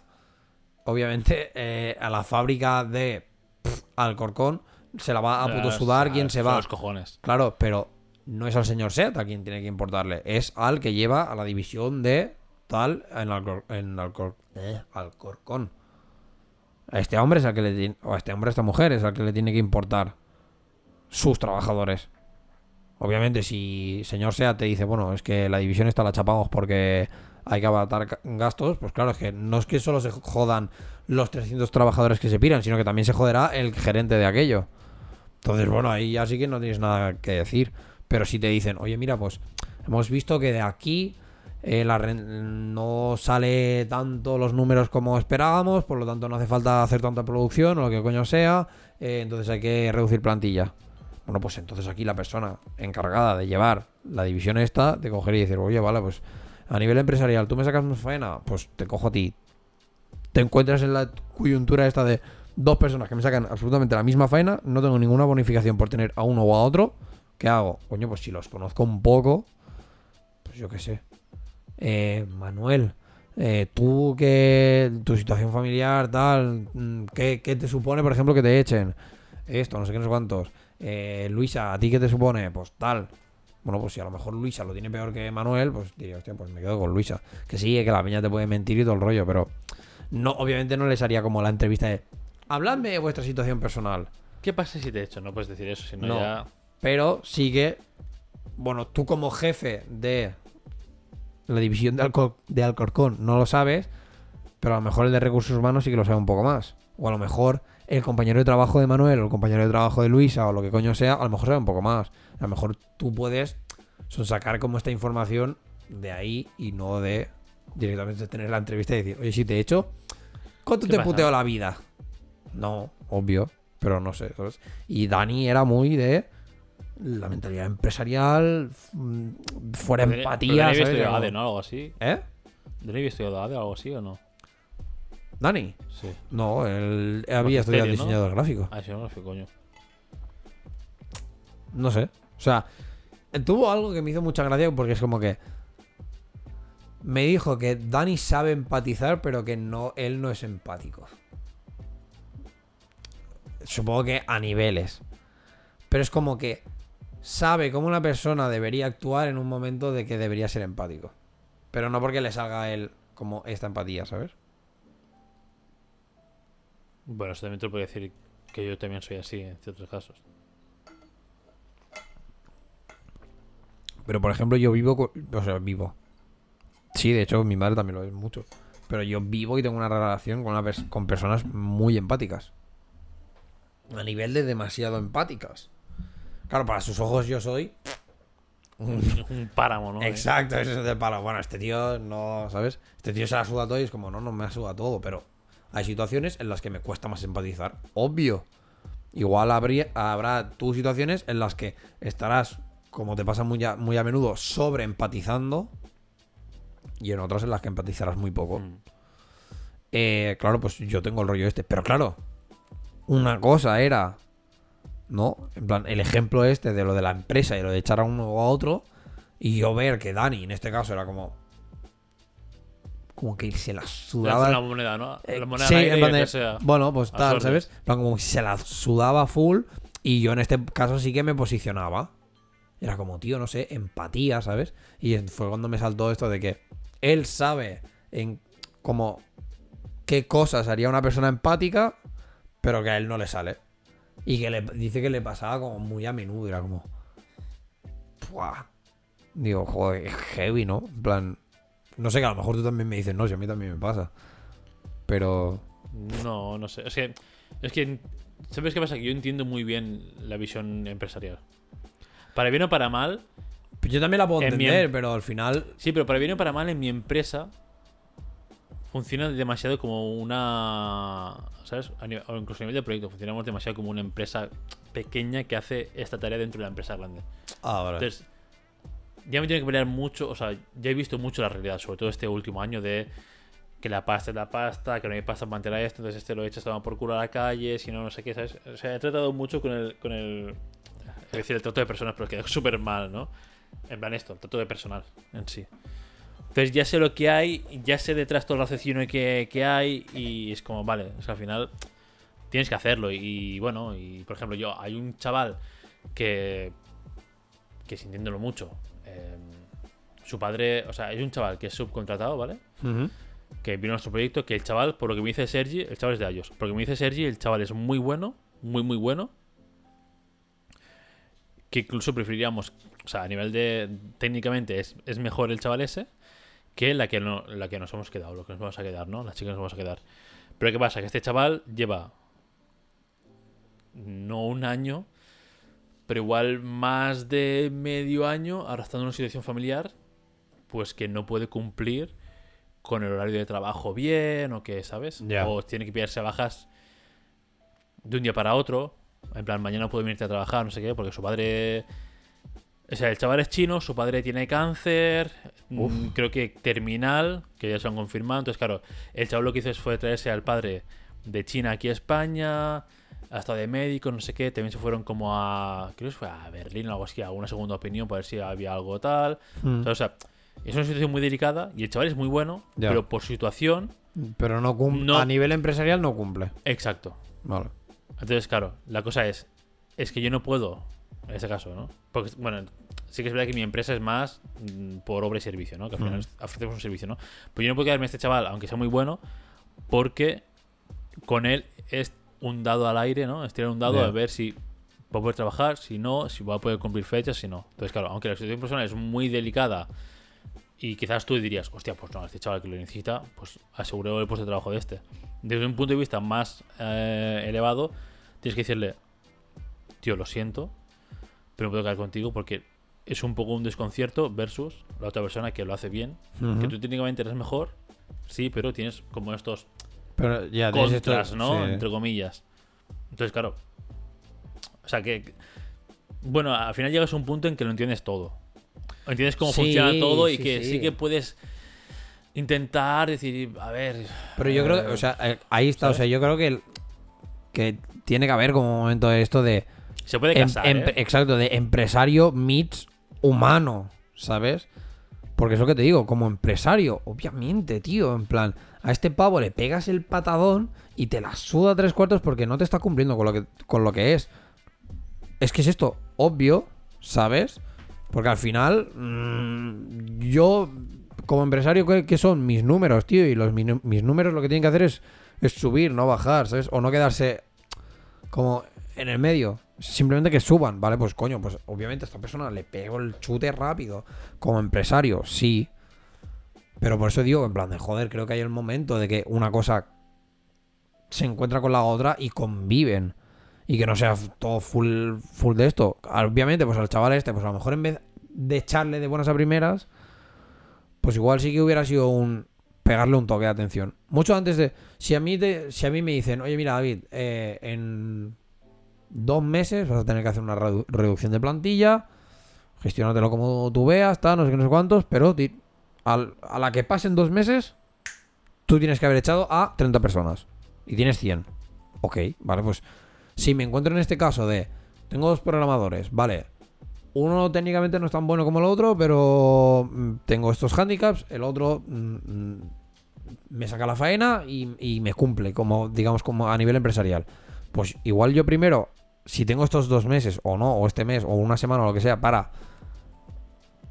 obviamente, eh, a la fábrica de pff, Alcorcón se la va a puto Ah, sudar quien se va. Los cojones. Claro, pero no es al señor Seat a quien tiene que importarle, es al que lleva a la división de tal en, Alcor- en Alcor- eh, Alcorcón. A este hombre es al que le o a este hombre, a esta mujer es al que le tiene que importar sus trabajadores. Obviamente, si señor Seat te dice, bueno, es que la división esta la chapamos porque hay que abaratar gastos, pues claro, es que no es que solo se jodan los 300 trabajadores que se piran, sino que también se joderá el gerente de aquello. Entonces, bueno, ahí ya sí que no tienes nada que decir. Pero si te dicen, oye, mira, pues hemos visto que de aquí eh, no sale tanto los números como esperábamos, por lo tanto no hace falta hacer tanta producción o lo que coño sea, eh, entonces hay que reducir plantilla. Bueno, pues entonces aquí la persona encargada de llevar la división esta, de coger y decir, oye, vale, pues a nivel empresarial, tú me sacas más faena, pues te cojo a ti. Te encuentras en la coyuntura esta de dos personas que me sacan absolutamente la misma faena, no tengo ninguna bonificación por tener a uno o a otro. ¿Qué hago? Coño, pues si los conozco un poco, pues yo qué sé. Eh, Manuel, eh, tú que tu situación familiar, tal, mm, ¿qué, qué te supone, por ejemplo, que te echen? Esto, no sé qué, no sé cuántos. Eh, Luisa, ¿a ti qué te supone? Pues tal. Bueno, pues si a lo mejor Luisa lo tiene peor que Manuel, pues diría, hostia, pues me quedo con Luisa. Que sí, que la peña te puede mentir y todo el rollo, pero no, obviamente no les haría como la entrevista de habladme de vuestra situación personal. ¿Qué pasa si te echo? No puedes decir eso, si no, No. ya... Pero sí que, bueno, tú como jefe de la división de, Alcor- de Alcorcón no lo sabes, pero a lo mejor el de recursos humanos sí que lo sabe un poco más. O a lo mejor el compañero de trabajo de Manuel o el compañero de trabajo de Luisa o lo que coño sea, a lo mejor sabe un poco más. A lo mejor tú puedes sacar como esta información de ahí y no de directamente tener la entrevista y decir, oye, si te he hecho, ¿cuánto ¿Qué te pasa? puteo la vida? No, obvio, pero no sé. ¿sabes? Y Dani era muy de la mentalidad empresarial, mm, fuera Pero empatía. Dani había ¿sabes? ADE, ¿no? Algo así. ¿Eh? ¿Dani había estudiado ADE o algo así o no? ¿Dani? Sí. No, él había estudiado ¿no? diseñador gráfico. Ah, sí, no lo sé, coño. No sé. O sea, tuvo algo que me hizo mucha gracia porque es como que. me dijo que Dani sabe empatizar, pero que no, él no es empático. Supongo que a niveles. Pero es como que sabe cómo una persona debería actuar en un momento de que debería ser empático. Pero no porque le salga a él como esta empatía, ¿sabes? Bueno, eso también te lo puedo decir que yo también soy así en ciertos casos. Pero por ejemplo, yo vivo. con- O sea, vivo. Sí, de hecho, mi madre también lo es mucho. Pero yo vivo y tengo una relación con, una pers- con personas muy empáticas. A nivel de demasiado empáticas. Claro, para sus ojos yo soy. Un páramo, ¿no? Exacto, eso es de palo. Bueno, este tío no, ¿sabes? Este tío se la suda todo y es como, no, no me la suda todo, pero hay situaciones en las que me cuesta más empatizar. Obvio. Igual habría, habrá tú situaciones en las que estarás, como te pasa muy a, muy a menudo, sobre empatizando. Y en otras en las que empatizarás muy poco. Mm. Eh, claro, pues yo tengo el rollo este. Pero claro, una cosa era. ¿No? En plan, el ejemplo este de lo de la empresa y lo de echar a uno o a otro. Y yo ver que Dani, en este caso, era como. Como que se la sudaba. una moneda, ¿no? Eh, La moneda sí, en plan de- sea. Bueno, pues tal. ¿sabes? En plan, como que se la sudaba full. Y yo en este caso sí que me posicionaba. Era como, tío, no sé, empatía, ¿sabes? Y fue cuando me saltó esto de que él sabe en como qué cosas haría una persona empática, pero que a él no le sale. Y que le dice que le pasaba como muy a menudo. Era como. ¡Puah! Digo, joder, es heavy, ¿no? En plan. No sé, que a lo mejor tú también me dices, no, si a mí también me pasa. Pero. No, no sé. Es que, es que, ¿sabes qué pasa? Que yo entiendo muy bien la visión empresarial. Para bien o para mal, Yo también la puedo En mi entender, em- pero al final. sí, pero para bien o para mal, en mi empresa funciona demasiado como una. ¿Sabes? A nivel- o incluso a nivel de proyecto, funcionamos demasiado como una empresa pequeña que hace esta tarea dentro de la empresa grande. Ah, vale. Entonces, ya me tiene que pelear mucho, o sea, ya he visto mucho la realidad, sobre todo este último año de que la pasta es la pasta, que no hay pasta para mantener esto, entonces este lo echas toma por culo a la calle, si no, no sé qué, ¿sabes? O sea, he tratado mucho con el, con el, es decir, el trato de personas, pero queda súper mal, ¿no? En plan esto, el trato de personal en sí. Entonces ya sé lo que hay, ya sé detrás todo el raciocinio que, que hay y es como, vale, o sea, al final tienes que hacerlo y bueno, y por ejemplo yo, hay un chaval que, que sintiéndolo mucho, eh, su padre, o sea, hay un chaval que es subcontratado, ¿vale? Que vino a nuestro proyecto, que el chaval, por lo que me dice Sergi, el chaval es de ellos. Por lo que me dice Sergi, el chaval es muy bueno, muy, muy bueno. Que incluso preferiríamos, o sea, a nivel de. técnicamente es, es mejor el chaval ese que la que, no, la que nos hemos quedado, lo que nos vamos a quedar, ¿no? La chica que nos vamos a quedar. Pero ¿qué pasa? Que este chaval lleva. no un año, pero igual más de medio año arrastrando una situación familiar, pues que no puede cumplir con el horario de trabajo bien o que, ¿sabes? Ya. O tiene que pillarse bajas de un día para otro. En plan, mañana puedo venirte a trabajar, no sé qué, porque su padre... O sea, el chaval es chino, su padre tiene cáncer, mm, creo que terminal, que ya se han confirmado. Entonces, claro, el chaval lo que hizo fue traerse al padre de China aquí a España, ha estado de médico, no sé qué. También se fueron como a. Creo que fue a Berlín o algo así, a una segunda opinión para ver si había algo tal. Mm. O sea, es una situación muy delicada y el chaval es muy bueno, Ya. pero por situación. Pero no cumple. No. A nivel empresarial no cumple. Exacto. Vale. Entonces, claro, la cosa es. Es que yo no puedo. En este caso, ¿no? Porque, bueno, sí que es verdad que mi empresa es más mm, por obra y servicio, ¿no? Que al final Mm. ofrecemos un servicio, ¿no? Pero yo no puedo quedarme a este chaval, aunque sea muy bueno, porque con él es un dado al aire, ¿no? Es tirar un dado a ver si va a poder trabajar, si no, si va a poder cumplir fechas, si no. Entonces, claro, aunque la situación personal es muy delicada y quizás tú dirías, hostia, pues no, este chaval que lo necesita, pues aseguro el puesto de trabajo de este. Desde un punto de vista más eh, elevado, tienes que decirle, tío, lo siento, pero no puedo quedar contigo porque es un poco un desconcierto versus la otra persona que lo hace bien. Que tú técnicamente eres mejor, sí, pero tienes como estos Pero ya tienes esto- contras, ¿no? sí. Entre comillas. Entonces, claro. O sea que. Bueno, al final llegas a un punto en que lo entiendes todo. Entiendes cómo Sí, funciona todo y sí, que sí. que puedes intentar decir, a ver. Pero yo creo que, o sea, eh, ahí está. O sea, yo creo que, el- que tiene que haber como un momento de esto de. Se puede em- casar. em- ¿eh? Exacto, de empresario meets humano, ¿sabes? Porque es lo que te digo, como empresario, obviamente, tío, en plan, a este pavo le pegas el patadón y te la suda tres cuartos porque no te está cumpliendo con lo que, con lo que es. Es que es esto, obvio, ¿sabes? Porque al final, mm, yo, como empresario, ¿qué, son mis números, tío? Y los, mi nu- mis números lo que tienen que hacer es, es subir, no bajar, ¿sabes? O no quedarse como en el medio. Simplemente que suban, ¿vale? Pues coño, pues obviamente a esta persona le pego el chute rápido. Como empresario, sí. Pero por eso digo, en plan de joder, creo que hay el momento de que una cosa se encuentra con la otra y conviven. Y que no sea todo full, full de esto. Obviamente, pues al chaval este, pues a lo mejor en vez de echarle de buenas a primeras, pues igual sí que hubiera sido un pegarle un toque de atención. Mucho antes de. Si a mí, te- si a mí me dicen, oye, mira, David, eh, en dos meses vas a tener que hacer una redu- reducción de plantilla, gestionártelo como tú veas, tal, no sé qué, no sé cuántos, pero a la que pasen dos meses, tú tienes que haber echado a 30 personas y tienes 100. Ok, vale, pues si me encuentro en este caso de, tengo dos programadores, vale, uno técnicamente no es tan bueno como el otro, pero mm, tengo estos handicaps, el otro mm, mm, me saca la faena y, y me cumple, como digamos como a nivel empresarial. Pues igual yo primero, si tengo estos dos meses o no, o este mes, o una semana o lo que sea, para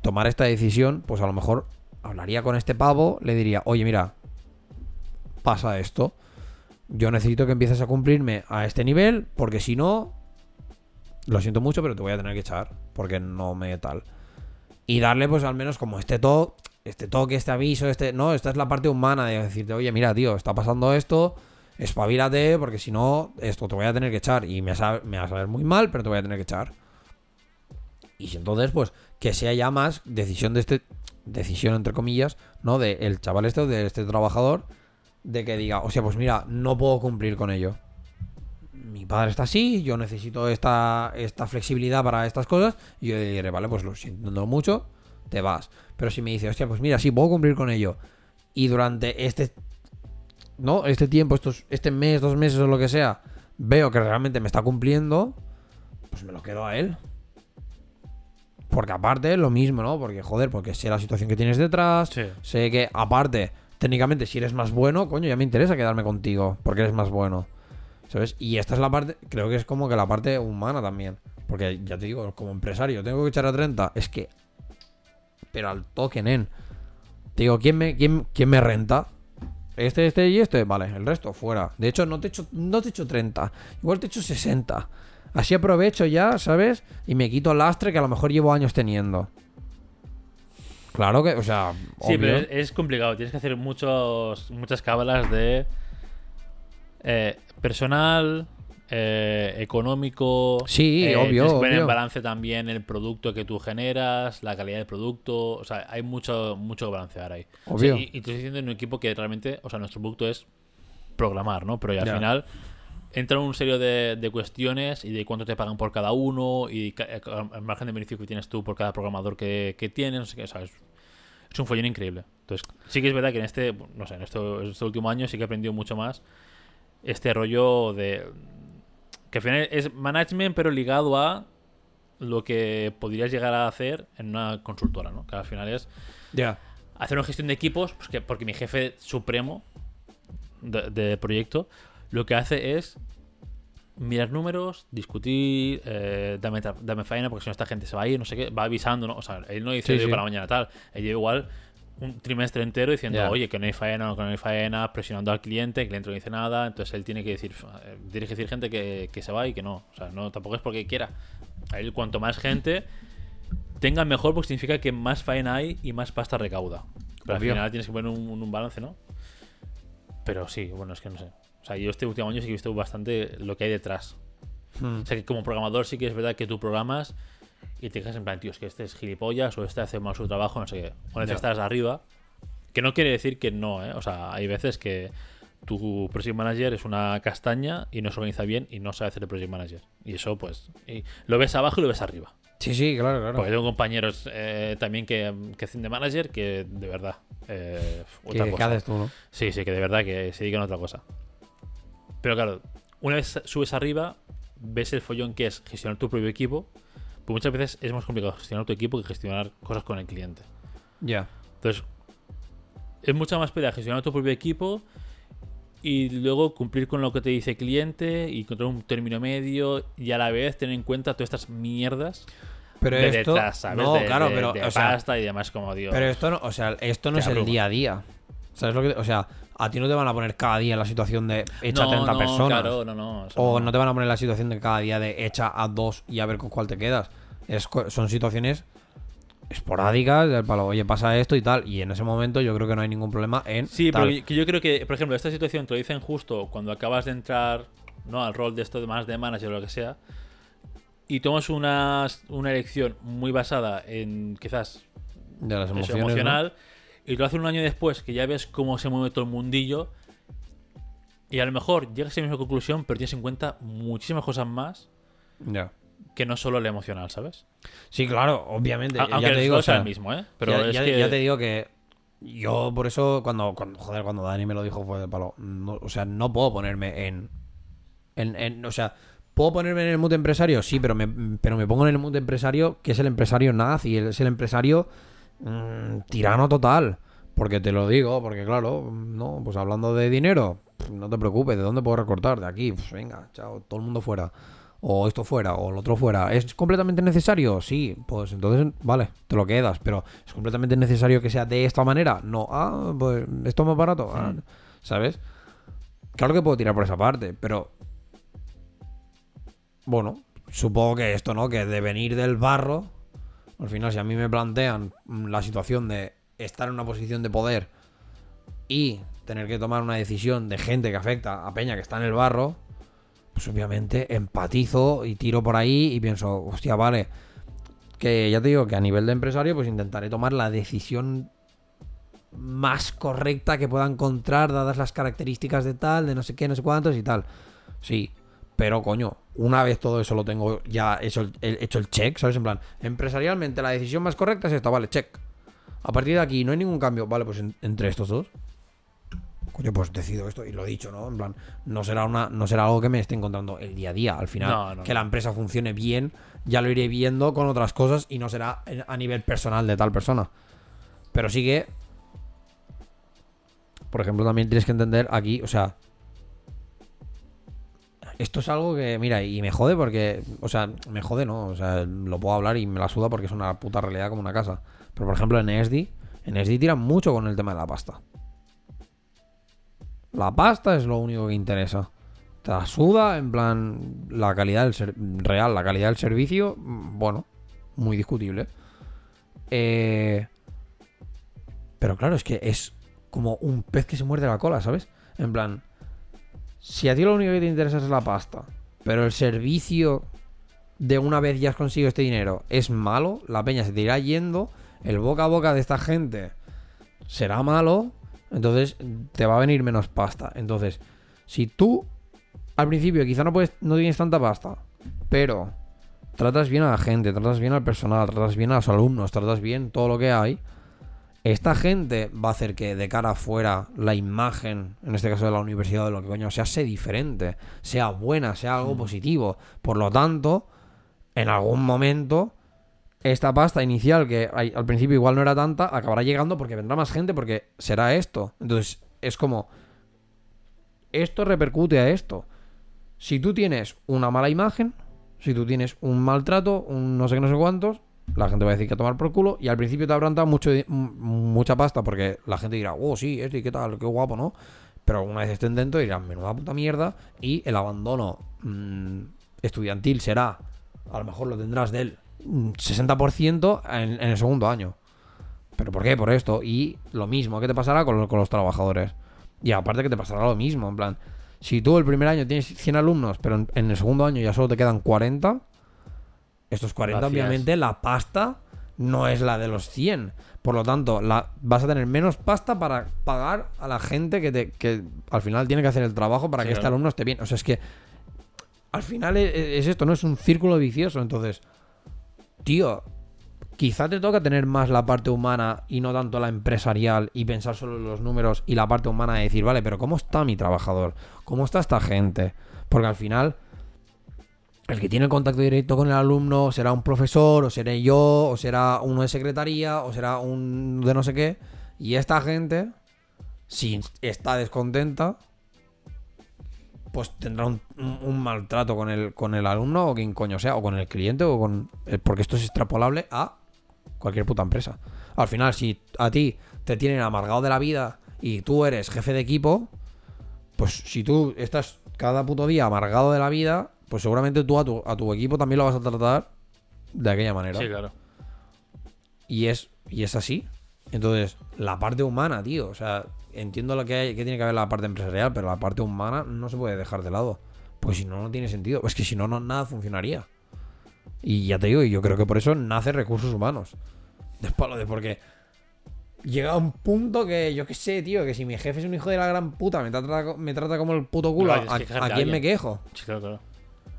tomar esta decisión, pues a lo mejor hablaría con este pavo, le diría, oye, mira, pasa esto. Yo necesito que empieces a cumplirme a este nivel, porque si no, lo siento mucho, pero te voy a tener que echar, porque no me tal. Y darle, pues al menos como este toque, este toque, este aviso, este. No, esta es la parte humana de decirte, oye, mira, tío, está pasando esto, espabilate, porque si no, esto te voy a tener que echar. Y me, sa- me va a saber muy mal, pero te voy a tener que echar. Y entonces, pues, que sea ya más decisión de este. Decisión entre comillas, ¿no? De el chaval este de este trabajador. De que diga, o sea, pues mira, no puedo cumplir con ello. Mi padre está así, yo necesito esta, esta flexibilidad para estas cosas. Y yo diré, vale, pues lo siento mucho, te vas. Pero si me dice, hostia, pues mira, sí, puedo cumplir con ello. Y durante este. ¿No? Este tiempo, estos, este mes, dos meses o lo que sea, veo que realmente me está cumpliendo. Pues me lo quedo a él. Porque aparte, lo mismo, ¿no? Porque, joder, porque sé la situación que tienes detrás. Sí. Sé que, aparte, técnicamente, si eres más bueno, coño, ya me interesa quedarme contigo. Porque eres más bueno. ¿Sabes? Y esta es la parte, creo que es como que la parte humana también. Porque ya te digo, como empresario, tengo que echar a 30. Es que. Pero al toque, nen. Te digo, ¿quién me, quién, quién me renta? Este, este y este, vale, el resto fuera. De hecho, no te echo, no te echo 30, igual te echo 60. Así aprovecho ya, ¿sabes? Y me quito el lastre que a lo mejor llevo años teniendo. Claro que, o sea, Sí, obvio. pero es, es complicado. Tienes que hacer muchos, muchas cábalas de eh, personal, eh, económico. Sí, eh, obvio, Tienes que poner en balance también el producto que tú generas, la calidad del producto. O sea, hay mucho, mucho que balancear ahí. O sea, Obvio. y, y te estoy diciendo en un equipo que realmente, o sea, nuestro producto es programar, ¿no? Pero ya al final entran un serio de, de cuestiones y de cuánto te pagan por cada uno y eh, el margen de beneficio que tienes tú por cada programador que, que tienes, no sé qué, o sea, es, es un follón increíble. Entonces, sí que es verdad que en este, no sé, en esto- en este último año sí que he aprendido mucho más este rollo de que al final es management pero ligado a lo que podrías llegar a hacer en una consultora, ¿no? Que al final es Ya. hacer una gestión de equipos, pues que- porque mi jefe supremo de, de proyecto lo que hace es mirar números, discutir, eh, dame, dame faena, porque si no esta gente se va a ir, no sé qué, va avisando, ¿no? O sea, él no dice Sí, de hoy sí. para mañana tal, él lleva igual un trimestre entero diciendo, Ya. oye, que no hay faena, que no hay faena, presionando al cliente, el cliente no dice nada, entonces él tiene que decir, eh, tiene que decir gente que, que se va y que no, o sea, no, tampoco es porque quiera. A él, cuanto más gente tenga mejor, porque significa que más faena hay y más pasta recauda. Pero Obvio. al final tienes que poner un, un balance, ¿no? Pero sí, bueno, es que no sé. O sea, yo este último año sí que he visto bastante lo que hay detrás. Hmm. O sea, que como programador sí que es verdad que tú programas y te quedas en plan, tío, es que este es gilipollas o este hace mal su trabajo, no sé qué. Vez Ya. estás arriba, que no quiere decir que no, ¿eh? O sea, hay veces que tu project manager es una castaña y no se organiza bien y no sabe hacer el project manager. Y eso, pues, y lo ves abajo y lo ves arriba. Sí, sí, claro, claro. Porque tengo compañeros eh, también que, que hacen de manager que de verdad. Eh, otra ¿Qué, cosa. haces tú, no? Sí, sí, que de verdad que se dedican a otra cosa. Pero claro, una vez subes arriba, ves el follón que es gestionar tu propio equipo. Pues muchas veces es más complicado gestionar tu equipo que gestionar cosas con el cliente. Ya. Entonces, es mucha más pelea gestionar tu propio equipo y luego cumplir con lo que te dice el cliente y encontrar un término medio y a la vez tener en cuenta todas estas mierdas Pero de esto. detrás, ¿sabes? No, De- claro, de- pero. de o sea, y demás, como digo. pero esto no, o sea, esto no es el día a día. ¿Sabes lo que.? O sea, a ti no te van a poner cada día en la situación de echa a 30 no, personas. Claro, no, no. O no te van a poner en la situación de cada día de echa a dos y a ver con cuál te quedas. Es, son situaciones esporádicas del palo, oye, pasa esto y tal. Y en ese momento yo creo que no hay ningún problema en. Sí, tal. pero yo- que yo creo que, por ejemplo, esta situación te lo dicen justo cuando acabas de entrar ¿no? al rol de esto de más de manager o lo que sea, y tomas una, una elección muy basada en quizás de las emociones. ¿no? Y lo haces un año después que ya ves cómo se mueve todo el mundillo, y a lo mejor llegas a la misma conclusión, pero tienes en cuenta muchísimas cosas más Ya. que no solo la emocional, ¿sabes? Sí, claro, obviamente. A- ya Aunque te el digo, o sea, el mismo, ¿eh? Pero ya, es ya- que... ya te digo que yo por eso cuando, cuando joder cuando Dani me lo dijo fue de palo no, o sea no puedo ponerme en, en, en- o sea puedo ponerme en el mundo empresario sí pero me pero me pongo en el mundo empresario que es el empresario nazi es el empresario mm, tirano total porque te lo digo porque claro no pues hablando de dinero no te preocupes de dónde puedo recortar de aquí Pues venga chao todo el mundo fuera o esto fuera, o lo otro fuera. ¿Es completamente necesario? Sí, pues entonces, vale, te lo quedas, pero ¿es completamente necesario que sea de esta manera? No, ah, pues esto es más barato, ah. ¿sabes? Claro que puedo tirar por esa parte, pero bueno, supongo que esto, ¿no? Que de venir del barro, al final, si a mí me plantean mm, la situación de estar en una posición de poder y tener que tomar una decisión de gente que afecta a Peña que está en el barro, pues obviamente empatizo y tiro por ahí y pienso, hostia, vale, que ya te digo que a nivel de empresario, pues intentaré tomar la decisión más correcta que pueda encontrar, dadas las características de tal, de no sé qué, no sé cuántos y tal. Sí, pero coño, una vez todo eso lo tengo ya hecho el, el- hecho el check, ¿sabes? En plan, empresarialmente la decisión más correcta es esta, vale, check. A partir de aquí no hay ningún cambio, vale, pues en- entre estos dos. Coño, pues decido esto y lo he dicho, ¿no? En plan, no será una, no será algo que me esté encontrando el día a día. Al final, No, no, que la empresa funcione bien, ya lo iré viendo con otras cosas y no será a nivel personal de tal persona. Pero sí que, por ejemplo, también tienes que entender aquí, o sea, esto es algo que, mira, y me jode porque, o sea, me jode, ¿no? O sea, lo puedo hablar y me la suda porque es una puta realidad como una casa. Pero, por ejemplo, en ESDI, en ESDI tiran mucho con el tema de la pasta. La pasta es lo único que interesa. Te la suda, en plan, la calidad del ser- real, la calidad del servicio, bueno, muy discutible. Eh, pero claro, es que es como un pez que se muerde la cola, ¿sabes? En plan, si a ti lo único que te interesa es la pasta, pero el servicio de una vez ya has conseguido este dinero es malo, la peña se te irá yendo, el boca a boca de esta gente será malo, entonces te va a venir menos pasta. Entonces, si tú al principio quizá no puedes, no tienes tanta pasta, pero tratas bien a la gente, tratas bien al personal, tratas bien a los alumnos, tratas bien todo lo que hay, esta gente va a hacer que de cara afuera la imagen, en este caso de la universidad de lo que coño sea, sea diferente, sea buena, sea algo positivo. Por lo tanto, en algún momento, esta pasta inicial, que al principio igual no era tanta, acabará llegando porque vendrá más gente, porque será esto. Entonces, es como, esto repercute a esto. Si tú tienes una mala imagen, si tú tienes un maltrato, un no sé qué, no sé cuántos, la gente va a decir que a tomar por culo y al principio te habrán dado mucho, mucha pasta porque la gente dirá, oh, sí, este, qué tal, qué guapo, ¿no? Pero una vez estén dentro dirán, menuda puta mierda y el abandono mm, estudiantil será, a lo mejor lo tendrás del mm, 60% en, en el segundo año. ¿Pero por qué? Por esto. Y lo mismo, ¿qué te pasará con, con los trabajadores? Y aparte que te pasará lo mismo, en plan, si tú el primer año tienes 100 alumnos, pero en el segundo año ya solo te quedan 40, estos 40 Vacías. obviamente la pasta no es la de los 100. Por lo tanto, la, vas a tener menos pasta para pagar a la gente que, te, que al final tiene que hacer el trabajo para Sí, que este alumno esté bien. O sea, es que al final es, es esto, ¿no? Es un círculo vicioso. Entonces, tío, quizá te toca tener más la parte humana y no tanto la empresarial y pensar solo en los números y la parte humana de decir, vale, pero ¿cómo está mi trabajador? ¿Cómo está esta gente? Porque al final, el que tiene el contacto directo con el alumno será un profesor, o seré yo, o será uno de secretaría, o será un de no sé qué. Y esta gente, si está descontenta, pues tendrá un, un- maltrato con el, con el alumno o quien coño sea, o con el cliente, o con. eh, Porque esto es extrapolable a cualquier puta empresa. Al final, si a ti te tienen amargado de la vida y tú eres jefe de equipo, pues si tú estás cada puto día amargado de la vida, pues seguramente tú a tu, a tu equipo también lo vas a tratar de aquella manera. Sí, claro. Y es, y es así. Entonces, la parte humana, tío. O sea, entiendo lo que, hay, que tiene que haber la parte empresarial, pero la parte humana no se puede dejar de lado. Pues si no, no tiene sentido. Es que si no, no nada funcionaría. Y ya te digo, y yo creo que por eso nace recursos humanos. De palo de porque llega un punto que yo qué sé, tío, que si mi jefe es un hijo de la gran puta, me trata, me trata como el puto culo, No, ¿a, que a quién me quejo? Sí, claro, claro.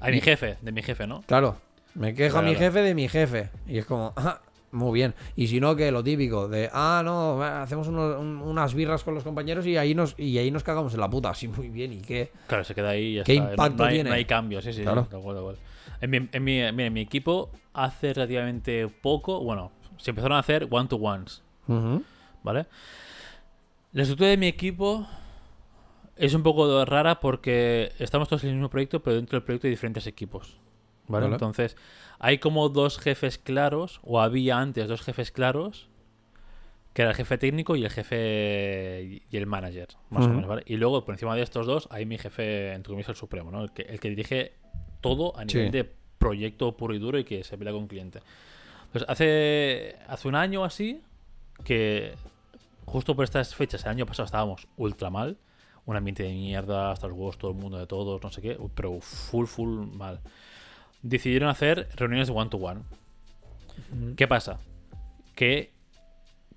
A mi jefe, de mi jefe, ¿no? Claro, me quejo a mi jefe de mi jefe. Y es como, ah, muy bien. Y si no, que lo típico de, ah, no, hacemos unos- un- unas birras con los compañeros y ahí nos y ahí nos cagamos en la puta. Sí, muy bien. ¿Y qué? Claro, se queda ahí y ya ¿Qué está. No- impacto no, hay, tiene? No hay cambio, sí, sí. Claro. sí, de acuerdo, de acuerdo. En mi, en, mi, mira, en mi equipo hace relativamente poco, bueno, se empezaron a hacer one-to-ones. ¿vale? La estructura de mi equipo es un poco rara porque estamos todos en el mismo proyecto, pero dentro del proyecto hay diferentes equipos, ¿vale? Entonces, hay como dos jefes claros, o había antes dos jefes claros, que era el jefe técnico y el jefe y el manager, más o menos, ¿vale? Y luego, por encima de estos dos, hay mi jefe, entre comillas, el supremo, ¿no? El que, el que dirige todo a nivel Sí. de proyecto puro y duro y que se pelea con cliente. Pues hace, hace un año así, que justo por estas fechas, el año pasado estábamos ultra mal, un ambiente de mierda, hasta los huevos, todo el mundo de todos, no sé qué, pero full, full mal. Decidieron hacer reuniones de one-to-one. ¿Qué pasa? Que,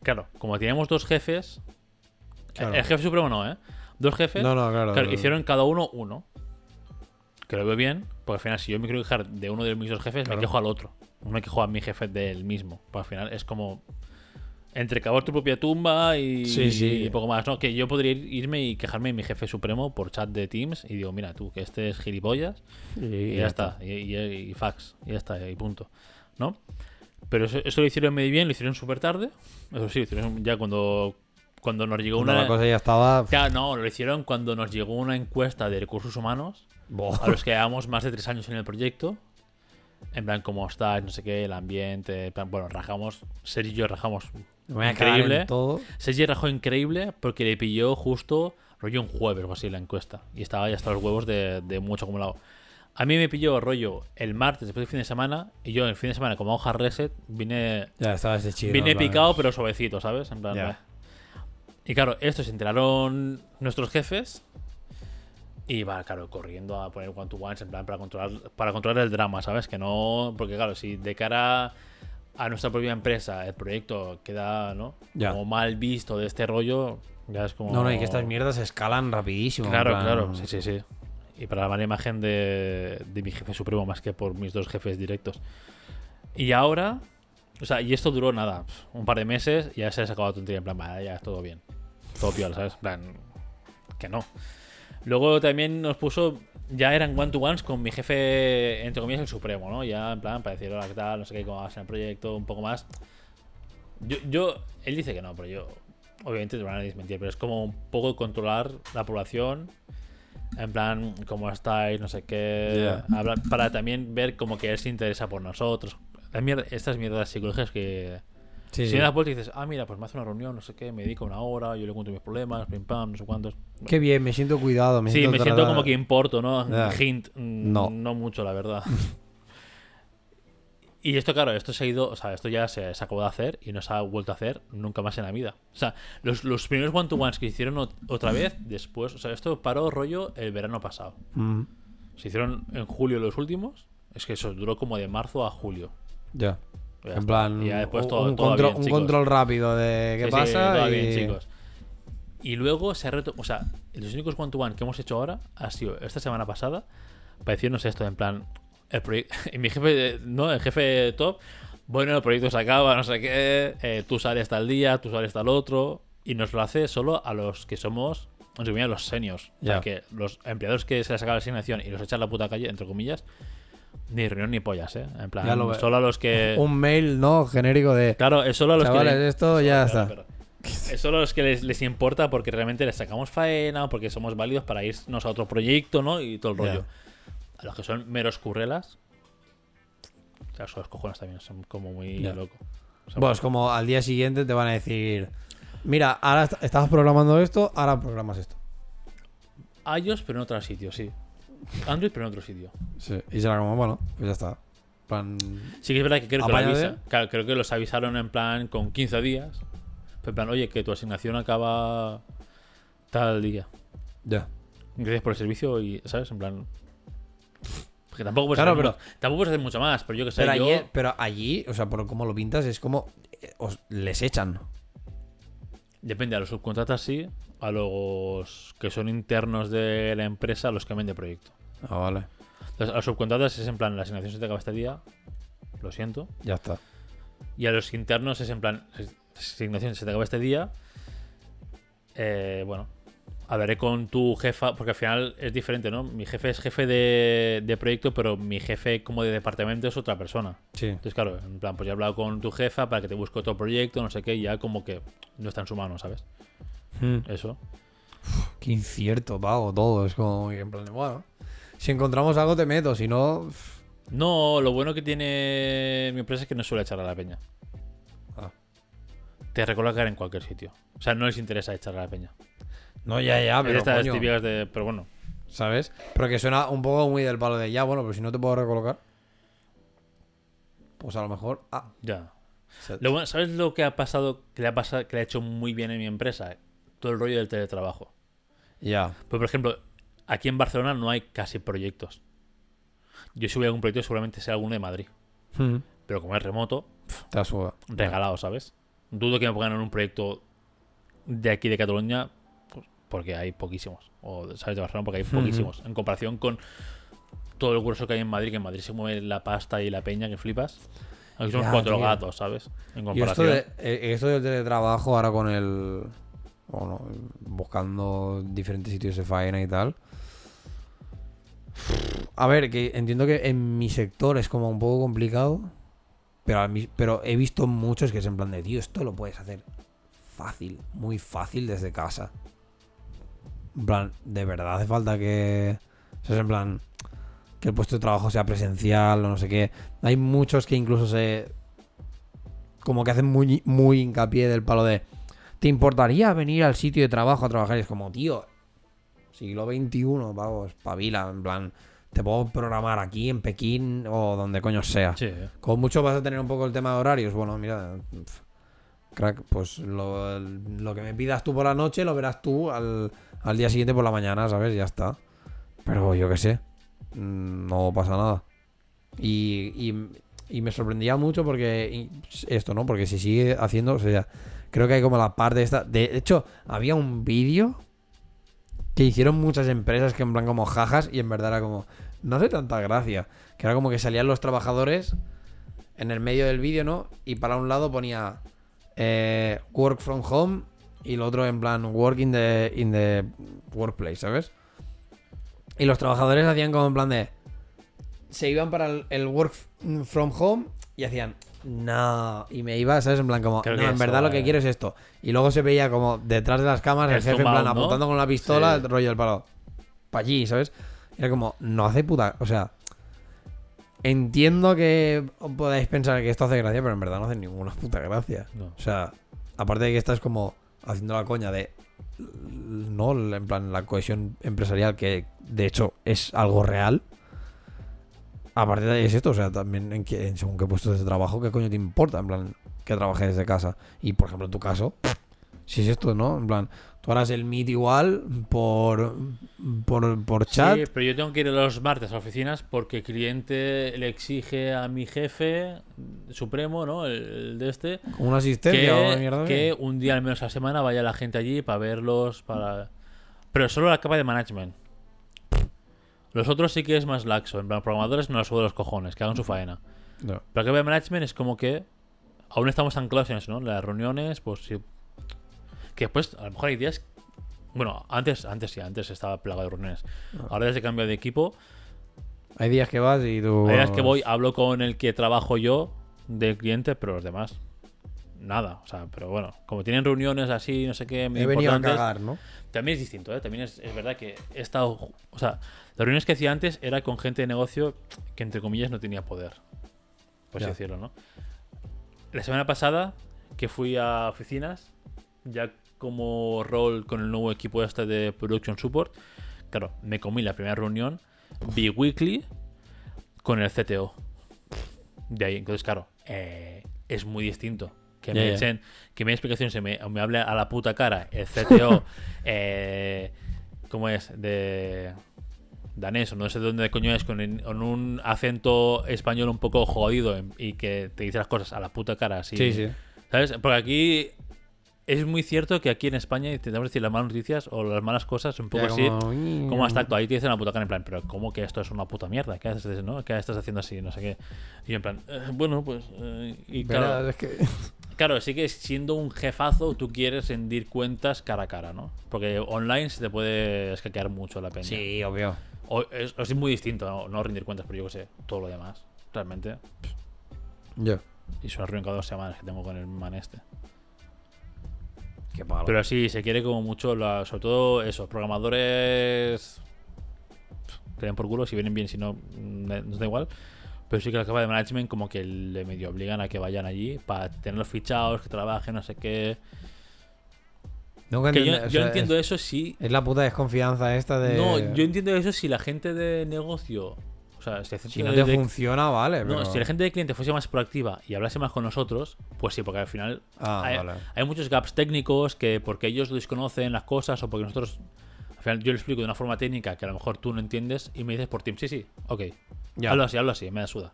claro, como teníamos dos jefes, Claro. el jefe supremo no, ¿eh? Dos jefes, No, no, claro. hicieron cada uno uno. Que lo veo bien, porque al final, si yo me quiero quejar de uno de mis dos jefes, me quejo al otro. No me quejo a mi jefe del mismo. Porque al final es como entre cavar tu propia tumba y, Sí, sí. y poco más, ¿no? Que yo podría ir- irme y quejarme de mi jefe supremo por chat de Teams y digo, mira tú, que este es gilipollas Y, y ya está, y, y- fax, y ya está, y punto, ¿no? Pero eso, eso lo hicieron medio bien, lo hicieron súper tarde, eso sí, lo hicieron ya cuando, cuando nos llegó una... la cosa ya estaba. Claro, no, lo hicieron cuando nos llegó una encuesta de recursos humanos a los que llevamos más de tres años en el proyecto. En plan, cómo está, no sé qué, el ambiente. en plan, bueno, rajamos. Sergio y yo rajamos Increíble. todo. Sergio rajó increíble porque le pilló justo rollo un jueves o así la encuesta. Y estaba ya hasta los huevos de, de mucho acumulado. A mí me pilló rollo el martes después del fin de semana. Y yo el fin de semana, como hoja reset, vine, Ya estabas de chido. vine picado pero suavecito, ¿sabes? En plan, Ya. Y claro, esto se enteraron nuestros jefes. Y va, claro, corriendo a poner one to ones en plan para controlar, para controlar el drama, ¿sabes? Que no. Porque claro, si de cara a nuestra propia empresa el proyecto queda, ¿no? Ya. Como mal visto de este rollo, ya es como. No, no, y que estas mierdas escalan rapidísimo. Claro, plan- claro, sí, sí, sí. Y para la mala imagen de, de mi jefe supremo más que por mis dos jefes directos. Y ahora, o sea, y esto duró nada, un par de meses y ya se ha sacado la tontería en plan, vale, ya todo bien. Todo piola, ¿sabes? En plan, que no. Luego también nos puso, ya eran one-to-ones con mi jefe, entre comillas, el supremo, ¿no? Ya en plan, para decir, hola, ¿qué tal? No sé qué, cómo vas en el proyecto, un poco más. Yo, yo, él dice que no, pero yo, obviamente te van a desmentir, pero es como un poco controlar la población, en plan, cómo estáis, no sé qué, hablar- para también ver como que él se interesa por nosotros. Mierda- estas mierdas psicológicas que... Sí, si me das vuelta y dices, ah, mira, pues me hace una reunión, no sé qué, me dedico una hora, yo le cuento mis problemas, pim pam, no sé cuántos. Qué bien, me siento cuidado. Me sí, siento me siento como que importo, ¿no? Hint, mm, No. no mucho, la verdad. y esto, claro, esto se ha ido, o sea, esto ya se, se acabó de hacer y no se ha vuelto a hacer nunca más en la vida. O sea, los, los primeros one-to-ones que hicieron ot- otra vez, después, o sea, esto paró rollo el verano pasado. Mm, Se hicieron en julio los últimos, es que eso duró como de marzo a julio. ya. Ya en plan, Y ya después todo- un todo control, bien, un control rápido de qué Sí, sí, pasa. todo y... bien, chicos. Y luego se ha reto... O sea, los únicos one-to-one que hemos hecho ahora ha sido esta semana pasada para decirnos esto, en plan, el proyecto... mi jefe, ¿no? El jefe top, bueno, el proyecto se acaba, no sé qué, eh, tú sales tal día, tú sales tal otro, y nos lo hace solo a los que somos, comillas, los seniors. O sea, Ya. que los empleados que se les acaba la asignación y los echan a la puta calle, entre comillas, Ni reunión ni pollas, ¿eh? En plan, Ya lo veo. solo a los que. Un mail, ¿no? Genérico de. Claro, es solo a los Chavales, que. le- esto ya está. Es solo a los que les, les importa porque realmente les sacamos faena o porque somos válidos para irnos a otro proyecto, ¿no? Y todo el Ya. rollo. A los que son meros currelas. O sea, son los cojones también, son como muy Ya. locos. O sea, Pues como al día siguiente te van a decir. Mira, ahora est- estabas programando esto, ahora programas esto. iOS, pero en otro sitio, sí. Android, pero en otro sitio. Sí. Y será como, bueno, pues ya está. Plan, Sí que es verdad que creo que, lo avisa- claro, creo que los avisaron en plan con 15 días. Pero en plan, oye, que tu asignación acaba tal día. Ya. Gracias por el servicio y, ¿sabes? En plan... Porque tampoco puedes, Claro, hacer, pero- tampoco puedes hacer mucho más, pero yo que sé, Pero, yo... allí, pero allí, o sea, por cómo lo pintas, es como. eh, os- les echan. Depende, a los subcontratas sí, a los que son internos de la empresa, los cambian de proyecto. Ah, vale. Entonces, a los subcontratas es en plan, la asignación se te acaba este día, lo siento. Ya está. Y a los internos es en plan, la asignación se te acaba este día. eh, bueno, hablaré con tu jefa, porque al final es diferente, ¿no? Mi jefe es jefe de, de proyecto, pero mi jefe como de departamento es otra persona. Sí. Entonces, claro, en plan, pues ya he hablado con tu jefa para que te busque otro proyecto, no sé qué, y ya como que no está en su mano, ¿sabes? Hmm. Eso. Qué incierto, pago, todo. Es como, en plan, de, bueno. Si encontramos algo, te meto. Si no. No, lo bueno que tiene mi empresa es que no suele echar a la peña. ah. Te recolocar en cualquier sitio. O sea, no les interesa echar a la peña. No, ya, ya, Es pero. estas coño, típicas de. Pero bueno. ¿Sabes? Pero que suena un poco muy del palo de ya, bueno, pero si no te puedo recolocar. Pues a lo mejor. Ah, Ya. se- Lo bueno- ¿Sabes lo que ha pasado, que le ha pasado, que le ha hecho muy bien en mi empresa? Todo el rollo del teletrabajo. ya. Pues, por ejemplo, aquí en Barcelona no hay casi proyectos. Yo si hubiera algún proyecto seguramente sea alguno de Madrid. Hmm. Pero como es remoto, Te la suda. regalado, ¿sabes? Dudo que me pongan en un proyecto de aquí de Cataluña pues, porque hay poquísimos. O, ¿sabes? De Barcelona porque hay Ujú. poquísimos. En comparación con todo el grueso que hay en Madrid, que en Madrid se mueve la pasta y la peña que flipas. Aquí somos Ya, cuatro tío. gatos, ¿sabes? En Y esto, comparación. de, eh, esto del teletrabajo ahora con el. Bueno, buscando diferentes sitios de faena y tal. A ver, que entiendo que en mi sector es como un poco complicado. Pero, pero he visto muchos que es en plan de, tío, esto lo puedes hacer fácil, muy fácil desde casa. En plan, de verdad hace falta que. O es en plan. Que el puesto de trabajo sea presencial o no sé qué. Hay muchos que incluso se. Como que hacen muy, muy hincapié del palo de. ¿Te importaría venir al sitio de trabajo a trabajar? Y es como, tío. Siglo XXI, vamos, espabila. En plan, te puedo programar aquí en Pekín o donde coño sea. Sí. Con mucho vas a tener un poco el tema de horarios. Bueno, mira, crack, pues lo, lo que me pidas tú por la noche lo verás tú al, al día siguiente por la mañana, ¿sabes? Ya está. Pero yo qué sé, mm, no pasa nada. Y, y- y me sorprendía mucho porque esto, ¿no? Porque si sigue haciendo, o sea, creo que hay como la parte esta. De hecho, había un vídeo que hicieron muchas empresas que en plan como jajas y en verdad era como, no hace tanta gracia. Que era como que salían los trabajadores en el medio del vídeo, ¿no? Y para un lado ponía eh, work from home y lo otro en plan work in the, in the workplace, ¿sabes? Y los trabajadores hacían como en plan de... Se iban para el, el work from home y hacían... No, y me iba, ¿sabes? En plan como, Creo no, en eso, verdad lo que eh. quiero es esto. Y luego se veía como detrás de las cámaras el, El jefe en plan apuntando con la pistola, Sí. el rollo del palo. Para allí, ¿sabes? Era como, no hace puta... O sea, entiendo que podáis pensar que esto hace gracia, pero en verdad no hace ninguna puta gracia. No. O sea, aparte de que estás como haciendo la coña de. No, en plan, la cohesión empresarial, que de hecho es algo real. Aparte de es esto, o sea, también en, que, en según qué puestos de trabajo, ¿qué coño te importa? En plan, que trabajes desde casa. Y por ejemplo, en tu caso, si es esto, ¿no? En plan, tú harás el meet igual por, por, por chat. Sí, pero yo tengo que ir los martes a oficinas porque el cliente le exige a mi jefe supremo, ¿no? El, el de este, una asistencia o una que, mierda. que un día al menos a la semana vaya la gente allí para verlos, para... Pero solo la capa de management. Los otros sí que es más laxo. En plan, programadores me los subo de los cojones, que hagan su faena. No. Pero capa de management es como que aún estamos anclados en eso, ¿no? Las reuniones, pues sí. Que después, a lo mejor hay días... Bueno, antes, antes sí, antes estaba plagado de reuniones. Ahora desde cambio de equipo, Hay días que vas y tú. Hay días que voy, hablo con el que trabajo yo del cliente, pero los demás, nada. O sea, pero bueno, como tienen reuniones así, no sé qué, He venido a cagar, ¿no? También es distinto, ¿eh? También es, es verdad que he estado. O sea, las reuniones que hacía antes era con gente de negocio que, entre comillas, no tenía poder. Por así decirlo, ¿no? La semana pasada, que fui a oficinas, ya como rol con el nuevo equipo este de Production Support, claro, me comí la primera reunión bi-weekly con el CTO. De ahí, entonces, claro, eh, es muy distinto. Que Ya, me ya. echen, que me dé explicaciones, se me, me hable a la puta cara el CTO, eh, ¿cómo es? De danés o no sé de dónde coño es, con, un acento español un poco jodido en- y que te dice las cosas a la puta cara así. Sí, sí. ¿Sabes? Porque aquí es muy cierto que aquí en España intentamos decir las malas noticias o las malas cosas un poco Ya, así. como- ¿Cómo has actuado? Ahí te dicen la puta cara en plan, pero ¿cómo que esto es una puta mierda? ¿Qué haces, no? ¿Qué estás haciendo así? No sé qué. Y yo en plan, "Eh, bueno, pues... eh", y claro, es que. claro, sí que siendo un jefazo tú quieres rendir cuentas cara a cara, ¿no? Porque online se te puede escaquear mucho la peña. Sí, obvio. O es, es muy distinto, ¿no? no rendir cuentas, pero yo qué sé, todo lo demás. Realmente. Yo. Y es una reunión cada dos semanas que tengo con el man este. Qué. Pero sí, se quiere como mucho, la, sobre todo eso, programadores que den por culo, si vienen bien, si no, mm, nos da igual. Pero sí que la capa de management como que le medio obligan a que vayan allí para tenerlos fichados, que trabajen, no sé qué. Nunca Que yo, entendí- o yo sea, entiendo es, eso si... es la puta desconfianza esta de. No, yo entiendo eso si la gente de negocio... O sea, si, la gente Si no te de- funciona, vale. No, pero- si la gente de cliente fuese más proactiva y hablase más con nosotros, pues sí, porque al final Ah, hay, vale. hay muchos gaps técnicos que porque ellos desconocen las cosas o porque nosotros, al final yo lo explico de una forma técnica que a lo mejor tú no entiendes y me dices por Teams, sí, sí, ok, Ya. hablo así, hablo así, me da suda.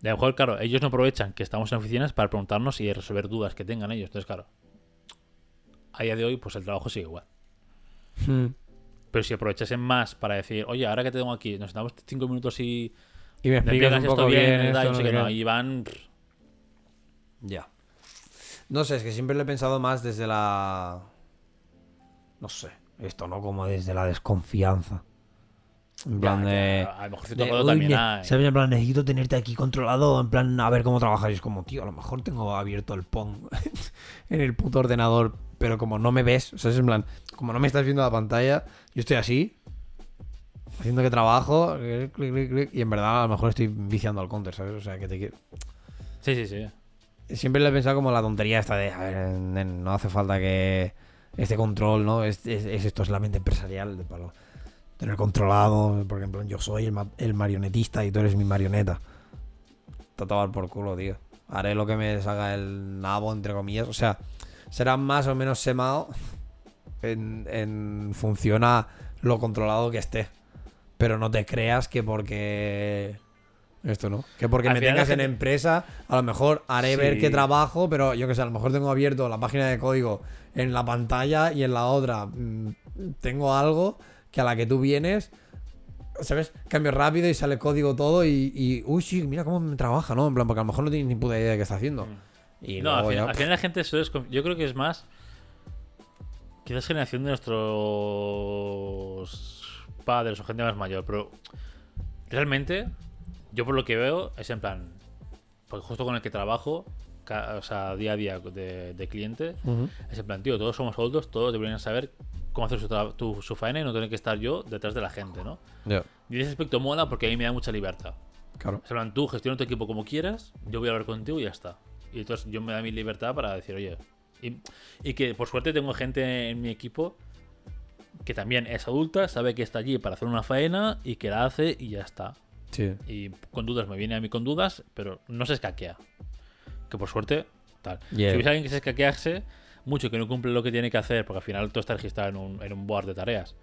De a lo mejor, claro, ellos no aprovechan que estamos en oficinas para preguntarnos y resolver dudas que tengan ellos. Entonces, claro, a día de hoy, pues el trabajo sigue igual. Hmm. Pero si aprovechasen más para decir, oye, ahora que te tengo aquí, nos damos cinco minutos y Y me me explicas explicas un poco esto bien, bien. y esto, no sé no, van... Ya. No sé, es que siempre lo he pensado más desde la. No sé. Esto, ¿no? Como desde la desconfianza. En plan Ya, de. ya, a lo mejor cierto de, "Uy, también hay. ¿sabes? En plan, necesito tenerte aquí controlado. En plan, a ver cómo trabajas. Y es como, tío, a lo mejor tengo abierto el Pong en el puto ordenador. Pero como no me ves, o sea, es en plan, como no me estás viendo la pantalla, yo estoy así, haciendo que trabajo, clic, clic, clic, y en verdad a lo mejor estoy viciando al counter, ¿sabes? O sea, que te quiero. Sí, sí, sí. Siempre le he pensado como la tontería esta de, a ver, no hace falta que este control, ¿no? Es, es- es esto es la mente empresarial, de palo. Tener controlado, por ejemplo, yo soy el, ma- el marionetista y tú eres mi marioneta. Te por culo, tío. Haré lo que me salga el nabo, entre comillas. O sea, será más o menos semado en, en función a lo controlado que esté. Pero no te creas que porque... Esto no. Que porque Al me tengas en gente- empresa, a lo mejor haré ver que trabajo, pero yo que sé, a lo mejor tengo abierto la página de código en la pantalla y en la otra mm, tengo algo que a la que tú vienes, ¿sabes? Cambio rápido y sale código todo y, y uy, sí, mira cómo me trabaja, ¿no? En plan, porque a lo mejor no tienes ni puta idea de qué está haciendo. Y no, al luego final, ya- al final la gente suele desconf- Yo creo que es más. Quizás generación de nuestros padres o gente más mayor, pero realmente, yo por lo que veo, es en plan. Porque justo con el que trabajo, o sea, día a día de, de cliente, Ujú. es en plan, tío, todos somos adultos, todos deberían saber cómo hacer su, tu- su faena y no tener que estar yo detrás de la gente, ¿no? Ya, Y ese aspecto mola porque a mí me da mucha libertad. claro. O sea, en plan, tú gestiona tu equipo como quieras, yo voy a hablar contigo y ya está. Y entonces yo me da mi libertad para decir, oye. Y, y que por suerte tengo gente en mi equipo que también es adulta, sabe que está allí para hacer una faena y que la hace y ya está. Sí. Y con dudas me viene a mí con dudas, pero no se escaquea. Que por suerte, tal. Yeah. Si ves a alguien que se escaquease mucho, que no cumple lo que tiene que hacer, porque al final todo está registrado en un, en un board de tareas,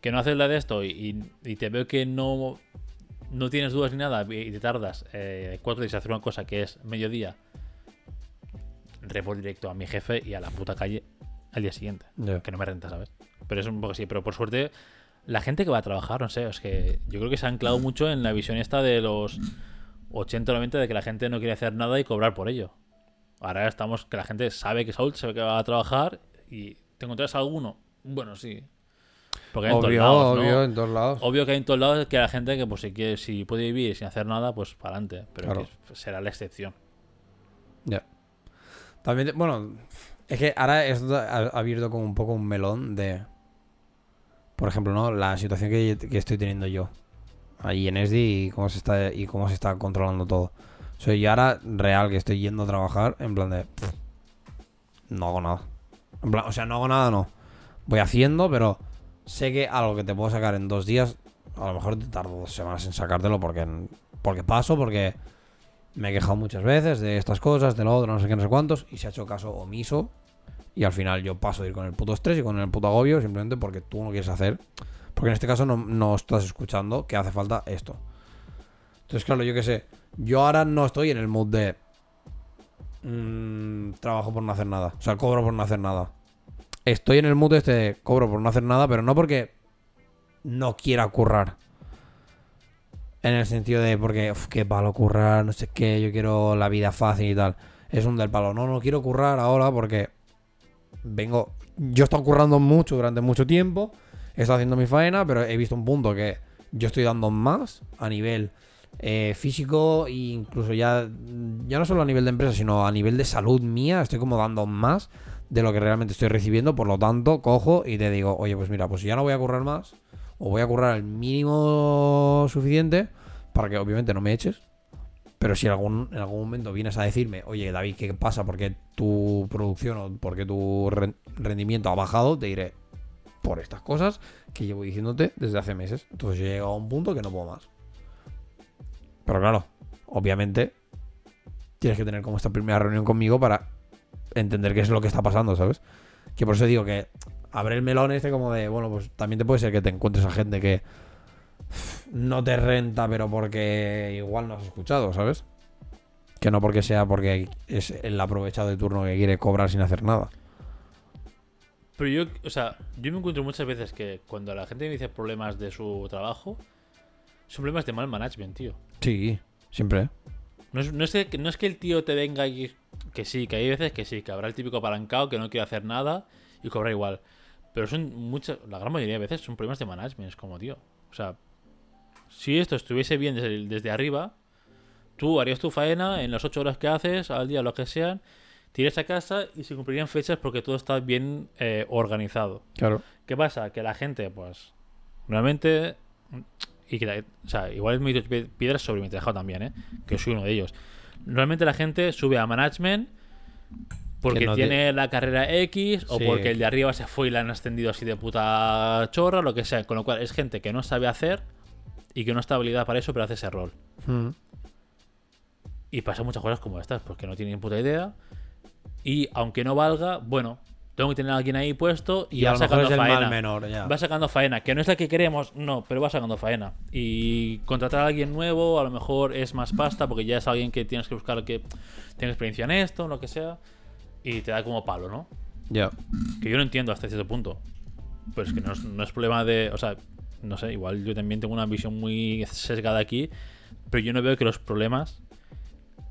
que no haces la de esto y, y- y te veo que no, no tienes dudas ni nada y te tardas eh, cuatro días en hacer una cosa que es mediodía, report directo a mi jefe y a la puta calle al día siguiente. Ya. Que no me renta, ¿sabes? Pero es un poco así, pero por suerte la gente que va a trabajar, no sé, es que yo creo que se ha anclado mucho en la visión esta de los 80 o 90 de que la gente no quiere hacer nada y cobrar por ello. Ahora estamos que la gente sabe que es adulto, sabe que va a trabajar y ¿te encontrás alguno? Bueno, sí. Porque hay en todos Obvio, lados, ¿no? obvio, en todos lados. Obvio que hay en todos lados que la gente que pues si quiere, si puede vivir sin hacer nada, pues para adelante. Pero Claro. que será la excepción. Ya. También, bueno, es que ahora esto ha abierto como un poco un melón de. Por ejemplo, ¿no? La situación que, que estoy teniendo yo. Ahí en ESDI y cómo se está y cómo se está controlando todo. Soy yo ahora real que estoy yendo a trabajar en plan de. pff, no hago nada. En plan, o sea, no hago nada, no. Voy haciendo, pero sé que algo que te puedo sacar en dos días, a lo mejor te tardo dos semanas en sacártelo porque, porque paso, porque me he quejado muchas veces de estas cosas, de lo otro, no sé qué, no sé cuántos, y se ha hecho caso omiso. Y al final yo paso de ir con el puto estrés y con el puto agobio simplemente porque tú no quieres hacer. Porque en este caso no, estás escuchando que hace falta esto. Entonces, claro, yo qué sé. Yo ahora no estoy en el mood de. mm, trabajo por no hacer nada. O sea, cobro por no hacer nada. Estoy en el mood este cobro por no hacer nada, pero no porque no quiera currar. En el sentido de porque, uf, qué palo currar, no sé qué, yo quiero la vida fácil y tal. Es un del palo. No, no quiero currar ahora porque vengo. Yo he estado currando mucho durante mucho tiempo. He estado haciendo mi faena, pero he visto un punto que yo estoy dando más a nivel eh, físico e incluso ya, ya no solo a nivel de empresa, sino a nivel de salud mía. Estoy como dando más de lo que realmente estoy recibiendo. Por lo tanto, cojo y te digo, oye, pues mira, pues ya no voy a currar más. O voy a currar el mínimo suficiente para que obviamente no me eches. Pero si algún, en algún momento vienes a decirme, oye, David, ¿qué pasa? ¿Por qué tu producción o por qué tu ren- rendimiento ha bajado? Te diré, por estas cosas que llevo diciéndote desde hace meses. Entonces yo he llegado a un punto que no puedo más. Pero claro, obviamente tienes que tener como esta primera reunión conmigo para entender qué es lo que está pasando, ¿sabes? Que por eso digo que abre el melón este como de, bueno, pues también te puede ser que te encuentres a gente que no te renta, pero porque igual no has escuchado, ¿sabes? Que no porque sea porque es el aprovechado de turno que quiere cobrar sin hacer nada. Pero yo, o sea, yo me encuentro muchas veces que cuando la gente me dice problemas de su trabajo, son problemas de mal management, tío. Sí, siempre. No es, no es que, no es que el tío te venga y que sí, que hay veces que sí, que habrá el típico apalancado que no quiere hacer nada y cobra igual. Pero son muchas, la gran mayoría de veces son problemas de management, es como, tío. O sea, si esto estuviese bien desde, desde arriba, tú harías tu faena en las 8 horas que haces, al día, lo que sean, te irías a casa y se cumplirían fechas porque todo está bien eh, organizado. Claro. ¿Qué pasa? Que la gente, pues, realmente. Y que, la- o sea, igual es muy piedras sobre mi tejado también, ¿eh? Que soy uno de ellos. Normalmente la gente sube a management porque no tiene la carrera X o Sí. porque el de arriba se fue y la han ascendido así de puta chorra, lo que sea. Con lo cual es gente que no sabe hacer y que no está habilitada para eso, pero hace ese rol. Mm. Y pasa muchas cosas como estas, porque no tienen ni puta idea. Y aunque no valga, bueno, tengo que tener a alguien ahí puesto y, Y va sacando faena. mal menor, ya. Va sacando faena, que no es la que queremos, no, pero va sacando faena. Y contratar a alguien nuevo a lo mejor es más pasta porque ya es alguien que tienes que buscar que tenga experiencia en esto, lo que sea. Y te da como palo, ¿no? Ya. Que yo lo entiendo hasta cierto punto. Pero es que no es, no es problema de. O sea, no sé, igual yo también tengo una visión muy sesgada aquí. Pero yo no veo que los problemas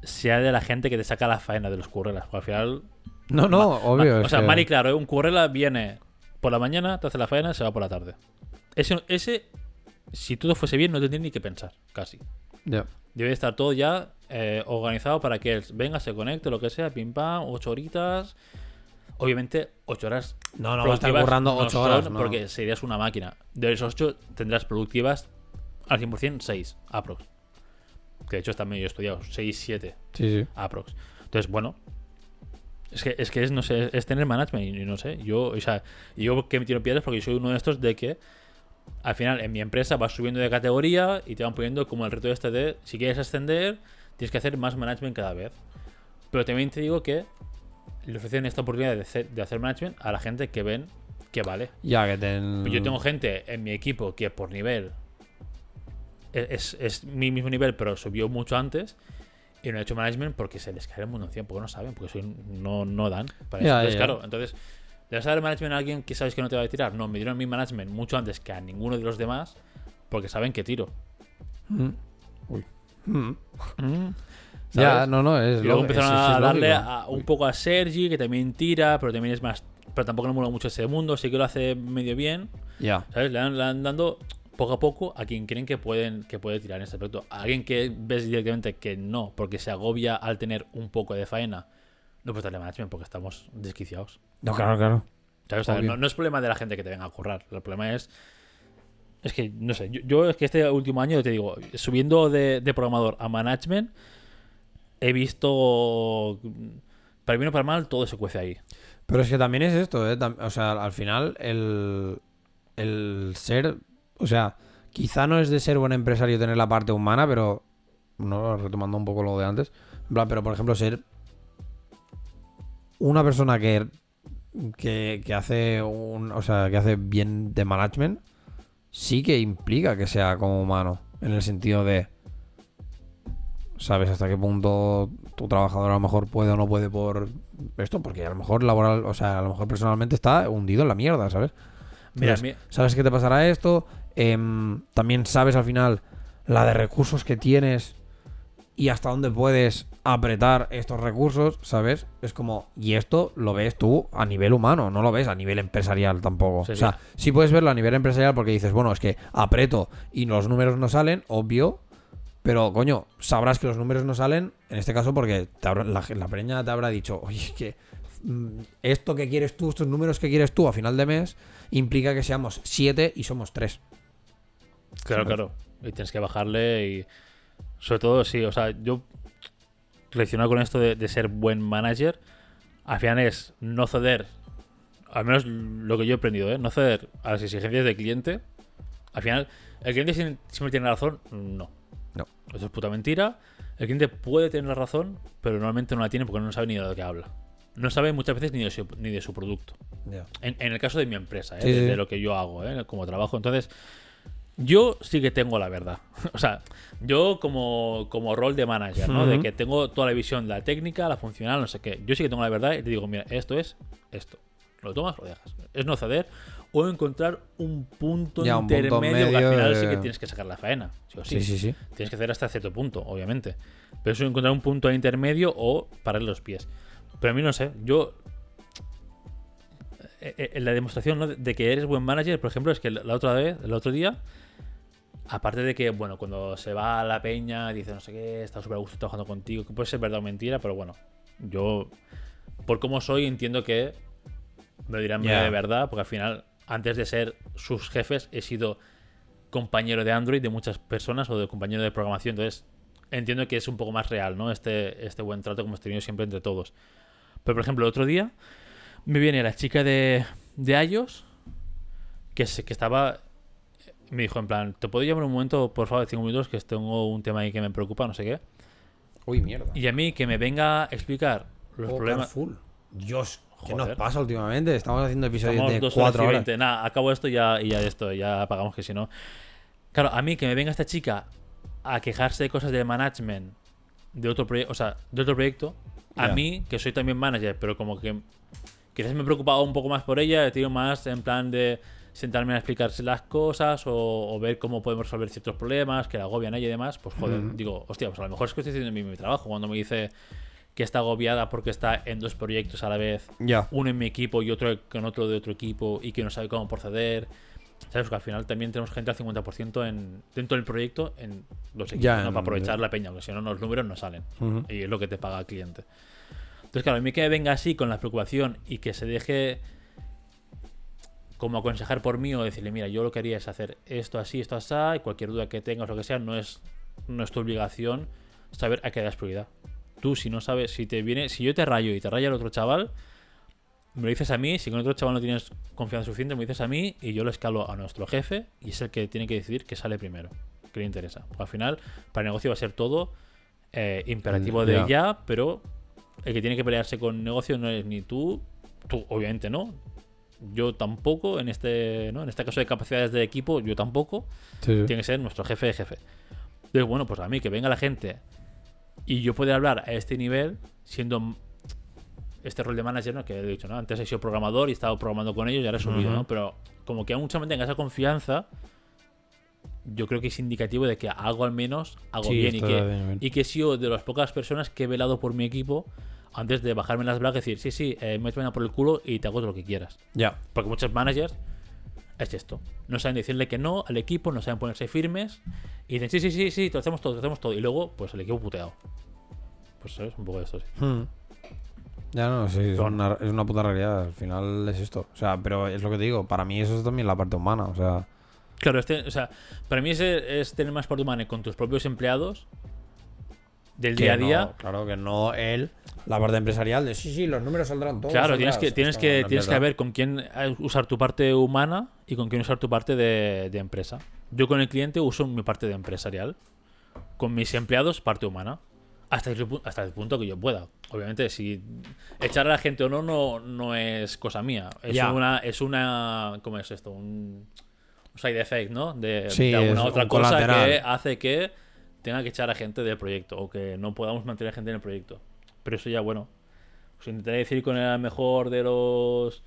sea de la gente que te saca la faena de los currelas. Porque al final. No, no, obvio. o sea, que- mal y claro, ¿eh? un currela viene por la mañana, te hace la faena, se va por la tarde. Ese, ese si todo fuese bien, no tendría ni que pensar, casi. Ya. Debe estar todo ya eh, organizado para que él venga, se conecte, lo que sea, pim pam, ocho horitas. Obviamente, ocho horas. No, no va a estar currando no ocho son, horas, no. Porque serías una máquina. De esos ocho tendrás productivas al 100% 6, aprox. Que de hecho está medio estudiado, 6, 7 Sí, sí. aprox. Entonces, bueno. Es que, es que es, no sé, es tener management y no sé. Yo, o sea, yo que me tiro piedras porque soy uno de estos de que al final en mi empresa vas subiendo de categoría y te van poniendo como el reto este de si quieres ascender, tienes que hacer más management cada vez. Pero también te digo que le ofrecen esta oportunidad de hacer, de hacer management a la gente que ven que vale. Ya que ten... Pues Yo tengo gente en mi equipo que por nivel e-, es, es mi mismo nivel, pero subió mucho antes. Y no he hecho management porque se les cae el mundo encima, porque no saben, porque soy- no, no dan para eso. Entonces, ya. claro, entonces, ¿le vas a dar management a alguien que sabes que no te va a tirar? No, me dieron mi management mucho antes que a ninguno de los demás, porque saben que tiro. Mm. Uy. Mm. ¿Sabes? Ya, no, no, es Y luego empezaron es- a darle a- un poco a Sergi, que también tira, pero también es más. Pero tampoco le mola mucho ese mundo, sí que lo hace medio bien. Ya. ¿Sabes? Le dan, le dan dando poco a poco a quien creen que pueden que puede tirar en este aspecto. A alguien que ves directamente que no, porque se agobia al tener un poco de faena, no puedes darle management porque estamos desquiciados. No, claro, claro. ¿Sabes? No, no es problema de la gente que te venga a currar. El problema es. Es que, no sé, yo, es que este último año, te digo, subiendo de, programador a management, he visto. Para bien o para mal, todo se cuece ahí. Pero es que también es esto, ¿eh? O sea, al final, el, el ser. O sea, quizá no es de ser buen empresario tener la parte humana, pero. No, retomando un poco lo de antes. Pero por ejemplo, ser. Una persona que. Que, que hace un. O sea, que hace bien de management. Sí que implica que sea como humano. En el sentido de. sabes hasta qué punto tu trabajador a lo mejor puede o no puede por esto, porque a lo mejor laboral, o sea, a lo mejor personalmente está hundido en la mierda, ¿sabes? Mira, Entonces, sabes que te pasará esto, em, también sabes al final la de recursos que tienes y hasta dónde puedes apretar estos recursos, ¿sabes? Es como, y esto lo ves tú a nivel humano, no lo ves a nivel empresarial tampoco. Sí, o sea, sí puedes verlo a nivel empresarial porque dices, bueno, es que aprieto y los números no salen, obvio, pero coño, sabrás que los números no salen, en este caso porque te habrá- la, la preña te habrá dicho, oye, es que mm, esto que quieres tú, estos números que quieres tú a final de mes, implica que seamos 7 y somos 3. Claro, ¿sabes? claro. Y tienes que bajarle y. Sobre todo, sí, o sea, yo. Relacionado con esto de, de ser buen manager, al final es no ceder. Al menos lo que yo he aprendido, ¿eh? No ceder a las exigencias del cliente. Al final, ¿el cliente siem- siempre tiene razón? No. No. Eso es puta mentira. El cliente puede tener la razón, pero normalmente no la tiene porque no sabe ni de lo que habla. No sabe muchas veces ni de su, ni de su producto. En, en el caso de mi empresa, ¿eh? Sí, de, sí. de lo que yo hago, ¿eh? como trabajo. Entonces, yo sí que tengo la verdad. o sea, yo como, como rol de manager, ¿no? De que tengo toda la visión, la técnica, la funcional, no sé qué. Yo sí que tengo la verdad y te digo, mira, esto es esto. Lo tomas, lo dejas. Es no ceder o encontrar un punto Ya, un punto intermedio que al final sí que tienes que sacar la faena. Sí o sí. Sí, sí, sí. Tienes que hacer hasta cierto punto, obviamente. Pero eso es encontrar un punto intermedio o parar los pies. Pero a mí no sé, yo. eh, eh, En la demostración ¿no? de que eres buen manager, por ejemplo, es que la otra vez, el otro día, aparte de que, bueno, cuando se va a la peña, dice no sé qué, está súper a gusto trabajando contigo, que puede ser verdad o mentira, pero bueno, yo, por cómo soy, entiendo que me dirán Ya. de verdad, porque al final, antes de ser sus jefes, he sido compañero de Android de muchas personas o de compañero de programación. Entonces, entiendo que es un poco más real, ¿no? Este, este buen trato como hemos tenido siempre entre todos. Pero, por ejemplo, el otro día me viene la chica de, de iOS que, se, que estaba. Me dijo, en plan, ¿te puedo llamar un momento, por favor, de cinco minutos? Que tengo un tema ahí que me preocupa, no sé qué. Uy, mierda. Y a mí que me venga a explicar los Oh, problemas. full. Dios, ¿qué Joder. nos pasa últimamente? Estamos haciendo episodios Estamos de dos 4 horas horas. 20. Nada, acabo esto y ya, y ya esto, ya apagamos que si no. Claro, a mí que me venga esta chica a quejarse de cosas de management de otro proyecto, o sea, de otro proyecto, a mí, que soy también manager, pero como que quizás me he preocupado un poco más por ella, he tenido más en plan de sentarme a explicarse las cosas o, o ver cómo podemos resolver ciertos problemas que la agobian a ella y demás, pues joder, digo, hostia, pues a lo mejor es que estoy haciendo mi, mi trabajo cuando me dice que está agobiada porque está en dos proyectos a la vez uno en mi equipo y otro con otro de otro equipo y que no sabe cómo proceder. ¿Sabes? Que al final también tenemos gente al 50% en, dentro del proyecto en los equipos, Para aprovechar la peña, porque si no, los números no salen. Y es lo que te paga el cliente. Entonces, claro, a mí que venga así con la preocupación y que se deje como aconsejar por mí o decirle, mira, yo lo que haría es hacer esto así, esto así, y cualquier duda que tengas o lo que sea, no es, no es tu obligación saber a qué das prioridad. Tú, si no sabes, si te viene, si yo te rayo y te raya el otro chaval, me lo dices a mí, si con otro chaval no tienes confianza suficiente, me lo dices a mí y yo lo escalo a nuestro jefe y es el que tiene que decidir qué sale primero, qué le interesa. Porque al final, para el negocio va a ser todo eh, imperativo de Ya. ya, pero el que tiene que pelearse con negocio no es ni tú, tú obviamente no, yo tampoco, en este, ¿no? en este caso de capacidades de equipo, yo tampoco, Sí, tiene que ser nuestro jefe de jefe. Entonces, bueno, pues a mí que venga la gente y yo poder hablar a este nivel siendo este rol de manager, ¿no? Que he dicho, ¿no? Antes he sido programador y he estado programando con ellos y ahora he subido. ¿no? Pero como que aún se mantenga esa confianza, yo creo que es indicativo de que hago al menos, hago Sí, bien y que, bien, bien. y que he sido de las pocas personas que he velado por mi equipo antes de bajarme las bragas y decir, sí, sí, eh, méteme por el culo y te hago todo lo que quieras. Ya. Porque muchos managers es esto. No saben decirle que no al equipo, no saben ponerse firmes. Y dicen, sí, sí, sí, sí, te lo hacemos todo, te lo hacemos todo. Y luego, pues el equipo puteado. Pues sabes, un poco de esto, sí. Hmm. Ya no, sí, es una, es una puta realidad. Al final es esto. O sea, pero es lo que te digo. Para mí eso es también la parte humana. O sea, Claro, este, o sea, para mí es, es tener más parte humana con tus propios empleados del que día a no, día. claro que no él, la parte empresarial de sí, sí, los números saldrán todos. Claro, tienes saldrá". que, tienes Es que, tienes que ver con quién eh, usar tu parte humana y con quién usar tu parte de, de empresa. Yo con el cliente uso mi parte de empresarial. Con mis empleados, parte humana. Hasta el, hasta el punto que yo pueda. Obviamente, si echar a la gente o no, no, no es cosa mía. Es Ya. una, es una. ¿Cómo es esto? Un, side effect, ¿no? De, Sí, de alguna otra cosa colateral. que hace que tenga que echar a gente del proyecto. O que no podamos mantener gente en el proyecto. Pero eso ya, bueno. Pues intentaré decir con el mejor de los.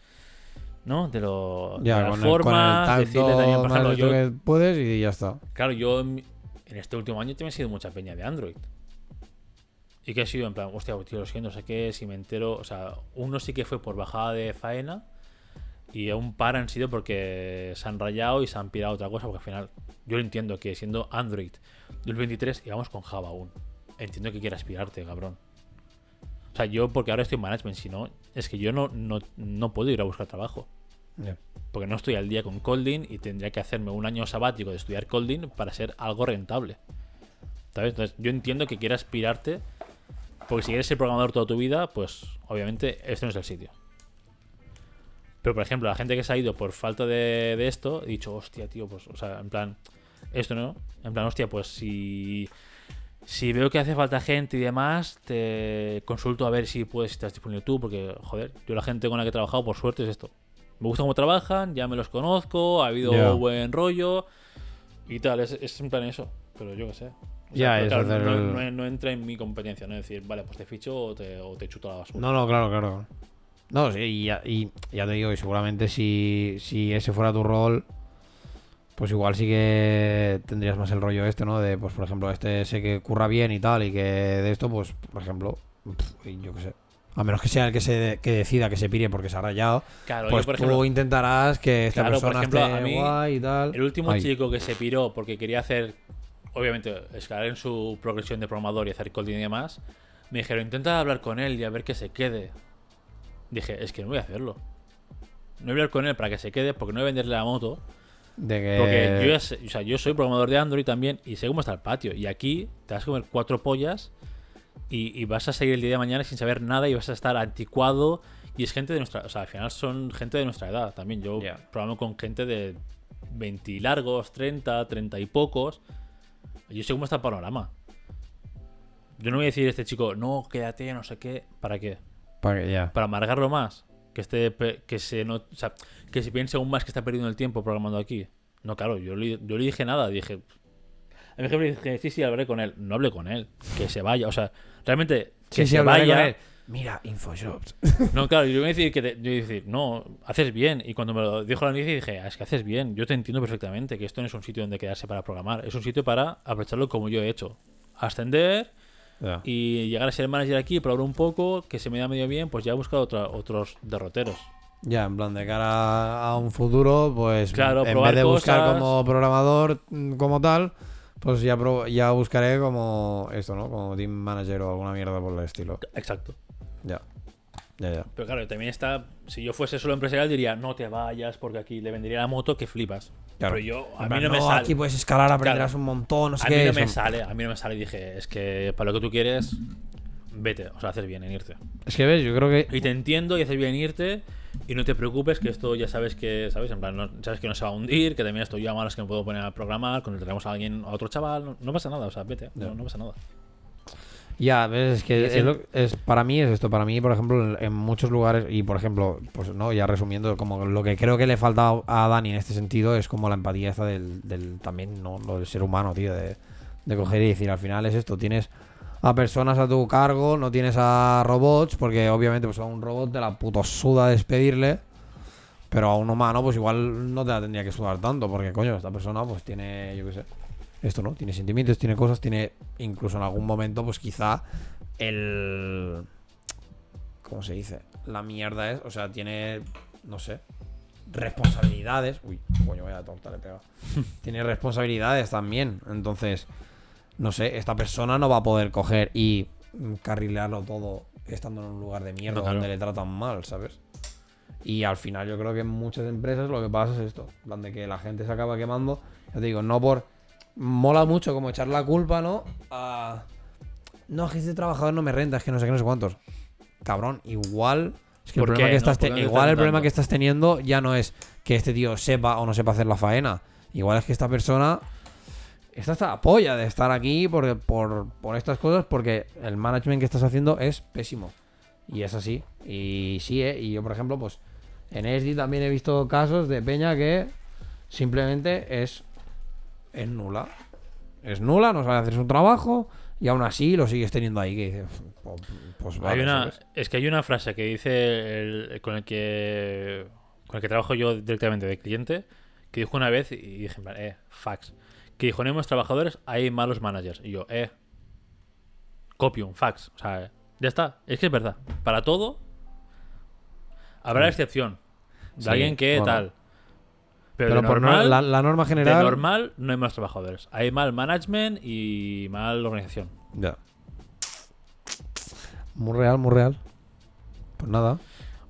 ¿No? De, los, Ya, de las formas. decirle también, por ejemplo, yo, que puedes y ya está. Claro, yo en, en este último año te me he sido mucha peña de Android. Y que ha sido en plan, hostia, tío, lo siento, no sé qué, si me entero. O sea, uno sí que fue por bajada de faena. Y un par han sido porque se han rayado y se han pirado a otra cosa. Porque al final, yo lo entiendo que siendo Android 2023 y vamos con Java aún. Entiendo que quieras pirarte, cabrón. O sea, yo porque ahora estoy en management, si no, es que yo no, no, no puedo ir a buscar trabajo. Porque no estoy al día con Colding y tendría que hacerme un año sabático de estudiar Colding para ser algo rentable. ¿Sabes? Entonces, yo entiendo que quieras aspirarte. Porque si quieres ser programador toda tu vida, pues obviamente este no es el sitio. Pero por ejemplo, la gente que se ha ido por falta de, de esto, he dicho, hostia, tío, pues, o sea, en plan, esto no. En plan, hostia, pues si. Si veo que hace falta gente y demás, te consulto a ver si puedes estar disponible tú, porque, joder, yo la gente con la que he trabajado, por suerte, es esto. Me gusta cómo trabajan, ya me los conozco, ha habido buen rollo y tal, es, es en plan eso, pero yo qué sé. O Ya, claro, no, no- no entra en mi competencia, no es decir, vale, pues te ficho o te, o te chuto a la basura. No, no, claro, claro. No, sí, y ya, y ya te digo, y seguramente si, si ese fuera tu rol, pues igual sí que tendrías más el rollo este, ¿no? De, pues, por ejemplo, este sé que curra bien y tal, y que de esto, pues, por ejemplo, yo qué sé. A menos que sea el que se que decida que se pire porque se ha rayado, Claro, pues yo, por tú ejemplo, intentarás que esta Claro, por persona ejemplo, esté a mí, guay y tal. el último chico que se piró porque quería hacer, obviamente, escalar en su progresión de programador y hacer coding y demás, me dijeron, intenta hablar con él y a ver que se quede. Dije, es que no voy a hacerlo. No voy a hablar con él para que se quede porque no voy a venderle la moto. De que... Porque yo, ya sé- o sea, yo soy programador de Android también y sé cómo está el patio. Y aquí te vas a comer cuatro pollas y, y vas a seguir el día de mañana sin saber nada y vas a estar anticuado. Y es gente de nuestra. O sea, al final son gente de nuestra edad también. Yo Ya. programo con gente de 20 y largos, 30, 30 y pocos. Yo sé cómo está el panorama. Yo no voy a decir a este chico, no, quédate, no sé qué. ¿Para qué? Para ya. para amargarlo más, que esté que se no, o sea, que se piense aún más que está perdiendo el tiempo programando aquí. No, claro, yo le, yo le dije nada, dije a mi jefe le dije, sí, sí, hablaré con él. No hablé con él, que se vaya, o sea, realmente que Sí, se vaya. con él. Mira, Infojobs. No, claro, yo voy a decir que te- yo iba a decir, no, haces bien. Y cuando me lo dijo la noticia dije, "Ah, es que haces bien. Yo te entiendo perfectamente que esto no es un sitio donde quedarse para programar, es un sitio para aprovecharlo como yo he hecho. Ascender, Y llegar a ser manager aquí, probar un poco, que se me da medio bien, pues ya he buscado otros derroteros. Ya, en plan, de cara a un futuro, pues Claro, en vez de buscar cosas. como programador mm, como tal, pues ya, ya buscaré como esto, ¿no? Como team manager o alguna mierda por el estilo. Exacto. Ya. Ya, ya. Pero claro, también está, si yo fuese solo empresarial diría, no te vayas porque aquí le vendería la moto que flipas. Claro. Pero yo, a mí no me sale. Aquí puedes escalar, aprenderás Claro. un montón, no sé a qué. mí no me sale, a mí no me sale. Y dije, es que para lo que tú quieres, vete. O sea, haces bien en irte. Es que ves, yo creo que. Y te entiendo y haces bien en irte. Y no te preocupes que esto ya sabes que, ¿sabes? En plan, no- sabes que no se va a hundir, que también estoy yo a que me puedo poner a programar, contrataremos a alguien, a otro chaval, no, no pasa nada, o sea, vete, no, no pasa nada. Ya, ves, es que es para mí es esto. Para mí, por ejemplo, en, en muchos lugares, y por ejemplo, pues no, ya resumiendo, como lo que creo que le falta a Dani en este sentido es como la empatía esta del, del también, ¿no? Lo del ser humano, tío, de, de coger y decir, al final es esto, tienes a personas a tu cargo, no tienes a robots, porque obviamente pues a un robot te la puto suda despedirle. Pero a un humano, pues igual no te la tendría que sudar tanto, porque coño, esta persona pues tiene, yo qué sé, esto, ¿no? Tiene sentimientos, tiene cosas, tiene incluso en algún momento, pues quizá el... ¿Cómo se dice? La mierda es, o sea, tiene, no sé, responsabilidades. Uy, coño, vaya torta le he pegado. Tiene responsabilidades también. Entonces, no sé, esta persona no va a poder coger y carrilearlo todo estando en un lugar de mierda No, claro. donde le tratan mal, ¿sabes? Y al final yo creo que en muchas empresas lo que pasa es esto, en plan de que la gente se acaba quemando, ya te digo, no por... Mola mucho como echar la culpa, ¿no? A... No, es que este trabajador no me renta, es que no sé qué, no sé cuántos. Cabrón, igual... Es que el ¿Por problema que estás ¿por te- qué no te igual el problema que estás teniendo ya no es que este tío sepa o no sepa hacer la faena. Igual es que esta persona está hasta la polla de estar aquí por, por, por estas cosas porque el management que estás haciendo es pésimo. Y es así. Y sí, ¿eh? Y yo, por ejemplo, pues en ESDI también he visto casos de peña que simplemente es, es nula. Es nula, no sabe hacer su trabajo y aún así lo sigues teniendo ahí. Que pues, pues vale, hay una, ¿sabes? es que hay una frase que dice el- con el que con el que trabajo yo directamente de cliente que dijo una vez y dije, eh, fax. Que dijo, no hemos trabajadores, hay malos managers. Y yo, eh, copium, fax. O sea, ya está. Es que es verdad. Para todo habrá Sí. excepción. De Sí, alguien que bueno. tal. Pero, Pero de por no- normal, la, la norma de general. normal no hay malos trabajadores. Hay mal management y mal organización. Ya. Muy real, muy real. Pues nada.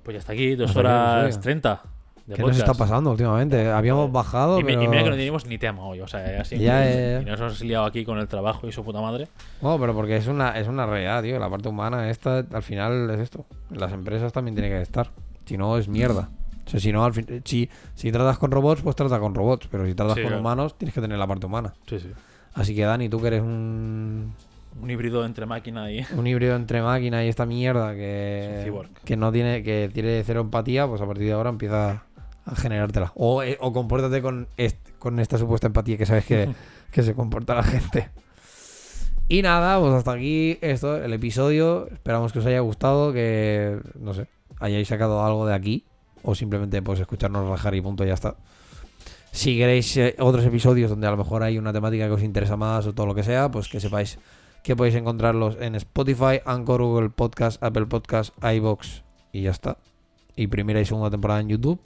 Pues ya está aquí, dos horas episodio. 30 de ¿Qué nos está pasando últimamente? Habíamos bajado, Y, mi- y pero... mira que no teníamos ni tema hoy, o sea, así. Ya, ya, ya. Y nos hemos liado aquí con el trabajo y su puta madre. No, pero porque es una, es una realidad, tío. La parte humana esta, al final es esto. Las empresas también tienen que estar. Si no, es mierda. O sea, si no, al fin, si, si tratas con robots, pues trata con robots. Pero si tratas Sí, con claro. humanos, tienes que tener la parte humana. Sí, sí. Así que, Dani, tú que eres un, Un híbrido entre máquina y. un híbrido entre máquina y esta mierda que, que no tiene, que tiene cero empatía, pues a partir de ahora empieza a generártela. O, eh, o compórtate con, est- con esta supuesta empatía que sabes que, que se comporta la gente. Y nada, pues hasta aquí esto, el episodio. Esperamos que os haya gustado, que no sé, hayáis sacado algo de aquí. O simplemente pues escucharnos rajar y punto, ya está. Si queréis eh, otros episodios donde a lo mejor hay una temática que os interesa más o todo lo que sea, pues que sepáis que podéis encontrarlos en Spotify, Anchor, Google Podcast, Apple Podcast, iBox y ya está. Y primera y segunda temporada en YouTube.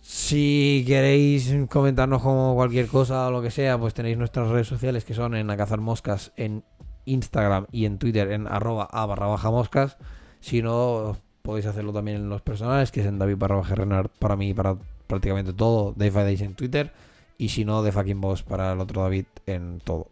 Si queréis comentarnos como cualquier cosa o lo que sea, pues tenéis nuestras redes sociales que son en A Cazar Moscas en Instagram y en Twitter en arroba a barra baja moscas. Si no, podéis hacerlo también en los personales, que es en David barra Renard para mí para prácticamente todo. Dave Days en Twitter. Y si no, de fucking boss para el otro David en todo.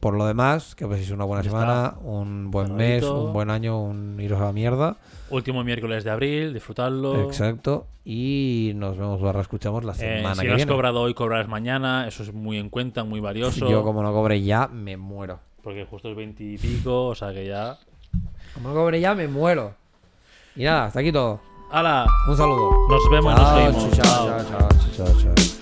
Por lo demás, que paséis una buena semana, un buen mes, un buen año, un iros a la mierda. Último miércoles de abril, disfrutadlo. Exacto. Y nos vemos barra escuchamos la Eh, semana si que no has viene. cobrado hoy, cobrarás mañana. Eso es muy en cuenta, muy valioso. Yo como no cobre ya, me muero. Porque justo es 20 y pico, o sea que ya. Como no cobre ya, me muero. Y nada, hasta aquí todo. ¡Hala! Un saludo. Nos vemos, Chao, nos vemos. chao, chao, chao, chao, chao.